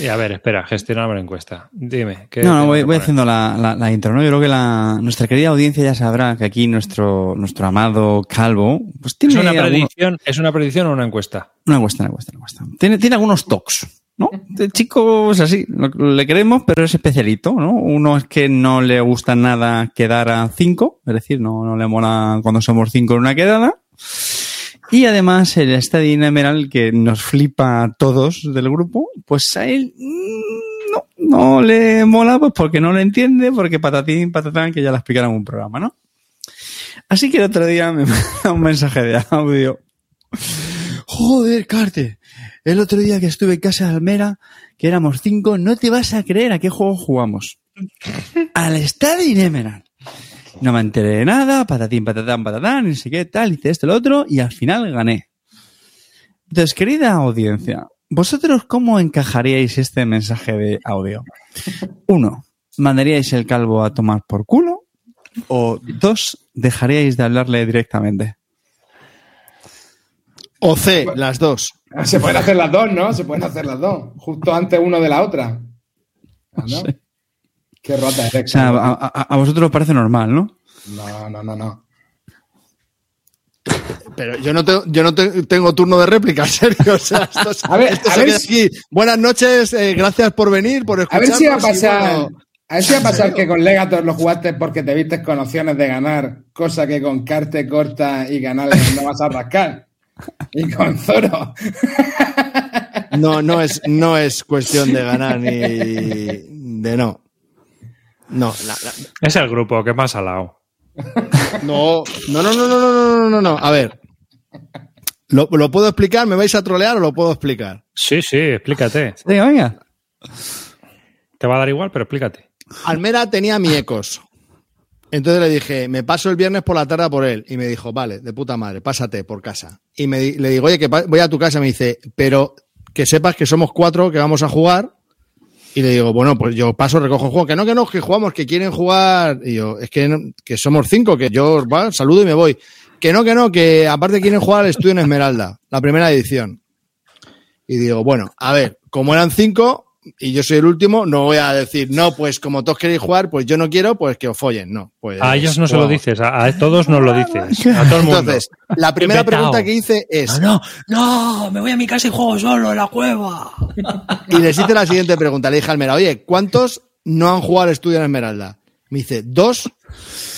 Y a ver, espera, gestionamos la encuesta. Dime. ¿qué No, no, voy, haciendo la, la- la intro, ¿no? Yo creo que la, nuestra querida audiencia ya sabrá que aquí nuestro, nuestro amado Calvo, pues tiene ¿Es una, algunos- predicción, ¿Es una predicción o una encuesta? Una encuesta, una encuesta, una encuesta. Tiene, tiene algunos tocs, ¿no? El chico es así, le queremos, pero es especialito, ¿no? Uno es que no le gusta nada quedar a cinco, es decir, no, no le mola cuando somos cinco en una quedada. Y además el Stadium Emerald, que nos flipa a todos del grupo, pues a él mm, no, le mola, pues porque no lo entiende, porque patatín, patatán, que ya lo explicaron en un programa, ¿no? Así que el otro día me manda un mensaje de audio. Joder, Carte. El otro día que estuve en casa de Almera, que éramos cinco, no te vas a creer a qué juego jugamos. Al Stadium Emerald. No me enteré de nada, patatín, patatán, patatán, ni sé qué, tal, hice esto, lo otro, y al final gané. Entonces, querida audiencia, ¿vosotros cómo encajaríais este mensaje de audio? Uno, ¿mandaríais el calvo a tomar por culo? O dos, ¿dejaríais de hablarle directamente? O C, las dos. Se pueden hacer las dos, ¿no? Se pueden hacer las dos. Justo antes uno de la otra. ¿Ah, ¿No? Qué rata eres. O sea, a, a- a vosotros os parece normal, ¿no? No, no, no, no. Pero yo no, te- yo no te- tengo turno de réplica, en serio. O sea, esto, es- A ver, esto a se ver queda si- aquí. Buenas noches, eh, gracias por venir, por A escucharnos. ver si va a pasar. bueno, A ver si va a pasar que con Legator lo jugaste porque te viste con opciones de ganar, cosa que con Carte corta y ganales no vas a rascar. Y con Zoro. no, no es, no es cuestión de ganar ni de no. No, la- la- Es el grupo que más al lado. no, no, no, no, no, no, no, no, no, no. A ver. ¿Lo, lo puedo explicar? ¿Me vais a trolear o lo puedo explicar? Sí, sí, explícate. Venga, venga. Te va a dar igual, pero explícate. Almera tenía mi ecos. Entonces le dije, me paso el viernes por la tarde por él. Y me dijo, vale, de puta madre, pásate por casa. Y me, le digo, oye, que voy a tu casa. Me dice, pero que sepas que somos cuatro que vamos a jugar. Y le digo, bueno, pues yo paso, recojo juego. Que no, que no, que jugamos, que quieren jugar. Y yo, es que, que somos cinco, que yo va, saludo y me voy. Que no, que no, que aparte quieren jugar al estudio en Esmeralda, la primera edición. Y digo, bueno, a ver, como eran cinco y yo soy el último, no voy a decir, no, pues como todos queréis jugar, pues yo no quiero, pues que os follen, no. Pues, A ellos no se lo dices, a, a todos nos lo dices. A todo el mundo. Entonces, la primera pregunta que hice es, no, no, me voy a mi casa y juego solo en la cueva. y les hice la siguiente pregunta, le dije a Almera, oye, ¿cuántos no han jugado al estudio en Esmeralda? Me dice, dos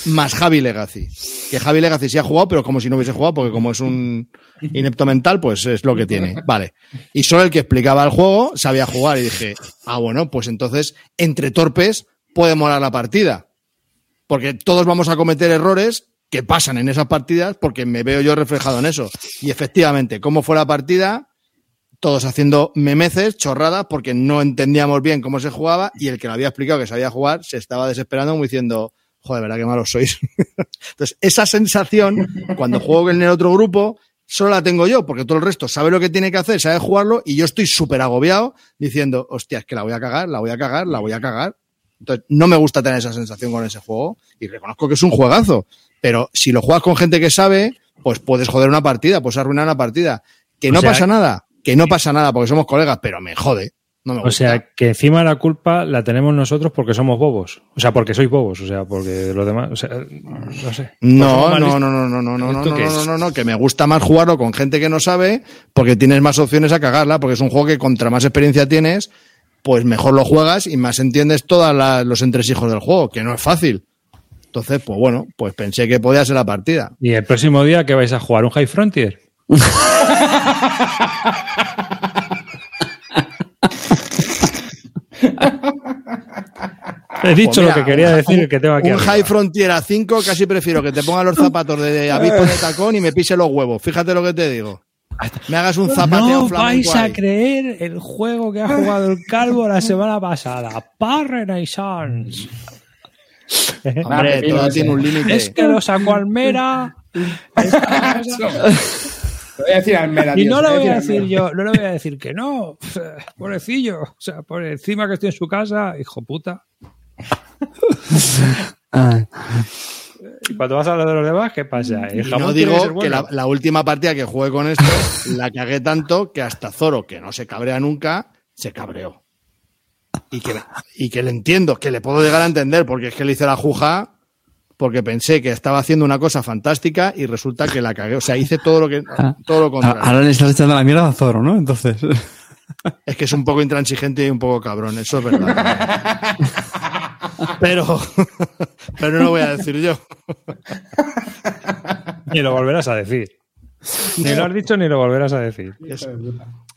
más Javi Legacy. Que Javi Legacy sí ha jugado, pero como si no hubiese jugado, porque como es un inepto mental, pues es lo que tiene. Vale. Y solo el que explicaba el juego sabía jugar. Y dije, ah, bueno, pues entonces, entre torpes, puede molar la partida. Porque todos vamos a cometer errores que pasan en esas partidas, porque me veo yo reflejado en eso. Y efectivamente, ¿cómo fue la partida? todos haciendo memeces, chorradas, porque no entendíamos bien cómo se jugaba y el que lo había explicado que sabía jugar se estaba desesperando como diciendo, joder, ¿verdad qué malos sois? Entonces, esa sensación, cuando juego en el otro grupo, solo la tengo yo, porque todo el resto sabe lo que tiene que hacer, sabe jugarlo y yo estoy súper agobiado diciendo, hostia, es que la voy a cagar, la voy a cagar, la voy a cagar. Entonces, no me gusta tener esa sensación con ese juego y reconozco que es un juegazo. Pero si lo juegas con gente que sabe, pues puedes joder una partida, puedes arruinar una partida. Que O no sea- pasa nada, que no pasa nada porque somos colegas, pero me jode. No me gusta. O sea, que encima la culpa la tenemos nosotros porque somos bobos. O sea, porque sois bobos. O sea, porque los demás. O sea, no sé. No, no, no, no, no, no, no, no, ¿Esto no, qué no, no, no, que me gusta más jugarlo con gente que no sabe porque tienes más opciones a cagarla, porque es un juego que contra más experiencia tienes, pues mejor lo juegas y más entiendes todos los entresijos del juego, que no es fácil. Entonces, pues bueno, pues pensé que podía ser la partida. Y el próximo día que vais a jugar un High Frontier. He dicho Pues mira, lo que quería un- decir que tengo aquí. Un arriba. High Frontier a 5 casi prefiero que te pongan los zapatos de avispo de tacón y me pise los huevos. Fíjate lo que te digo. Me hagas un zapateo No vais a ahí. creer el juego que ha jugado el Calvo la semana pasada. Par Renaissance. Hombre, todo tiene un límite. Es que lo sacó Almera. Te voy a decir Almera, Y no lo voy a decir yo, no le voy a decir que no. Pobrecillo. O sea, por encima que estoy en su casa, hijo puta. Y cuando vas a hablar de los demás, ¿qué pasa? El jamón no digo que bueno. la, la última partida que jugué con esto la cagué tanto que hasta Zoro, que no se cabrea nunca, se cabreó. Y que, y que le entiendo, que le puedo llegar a entender, porque es que le hice la juja porque pensé que estaba haciendo una cosa fantástica y resulta que la cagué. O sea, hice todo lo que Ah. todo lo contrario. ahora le estás echando la mierda a Zoro, ¿no? Entonces. Es que es un poco intransigente y un poco cabrón, eso es verdad. Pero, pero no lo voy a decir yo. Ni lo volverás a decir. Ni lo has dicho ni lo volverás a decir.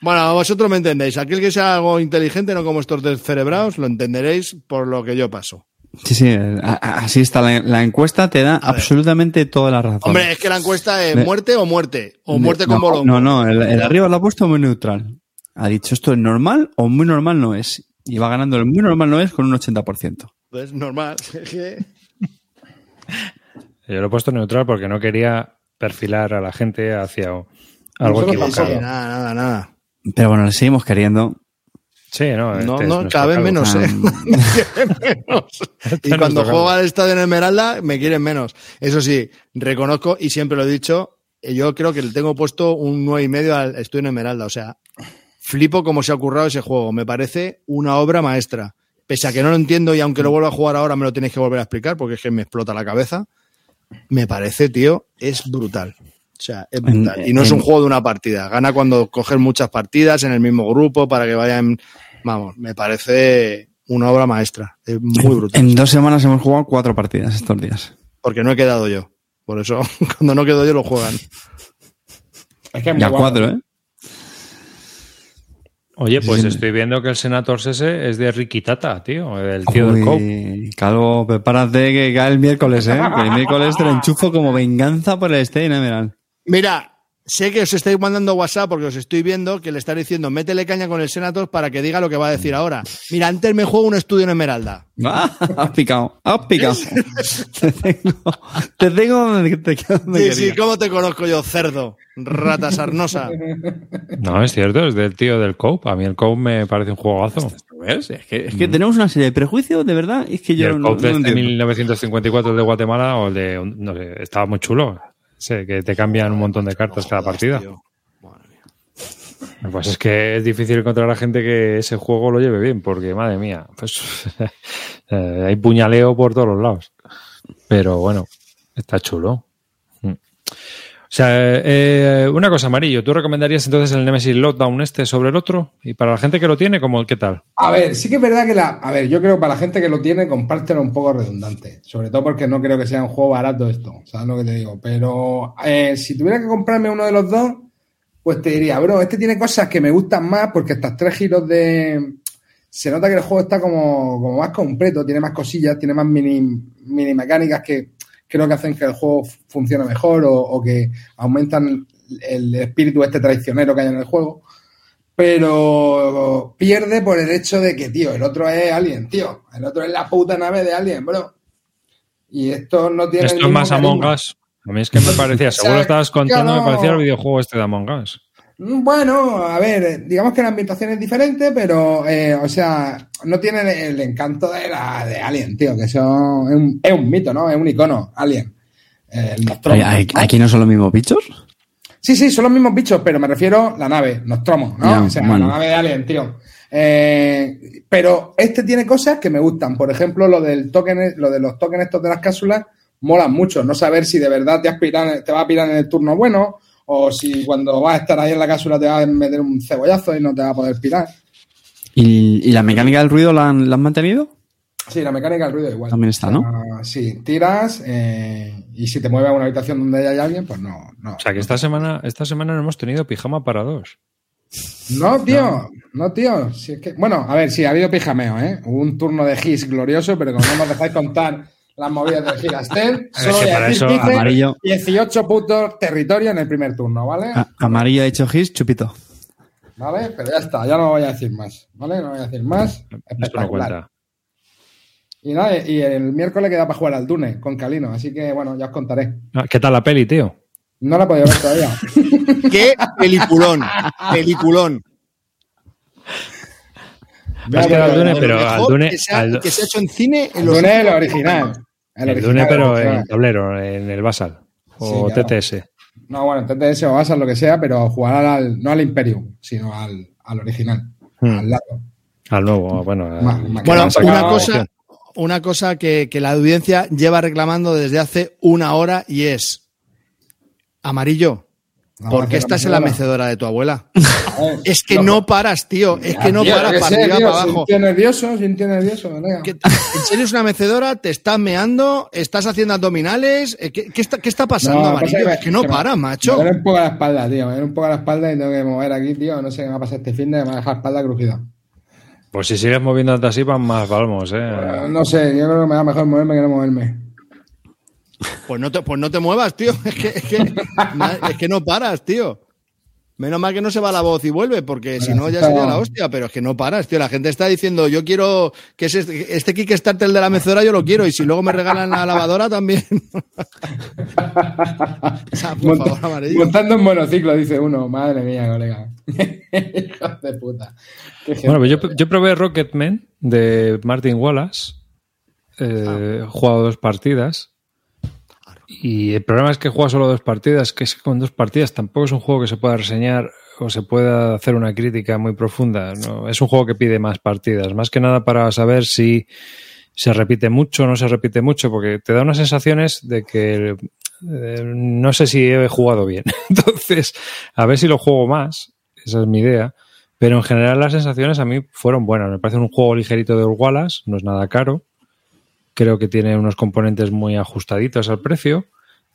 Bueno, vosotros me entendéis. Aquel que sea algo inteligente, no como estos descerebrados, lo entenderéis por lo que yo paso. Sí, sí, así está. La, la encuesta te da absolutamente toda la razón. Hombre, es que la encuesta es muerte o muerte. O muerte no, con bolón. No, no, el, el arriba lo ha puesto muy neutral. Ha dicho esto es normal o muy normal no es. Y va ganando el muy normal no es con un 80%. Pues normal. Es que- Yo lo he puesto neutral porque no quería perfilar a la gente hacia algo Nosotros equivocado. nada, nada, nada. Pero bueno, le seguimos queriendo. Sí, no, No, este no, cada vez menos, ¿eh? menos. Este Y cuando juego al estadio en Esmeralda, me quieren menos. Eso sí, reconozco y siempre lo he dicho, eh, yo creo que le tengo puesto un nueve y medio al estudio en Esmeralda. O sea, flipo cómo se ha currado ese juego. Me parece una obra maestra. Pese a que no lo entiendo y aunque lo vuelva a jugar ahora me lo tenéis que volver a explicar porque es que me explota la cabeza. Me parece, tío, es brutal. O sea, es brutal. En- Y no es un juego de una partida. Gana cuando coges muchas partidas en el mismo grupo para que vayan. Vamos, me parece una obra maestra. Es muy brutal. En dos semanas hemos jugado cuatro partidas estos días. Porque no he quedado yo. Por eso, cuando no quedo yo, lo juegan. Es que es muy Ya cuatro, ¿eh? Oye, pues Sí. estoy viendo que el Senators ese es de Ricky Tata, tío, el tío del Uy, Cope. Calvo, prepárate que cae el miércoles, ¿eh? Que el miércoles te lo enchufo como venganza por el Stein, ¿eh? Mirad. Mira, sé que os estáis mandando WhatsApp porque os estoy viendo que le está diciendo métele caña con el Senator para que diga lo que va a decir ahora. Mira, antes me juego un estudio en Esmeralda. Ah, has picado, has picado. te tengo, te tengo donde te donde Sí, quería. sí, ¿cómo te conozco yo, cerdo? Rata sarnosa. No, es cierto, es del tío del Cope. A mí el Cope me parece un juegazo. ¿Ves? Es que, es que tenemos una serie de prejuicios, de verdad, es que yo el no, Cope no de entiendo. 1954, el de Guatemala, o el de. No sé, estaba muy chulo. Sé que te cambian un montón de cartas cada partida. Pues es que es difícil encontrar a gente que ese juego lo lleve bien, porque madre mía, pues eh, hay puñaleo por todos los lados. Pero bueno, está chulo. Sea, eh, una cosa, Amarillo, ¿tú recomendarías entonces el Nemesis Lockdown este sobre el otro? Y para la gente que lo tiene, ¿cómo, ¿qué tal? A ver, sí que es verdad que la. A ver, yo creo que para la gente que lo tiene, compártelo un poco redundante. Sobre todo porque no creo que sea un juego barato esto. ¿Sabes lo que te digo? Pero eh, si tuviera que comprarme uno de los dos, pues te diría, bro, este tiene cosas que me gustan más porque estas tres giros de. Se nota que el juego está como, como más completo, tiene más cosillas, tiene más mini, mini mecánicas que creo que hacen que el juego funcione mejor o, o que aumentan el espíritu este traicionero que hay en el juego pero pierde por el hecho de que, tío, el otro es Alien, tío. El otro es la puta nave de Alien, bro. Y esto no tiene. Esto es más Among. Us. A mí es que me parecía, según lo estabas contando, me parecía el videojuego este de Among Us. Bueno, a ver, digamos que la ambientación es diferente, pero, eh, o sea, no tiene el encanto de la de Alien, tío, que eso es un, es un mito, ¿no? Es un icono, Alien. Eh. ¿Aquí no son los mismos bichos? Sí, sí, son los mismos bichos, pero me refiero a la nave, Nostromo, ¿no? Ya, o sea, bueno. la nave de Alien, tío. Eh, pero este tiene cosas que me gustan. Por ejemplo, lo del token, lo de los tokens estos de las cápsulas, molan mucho. No saber si de verdad te, aspiran, te va a pirar en el turno bueno, o si cuando vas a estar ahí en la cápsula te va a meter un cebollazo y no te va a poder pirar. ¿Y, y la mecánica del ruido la han, la han mantenido? Sí, la mecánica del ruido igual. También está, ¿no? Sí, tiras eh, y si te mueves a una habitación donde hay alguien, pues no. no O sea que esta semana, esta semana no hemos tenido pijama para dos. No, tío, no, tío. Si es que, bueno, a ver, sí, ha habido pijameo, ¿eh? Hubo un turno de Gis glorioso, pero como no nos dejáis contar las movidas del Gigastel, decir eso, amarillo. 18 puntos territorio en el primer turno, ¿vale? A- amarillo ha hecho Gis, chupito. ¿Vale? Pero ya está, ya no voy a decir más, ¿vale? No voy a decir más. Esto no Espectacular. cuenta. Y nada, y el miércoles queda para jugar al Dune con Calino, así que bueno, ya os contaré. Ah, ¿Qué tal la peli, tío? No la he podido ver todavía. ¡Qué peliculón! Peliculón. Es que Dune, pero al Dune, que, se ha, al- que se ha hecho en cine en los Dune es el original. El, el original, Dune, pero en tablero, en el Basal. O Sí, claro. TTS. No, bueno, TTS o Basal, lo que sea, pero jugar al, no al Imperium, sino al, al original. Hmm. Al lado. Al nuevo, bueno. Ma- eh, ma- Bueno, una cosa, una cosa que, que la audiencia lleva reclamando desde hace una hora y es Amarillo, No, ¿por qué hacer estás en la mecedora. de tu abuela? Es que loco. no paras, tío. Es que no Tío, paras para sé, arriba, tío, para abajo. Nervioso, nervioso, colega. ¿Qué- ¿En serio es una mecedora? ¿Te estás meando? ¿Estás haciendo abdominales? Eh, ¿Qué, qué está, qué está pasando, No, Amarillo? pasa es que no me- para, Me macho. duele un poco la espalda, tío. Me duele un poco la espalda y tengo que mover aquí, tío. No sé qué me va a pasar este fin de me va a dejar la espalda crujida. Pues si sigues moviéndote así, van más palmos, Eh, ¿eh? No sé, yo creo que me va mejor moverme que no moverme. Pues no te, pues no te muevas, tío. Es que, es, que, es que no paras, tío. Menos mal que no se va la voz y vuelve, porque si no ya sería la hostia, pero es que no paras, tío. La gente está diciendo, yo quiero que es este, este Kickstarter de la mecedora, yo lo quiero, y si luego me regalan la lavadora también. O sea, por Monta- favor, amarillo. montando en monociclo, dice uno. Madre mía, colega. Hijo de puta. Bueno, pues yo, yo probé Rocketman de Martin Wallace. Eh, He jugado dos partidas. Y el problema es que juega solo dos partidas, que es que con dos partidas tampoco es un juego que se pueda reseñar o se pueda hacer una crítica muy profunda. ¿no? Es un juego que pide más partidas, más que nada para saber si se repite mucho o no se repite mucho, porque te da unas sensaciones de que eh, no sé si he jugado bien. Entonces, a ver si lo juego más, esa es mi idea. Pero en general las sensaciones a mí fueron buenas. Me parece un juego ligerito de Wallace, no es nada caro. Creo que tiene unos componentes muy ajustaditos al precio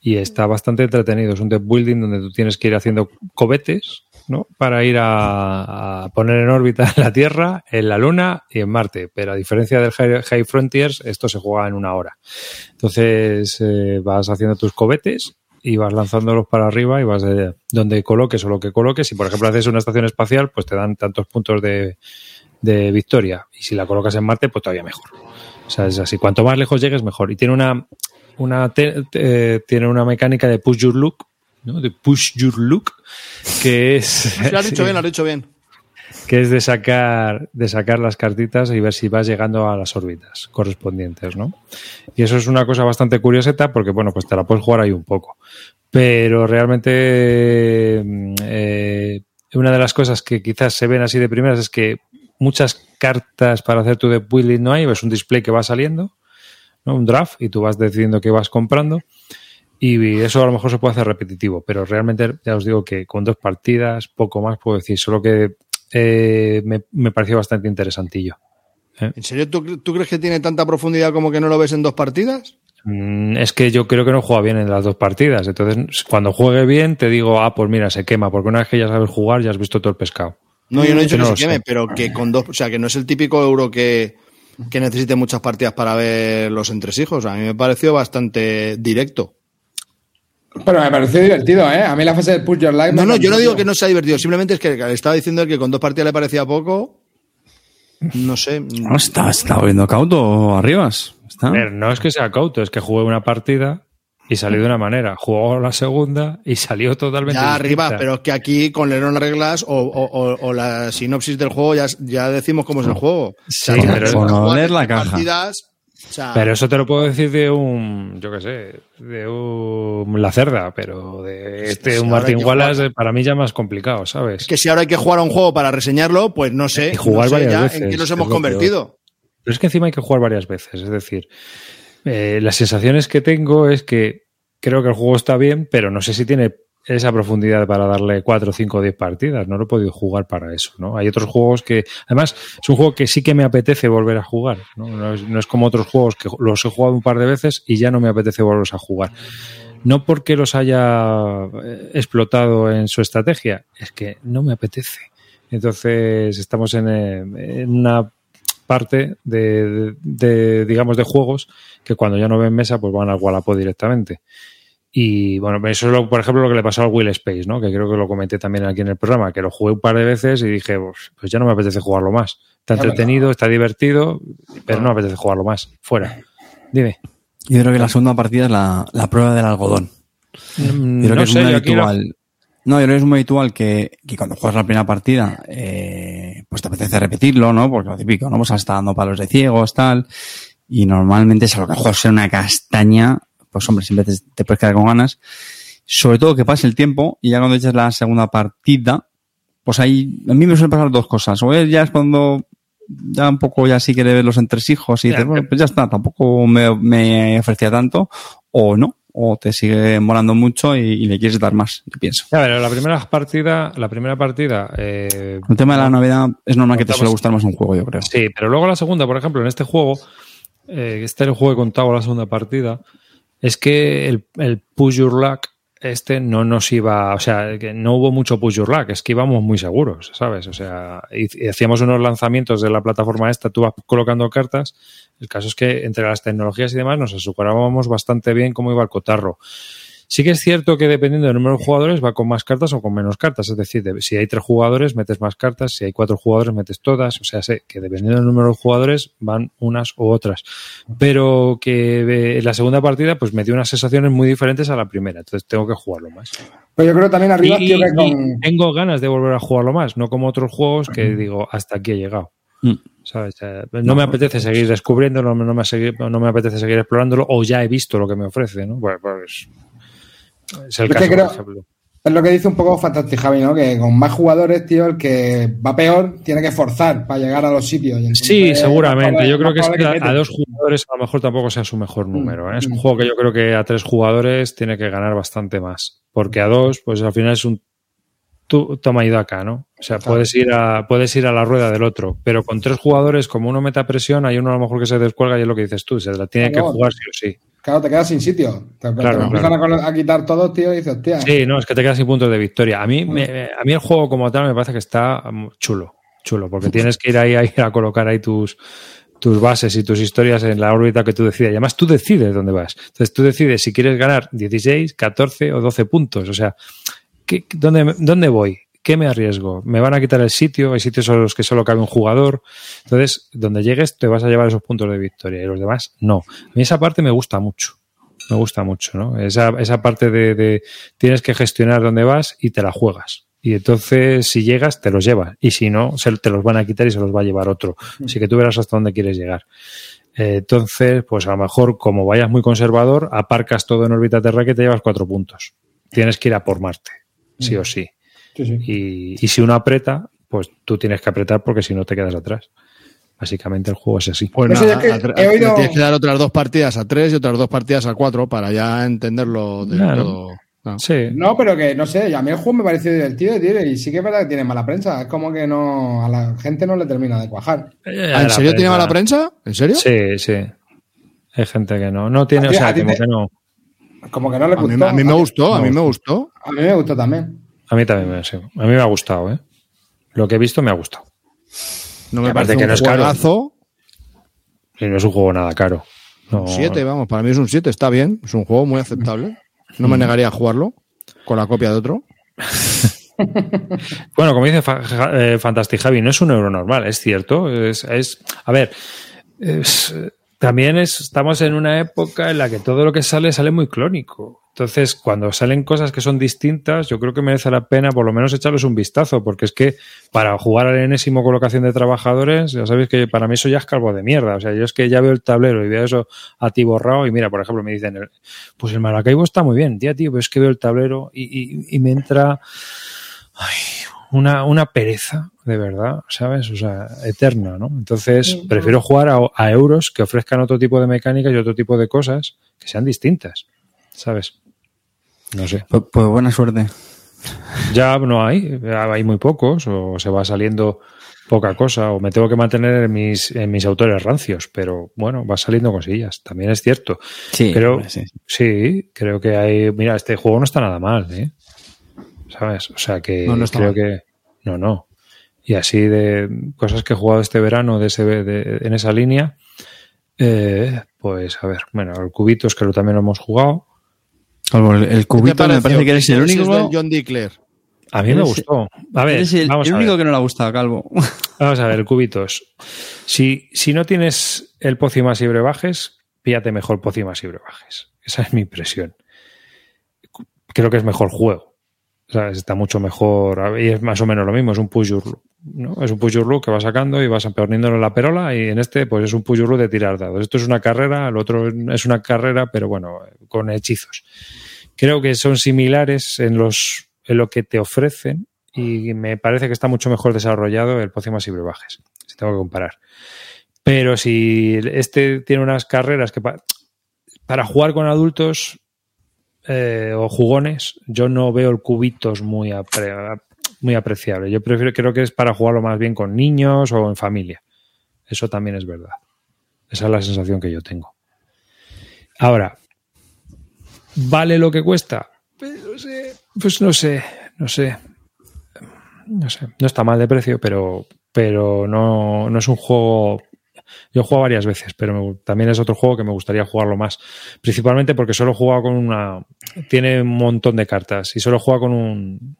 y está bastante entretenido. Es un deck building donde tú tienes que ir haciendo cohetes, ¿no? Para ir a, poner en órbita la Tierra, en la Luna y en Marte. Pero a diferencia del High, Frontiers, esto se juega en una hora. Entonces eh, vas haciendo tus cohetes y vas lanzándolos para arriba y vas de donde coloques o lo que coloques. Si por ejemplo haces una estación espacial, pues te dan tantos puntos de, de victoria. Y si la colocas en Marte, pues todavía mejor. O sea, es así. Cuanto más lejos llegues, mejor. Y tiene una, una te- te- tiene una mecánica de push your look, ¿no? De push your look, que es lo has dicho sí, bien, lo has dicho bien. que es de sacar de sacar las cartitas y ver si vas llegando a las órbitas correspondientes, ¿no? Y eso es una cosa bastante curioseta porque bueno, pues te la puedes jugar ahí un poco. Pero realmente mm, eh, una de las cosas que quizás se ven así de primeras es que muchas cartas para hacer tu deck building no hay, es un display que va saliendo, ¿no? un draft, y tú vas decidiendo qué vas comprando. Y eso a lo mejor se puede hacer repetitivo, pero realmente ya os digo que con dos partidas, poco más puedo decir, solo que eh, me, me pareció bastante interesantillo. ¿En serio tú, tú crees que tiene tanta profundidad como que no lo ves en dos partidas? Mm, Es que yo creo que no juega bien en las dos partidas. Entonces, cuando juegue bien, te digo, ah, pues mira, se quema, porque una vez que ya sabes jugar, ya has visto todo el pescado. No, yo no he dicho Que que, no se queme, pero que con dos, o sea, que no es el típico euro que, que necesite muchas partidas para ver los entresijos. A mí me pareció bastante directo. Pero me pareció divertido, ¿eh? A mí la fase de Push Your Life. No, no, yo no digo que no sea divertido, simplemente es que le estaba diciendo él que con dos partidas le parecía poco. No sé. No, está, está volviendo cauto arribas. Está. A ver, no es que sea cauto, es que jugué una partida y salió de una manera. Jugó la segunda y salió totalmente Ya arriba, pero es que aquí con leer las reglas o, o- o- o la sinopsis del juego ya, ya decimos cómo es el juego. Sí, O sea, pero- Con leer la 20 caja. partidas, o sea, Pero eso te lo puedo decir de un, yo qué sé, de un La Cerda, pero de este, un Martín Wallace, jugar. para mí ya más complicado, ¿sabes? es que si ahora hay que jugar a un juego para reseñarlo, pues no sé, Y jugar no sé varias ya veces, en qué nos hemos convertido. Pero es que encima hay que jugar varias veces. Es decir, eh, las sensaciones que tengo es que creo que el juego está bien, pero no sé si tiene esa profundidad para darle 4, 5 o 10 partidas. No lo he podido jugar para eso, ¿no? Hay otros juegos que, además, es un juego que sí que me apetece volver a jugar, ¿no? Es, como otros juegos que los he jugado un par de veces y ya no me apetece volverlos a jugar. No porque los haya eh, explotado en su estrategia, es que no me apetece. Entonces, estamos en, eh, en una parte de, de- de, digamos, de juegos que cuando ya no ven mesa, pues van al Wallapop directamente. Y bueno, eso es, lo, por ejemplo, lo que le pasó al Will Space, ¿no? Que creo que lo comenté también aquí en el programa, que lo jugué un par de veces y dije, pues, pues ya no me apetece jugarlo más. Está entretenido, está divertido, pero no me apetece jugarlo más. Fuera. Dime. Yo creo que la segunda partida es la, la prueba del algodón. Mm, Yo creo no que es sé, muy lo- habitual. No, yo creo que es muy habitual que, que cuando juegas la primera partida, eh, pues te apetece repetirlo, ¿no? Porque lo típico, ¿no? Pues está dando palos de ciegos, tal. Y normalmente, si a lo que juegas una castaña, pues hombre, siempre te, te puedes quedar con ganas. Sobre todo que pase el tiempo y ya cuando echas la segunda partida, pues ahí, a mí me suelen pasar dos cosas. O es ya es cuando ya un poco ya sí que le ves los entresijos y dices, bueno, pues ya está, tampoco me, me ofrecía tanto, o no, o te sigue molando mucho y, y le quieres dar más, yo pienso. A ver, la primera partida, la primera partida, eh, El tema de la novedad es normal que te suele gustar más un juego, yo creo. Sí, pero luego la segunda, por ejemplo, en este juego, eh, este es el juego que contaba la segunda partida, es que el, el push your luck este no nos iba, o sea, que no hubo mucho push your luck, es que íbamos muy seguros, ¿sabes? O sea, y, y hacíamos unos lanzamientos de la plataforma esta, tú vas colocando cartas, el caso es que entre las tecnologías y demás nos asegurábamos bastante bien cómo iba el cotarro. Sí que es cierto que dependiendo del número de jugadores va con más cartas o con menos cartas. Es decir, de- si hay tres jugadores metes más cartas, si hay cuatro jugadores metes todas. O sea, sé que dependiendo del número de jugadores van unas u otras. Pero que eh, en la segunda partida pues me dio unas sensaciones muy diferentes a la primera. Entonces tengo que jugarlo más. Pero yo creo también arriba, Y- tío, que con... tengo ganas de volver a jugarlo más, no como otros juegos que digo, hasta aquí he llegado. Mm. ¿Sabes? Eh, No me apetece seguir descubriéndolo, no me, no me apetece seguir explorándolo, o ya he visto lo que me ofrece, ¿no? Pues, pues, es el caso, creo- por ejemplo. Es lo que dice un poco Fantastic Javi, ¿no? Que con más jugadores, tío, el que va peor tiene que forzar para llegar a los sitios. Y Sí, es seguramente. Yo creo que, es probable que a, dos jugadores a lo mejor tampoco sea su mejor número. ¿eh? Es un mm. juego que yo creo que a tres jugadores tiene que ganar bastante más. Porque a dos, pues al final es un tú toma y daca, ¿no? O sea, puedes ir a puedes ir a la rueda del otro. Pero con tres jugadores, como uno meta presión, hay uno a lo mejor que se descuelga y es lo que dices tú. Se la tiene que jugar sí o sí. Claro, te quedas sin sitio. Te, te Claro, empiezan a quitar todo, tío, y dices, hostia. Sí, no, es que te quedas sin puntos de victoria. A mí, me- a mí el juego como tal me parece que está mm, chulo, chulo, porque tienes que ir ahí, ahí a colocar ahí tus, tus bases y tus historias en la órbita que tú decides. Y además tú decides dónde vas. Entonces tú decides si quieres ganar 16, 14 o 12 puntos. O sea, ¿qué, dónde, ¿dónde voy? ¿Qué me arriesgo? ¿Me van a quitar el sitio? Hay sitios en los que solo cabe un jugador. Entonces, donde llegues te vas a llevar esos puntos de victoria y los demás no. A mí esa parte me gusta mucho. Me gusta mucho, ¿no? Esa, esa parte de, de tienes que gestionar dónde vas y te la juegas. Y entonces, si llegas, te los llevas. Y si no, se, te los van a quitar y se los va a llevar otro. Así que tú verás hasta dónde quieres llegar. Eh, entonces, pues a lo mejor, como vayas muy conservador, aparcas todo en órbita terrestre y te llevas cuatro puntos. Tienes que ir a por Marte, sí o sí. Sí, sí. Y, y si uno aprieta, pues tú tienes que apretar porque si no te quedas atrás. Básicamente el juego es así. Pues nada, que a oído- tienes que dar otras dos partidas a tres y otras dos partidas a cuatro para ya entenderlo del Claro. todo. No. Sí. No, pero que no sé, a mí el juego me pareció divertido, tío, y sí que es verdad que tiene mala prensa. Es como que no a la gente no le termina de cuajar. Eh, Ah, ¿En serio tiene mala prensa? ¿En serio? Sí, sí. Hay gente que no. No tiene, o sea, como te- que no. Como que no le A mí, gustó. a mí me gustó, a mí me gustó. A mí me gustó también. A mí también me, sí. A mí me ha gustado, ¿eh? Lo que he visto me ha gustado. No me parece que un no es caro. Y no es un juego nada caro. No, Siete, vamos, para mí es un 7, está bien. Es un juego muy aceptable. No me negaría a jugarlo con la copia de otro. Bueno, como dice eh, Fantastic Javi, no es un euro normal, es cierto. Es, es- a ver, es, también es, estamos en una época en la que todo lo que sale sale muy clónico. Entonces, cuando salen cosas que son distintas, yo creo que merece la pena por lo menos echarles un vistazo, porque es que para jugar al enésimo colocación de trabajadores, ya sabéis que para mí eso ya es calvo de mierda. O sea, yo es que ya veo el tablero y veo eso a ti borrado y mira, por ejemplo, me dicen, pues el Maracaibo está muy bien, tía, tío, pero es que veo el tablero y, y- y me entra ay, una, una pereza, de verdad, ¿sabes? O sea, eterna, ¿no? Entonces, prefiero jugar a, a euros que ofrezcan otro tipo de mecánicas y otro tipo de cosas que sean distintas, ¿sabes? No sé. Pues, pues buena suerte. Ya no hay, hay muy pocos, o se va saliendo poca cosa, o me tengo que mantener en mis, en mis autores rancios, pero bueno, va saliendo cosillas, también es cierto. Sí, Pero hombre, sí. sí, creo que hay. Mira, este juego no está nada mal, ¿eh? ¿Sabes? O sea que No, no está creo mal. que. No, no. Y así de cosas que he jugado este verano de ese, de- en esa línea, eh, pues a ver, bueno, el Cubitos que lo, también lo hemos jugado. Calvo, el, el ¿Qué te cubito me parece que eres el es único. del John Declare. A mí me gustó. A ver, eres el, vamos el a único ver. que no le ha gustado, Calvo. Vamos a ver, cubitos. Si, si no tienes el Pocimas y Brebajes, píllate mejor Pocimas y Brebajes. Esa es mi impresión. Creo que es mejor juego. Está mucho mejor. Y es más o menos lo mismo, es un push your ¿no? Es un que vas sacando y vas poniéndolo en la perola. Y en este, pues es un push your luck de tirar dados. Esto es una carrera, el otro es una carrera, pero bueno, con hechizos. Creo que son similares en los en lo que te ofrecen y me parece que está mucho mejor desarrollado el Pócimas y Brebajes, si tengo que comparar. Pero si este tiene unas carreras que pa- para jugar con adultos eh, o jugones, yo no veo el cubitos muy, apre- muy apreciable. Yo prefiero, creo que es para jugarlo más bien con niños o en familia. Eso también es verdad. Esa es la sensación que yo tengo. Ahora, ¿vale lo que cuesta? Pues no sé, pues no sé, no sé. No sé, no está mal de precio, pero, pero no, no es un juego. Yo he jugado varias veces, pero me- también es otro juego que me gustaría jugarlo más. Principalmente porque solo he jugado con una. Tiene un montón de cartas y solo jugado con un,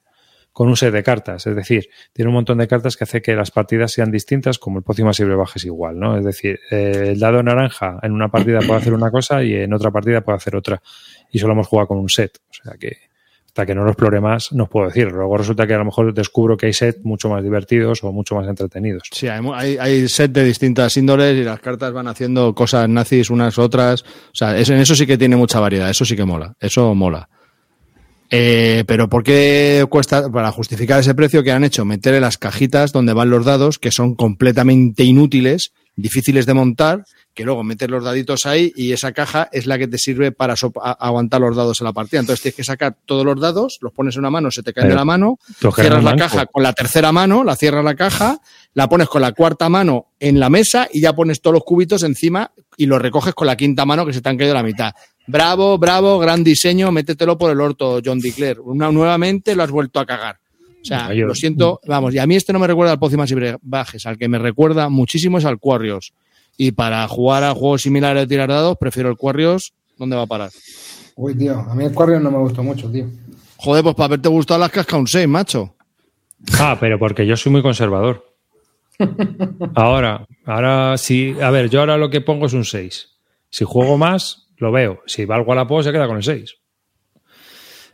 con un set de cartas. Es decir, tiene un montón de cartas que hace que las partidas sean distintas, como el Pócimas y Brebajes igual, ¿no? Es decir, eh, el dado naranja en una partida puede hacer una cosa y en otra partida puede hacer otra. Y solo hemos jugado con un set. O sea que hasta que no lo explore más, no os puedo decir. Luego resulta que a lo mejor descubro que hay sets mucho más divertidos o mucho más entretenidos. Sí, hay, hay, hay set de distintas índoles y las cartas van haciendo cosas nazis unas otras. O sea, eso, en eso sí que tiene mucha variedad, eso sí que mola, eso mola. Eh, pero ¿por qué cuesta, para justificar ese precio que han hecho, meter las cajitas donde van los dados, que son completamente inútiles, difíciles de montar, que luego metes los daditos ahí y esa caja es la que te sirve para aguantar los dados en la partida. Entonces tienes que sacar todos los dados, los pones en una mano, se te caen de la mano, cierras la caja con la tercera mano, la cierras la caja, la pones con la cuarta mano en la mesa y ya pones todos los cubitos encima y los recoges con la quinta mano que se te han caído la mitad. Bravo, bravo, gran diseño, métetelo por el orto, John Declare. Una, nuevamente lo has vuelto a cagar. O sea, No, yo- lo siento, vamos, y a mí este no me recuerda al Pócimas y Brebajes, al que me recuerda muchísimo es al Quarrios. Y para jugar a juegos similares de tirar dados, prefiero el Quarrios. ¿Dónde va a parar? Uy, tío, a mí el Quarrior no me gustó mucho, tío. Joder, pues para haberte gustado las casca un 6, macho. Ah, pero porque yo soy muy conservador. Ahora, ahora sí. A ver, yo ahora lo que pongo es un 6. Si juego más, lo veo. Si valgo a la po, se queda con el 6.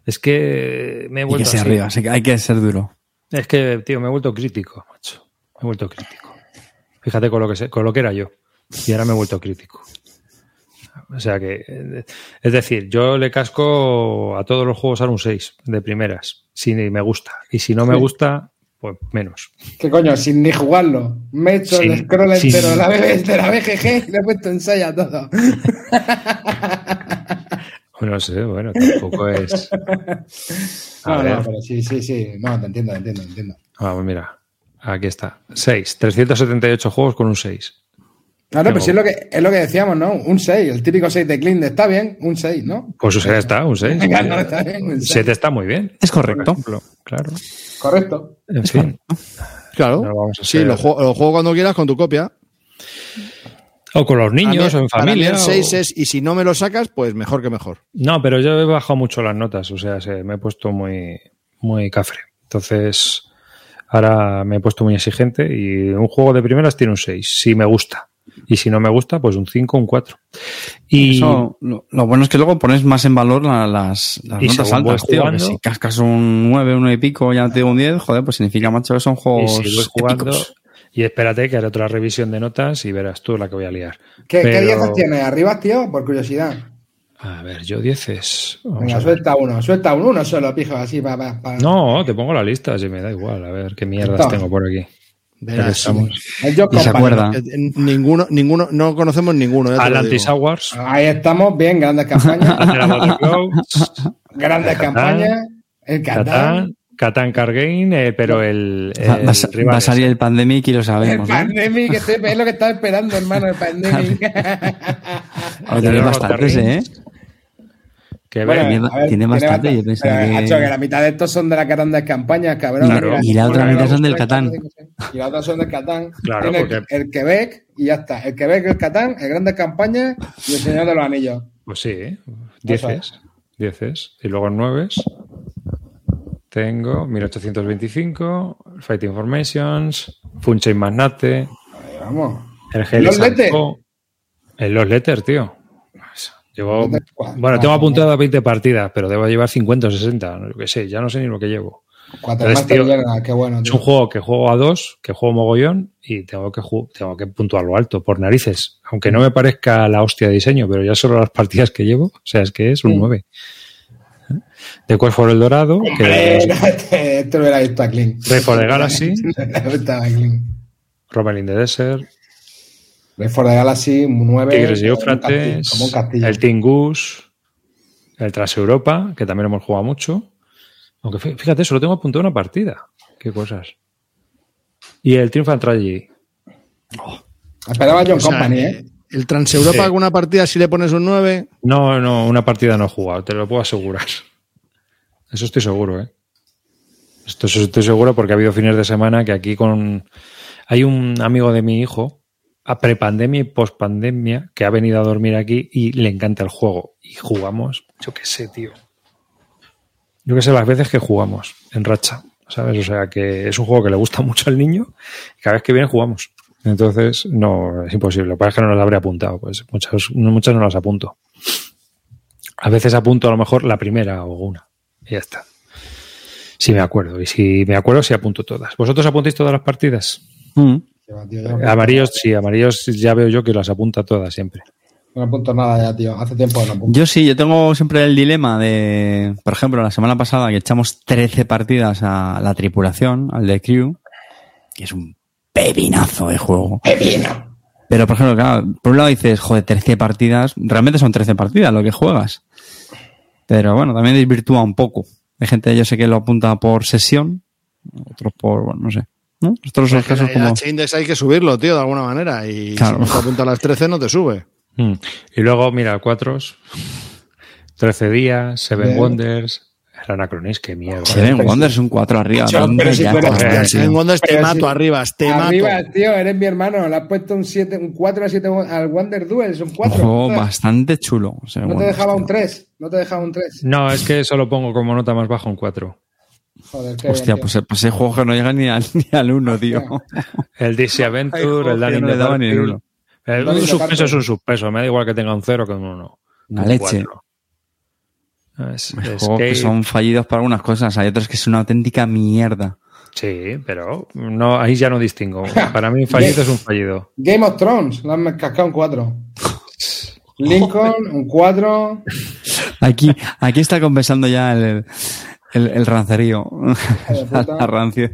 Es que me he Y que vuelto sea así. arriba, así que hay que ser duro. Es que, tío, me he vuelto crítico, macho. Me he vuelto crítico. Fíjate con lo que, se- con lo que era yo. Y ahora me he vuelto crítico. O sea que, es decir, yo le casco a todos los juegos a un 6 de primeras, si me gusta. Y si no me Sí. gusta, pues menos. ¿Qué coño? Sin ni jugarlo. Me he hecho el scroll entero de la, BG de la BGG y le he puesto ensayo a todo. No sé, bueno, tampoco es. A No, ver. no, pero sí, sí, sí. No, te entiendo, te entiendo, te entiendo. Vamos, mira. Aquí está. 6. 378 juegos con un 6. Claro, Tengo- pero sí es lo, que, es lo que decíamos, ¿no? Un 6, el típico 6 de Clean está bien, un 6, ¿no? Pues ya está, un 6. Venga, no, está bien, un 6. 7 está muy bien. Es correcto. Por ejemplo, claro. Correcto. En fin. Claro. No vamos a sí, lo juego, lo juego cuando quieras con tu copia. O con los niños Para o en para mí familia. el o- 6 es, y si no me lo sacas, pues mejor que mejor. No, pero yo he bajado mucho las notas, o sea, se- me he puesto muy, muy cafre. Entonces, ahora me he puesto muy exigente y un juego de primeras tiene un 6, si me gusta. Y si no me gusta, pues un 5, un 4. Y Eso, lo, lo bueno es que luego pones más en valor la- las, las Y notas altas, tío. que jugando- si cascas un 9, 1 y pico, ya te digo un 10, joder, pues significa, macho, que son y juegos si voy jugando, épicos. Y espérate que haré otra revisión de notas y verás tú la que voy a liar. ¿Qué, ¿qué Pero- diezas tienes? ¿Arriba, tío? Por curiosidad. A ver, yo 10 es. vamos Venga, suelta uno, suelta uno, uno solo, pijo, así para. No, te pongo la lista, si me da igual. A ver qué mierdas tengo por aquí. Verás, Pero estamos- El Job Y se acuerda. eh, Ninguno, ninguno, no conocemos ninguno. Atlantis. Awards. Ahí estamos, bien, grandes campañas. Grandes campañas. El Catán. Catán, Catán Cargame, eh, pero el. Va, el va a sa- rival va a es- salir el Pandemic y lo El sabemos. ¿eh? Pandemic, que estoy- es lo que estaba esperando, hermano, el Pandemic. Ahora tiene Los bastantes, ¿eh? Que Bueno, ver, tiene- a ver, tiene bastante, yo bastante. Pero, que- macho, que la mitad de estos son de las grandes campañas, cabrón. Claro, Mira, y la otra mitad son del 30, Catán. 35, Y la otra son del Catán. Claro, Tiene el- porque- el, Quebec y ya está. El Quebec, el Catán, el Grandes Campañas y el Señor de los Anillos. Pues sí, Eso dieces. Dieces. Y luego nueves tengo 1825, Fighting Formations, Funchain Magnate, Ahí vamos. el ¿Los Letters? En los letters, tío. Llevo, bueno, tengo apuntado 20 partidas, pero debo llevar 50 o 60. No qué sé, ya no sé ni lo que llevo. Tío, General, qué bueno. Es tío. un juego que juego a dos, que juego mogollón y tengo que, tengo que puntuarlo alto, por narices. Aunque no me parezca la hostia de diseño, pero ya solo las partidas que llevo, o sea, es que es un Sí. 9. De Quest for el Dorado, que lo hubiera visto a Clint. Ray for the Galaxy. Robert in the Desert, Ray for the Galaxy, un 9. Tigres y Como un castillo. el Team Goose, el Tras Europa, que también hemos jugado mucho. Aunque fí- fíjate, solo tengo apuntado una partida. Qué cosas. Y el Triumphant Tragedy. Esperaba John O sea, Company, eh, ¿eh? El Transeuropa, Sí. alguna partida, si le pones un 9, No, no, una partida no he jugado, te lo puedo asegurar. Eso estoy seguro, ¿eh? Esto estoy seguro porque ha habido fines de semana que aquí con... Hay un amigo de mi hijo, a prepandemia y pospandemia, que ha venido a dormir aquí y le encanta el juego. Y jugamos, yo qué sé, tío. Yo qué sé, las veces que jugamos en racha, ¿sabes? O sea, que es un juego que le gusta mucho al niño y cada vez que viene jugamos. Entonces, no, es imposible. Lo que pasa es que no las habré apuntado. Pues muchas, no- muchas no las apunto. A veces apunto a lo mejor la primera o una. Y ya está. Si me acuerdo. Y si me acuerdo, sí apunto todas. ¿Vosotros apuntáis todas las partidas? Mm. Amarillos, sí, amarillos ya veo yo que las apunta todas siempre. No apunto nada ya, tío. Hace tiempo que no apunto. Yo sí, yo tengo siempre el dilema de, por ejemplo, la semana pasada que echamos 13 partidas a la tripulación, al de Crew, que es un pepinazo de juego. Pero, por ejemplo, claro, por un lado dices, joder, 13 partidas, realmente son 13 partidas lo que juegas. Pero bueno, también desvirtúa un poco. Hay gente, yo sé que lo apunta por sesión, otros por, bueno, no sé. ¿No? Estos son los casos el como... H-Index hay que subirlo, tío, de alguna manera. Y Claro. si no te apunta a las 13, no te sube. Mm. Y luego, mira, cuatros, 13 días, Seven Bien. Wonders, el Anachronis, qué mierda. Seven Wonders un 4 arriba. ¿dónde pero si Hostia, Seven Wonders te mato si- arriba, te Arriba, mato. tío, eres mi hermano. Le has puesto un 7, un 4 a 7 al Wonder Duel, son Un 4. juego bastante chulo. Seven No te Wonders, dejaba tío. un 3. No te dejaba un 3. No, es que solo pongo como nota más baja un 4. Joder, qué Hostia, bien, pues, pues ese juego que no llega ni al, ni al 1, tío. El DC Adventure, el Danny no le daban ni el uno. El, Carter. es un suspenso. Me da igual que tenga un 0 que un 1. La leche. Es, Hay es juegos que que- son fallidos para algunas cosas, hay otros que es una auténtica mierda. Sí, pero no, ahí ya no distingo. Para mí, fallido es un fallido. Game of Thrones, le han cascado un 4. Lincoln, un 4. Aquí, aquí está compensando ya el, el, el rancerío. La rancia.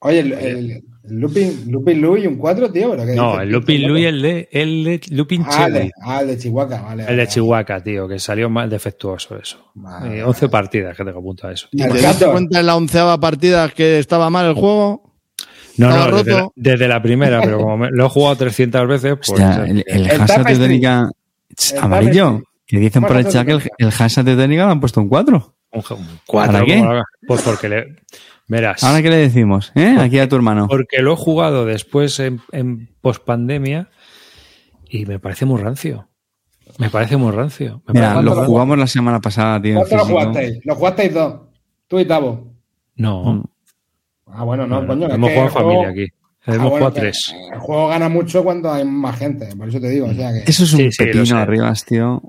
Oye, el, el, el Lupin, Lupin Louis, un 4, tío. ¿pero qué No, el? Lupin Louis, el de, el de Lupin Ah, de, ah, el de Chihuahua, vale. El vale, de Chihuahua, tío, que salió mal defectuoso eso. Vale, Eh, 11 partidas que tengo apunto a eso. ¿Y te Castor. cuenta en la onceava partida que estaba mal el juego? No, no, desde la, desde la primera, pero como me- lo he jugado 300 veces, pues. Hostia, el, el El Tapestry. Teutónica El amarillo. Que dicen por el chat que el, el Hasa Teutónica le han puesto un 4. un, un cuatro, ¿Para qué? Pues porque le. Verás. Ahora qué le decimos, ¿eh? Aquí a tu hermano. Porque lo he jugado después en, en pospandemia y me parece muy rancio. Me parece muy rancio. Me Mira, lo ¿cuánto lo jugamos la semana pasada, tío. ¿Cuánto lo jugasteis? Lo jugasteis dos. Tú y Tavo. No. Mm. Ah, bueno, no, no, coño. no, es hemos jugado juego- familia aquí. Ah, Hemos bueno, jugado tres. El juego gana mucho cuando hay más gente, por eso te digo. O sea que... Eso es un Sí, sí, pepino sé. arriba, tío.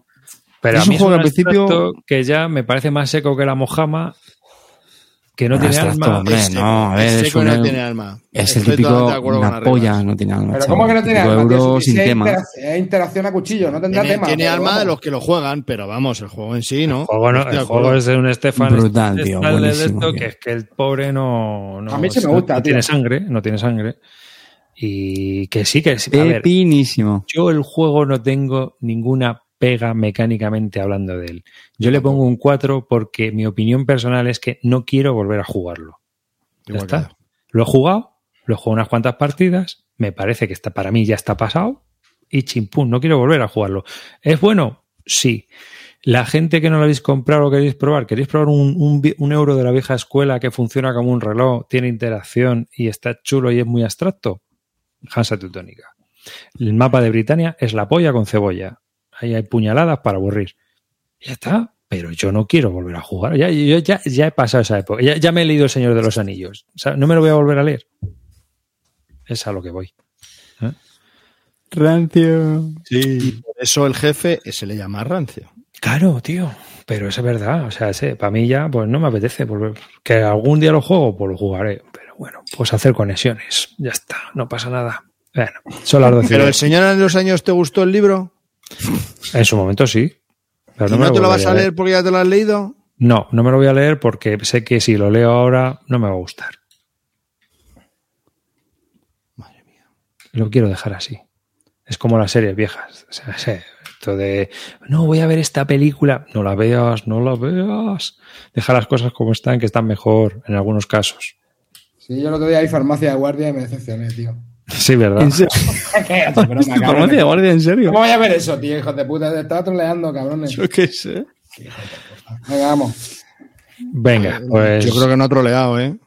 Pero Es a mí un es juego un al principio- que ya me parece más seco que la mojama, que no tiene Abstracto, alma. hombre, Es seco, no, a ver, es una- no tiene alma. es el Estoy típico una polla, no tiene alma. Pero. ¿cómo que no tiene alma? tío? euro Si- sin tema. interac- Es interacción a cuchillo, no tendrá Tiene, tema. tiene pero alma vamos. de los que lo juegan, pero vamos, el juego en sí, ¿no? El juego, no- el es de un Estefan Brutal, tío, Estefan buenísimo, esto, tío. que es que el pobre no, no A mí sí me no- gusta, no tío. tiene sangre, no tiene sangre. Y que sí, que sí. A ver, Pepinísimo. yo el juego no tengo ninguna pega mecánicamente hablando de él. Yo le pongo un 4 porque mi opinión personal es que no quiero volver a jugarlo. Ya Igual está. Lo he jugado, lo he jugado unas cuantas partidas, me parece que está, para mí ya está pasado y chimpún, no quiero volver a jugarlo. ¿Es bueno? Sí. La gente que no lo habéis comprado o queréis probar, queréis probar un, un euro de la vieja escuela que funciona como un reloj, tiene interacción y está chulo y es muy abstracto, Hansa Teutónica. El mapa de Britania es la polla con cebolla. Ahí hay puñaladas para aburrir. Ya está. Pero yo no quiero volver a jugar. Ya, yo ya, ya he pasado esa época. Ya, ya me he leído El Señor de los Anillos. O sea, no me lo voy a volver a leer. Es a lo que voy. Rancio. Y por eso el jefe se le llama rancio. Claro, tío. Pero eso es verdad. O sea, ese, para mí ya, pues no me apetece volver. Que algún día lo juego, pues lo jugaré. Pero bueno, pues hacer conexiones. Ya está. No pasa nada. Bueno, son las 12. Pero el Señor de los Años, ¿te gustó el libro? En su momento sí. Pero ¿Y me no te lo vas a leer porque ya te lo has leído? No, no me lo voy a leer porque sé que si lo leo ahora no me va a gustar. Madre mía. Lo quiero dejar así. Es como las series viejas. O sea, sé, esto de, no, voy a ver esta película. No la veas, no la veas. Deja las cosas como están, que están mejor en algunos casos. Sí, yo el otro día hay farmacia de guardia y me decepcioné, tío. Sí, ¿verdad? ¿En guardia, en serio? ¿Cómo voy a ver eso, tío, hijos de puta? Te estaba troleando, cabrones. Yo qué sé. Venga, vamos. Venga, pues. Yo creo que no ha troleado, ¿eh?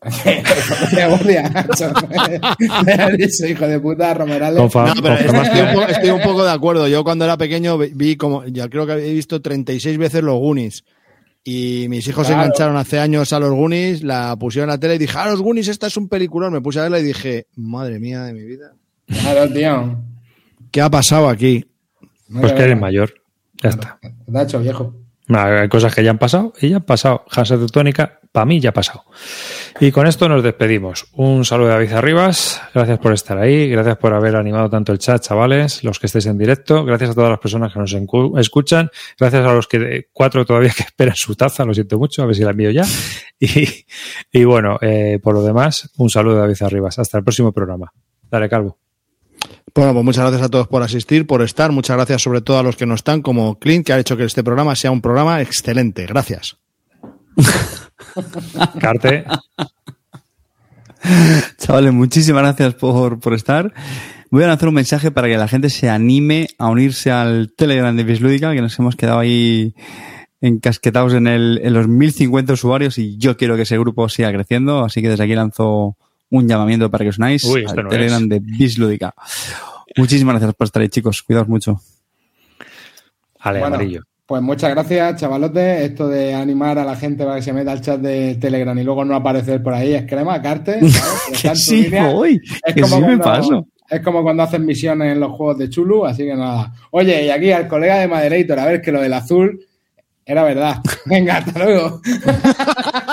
Hijo de puta, Romerales. No, pero estoy un, poco, estoy un poco de acuerdo. Yo cuando era pequeño vi- vi como, ya creo que he visto 36 veces los Goonies. Y mis hijos se engancharon hace años a los Goonies, la pusieron en la tele y dije, ah, los Goonies, esta es un peliculón. Me puse a verla y dije, madre mía de mi vida. Claro, tío. ¿Qué ha pasado aquí? Pues que eres mayor. Ya está. Te hecho viejo. Hay cosas que ya han pasado y ya han pasado. Hansa Teutónica, para mí ya ha pasado. Y con esto nos despedimos. Un saludo de David Arribas. Gracias por estar ahí. Gracias por haber animado tanto el chat, chavales, los que estéis en directo. Gracias a todas las personas que nos escuchan. Gracias a los que cuatro todavía que esperan su taza. Lo siento mucho. A ver si la envío ya. Y, y bueno, eh, por lo demás, un saludo de David Arribas. Hasta el próximo programa. Dale, Calvo. Bueno, pues muchas gracias a todos por asistir, por estar. Muchas gracias sobre todo a los que no están, como Clint, que ha hecho que este programa sea un programa excelente. Gracias. Carte. Chavales, muchísimas gracias por, por estar. Voy a lanzar un mensaje para que la gente se anime a unirse al Telegram de Bislúdica, que nos hemos quedado ahí encasquetados en, el, en los 1050 usuarios y yo quiero que ese grupo siga creciendo, así que desde aquí lanzo un llamamiento para que os unáis Uy, al no Telegram es. de Bislúdica. Muchísimas gracias por estar ahí, chicos. Cuidaos mucho. Ale, Bueno, amarillo. Pues muchas gracias, chavalotes. Esto de animar a la gente para que se meta al chat de Telegram y luego no aparecer por ahí es crema, carte. sí, línea. voy. Es Que como sí me cuando- paso. Es como cuando hacen misiones en los juegos de Chulu, así que nada. Oye, y aquí al colega de Maderator, a ver que lo del azul era verdad. Venga, hasta luego.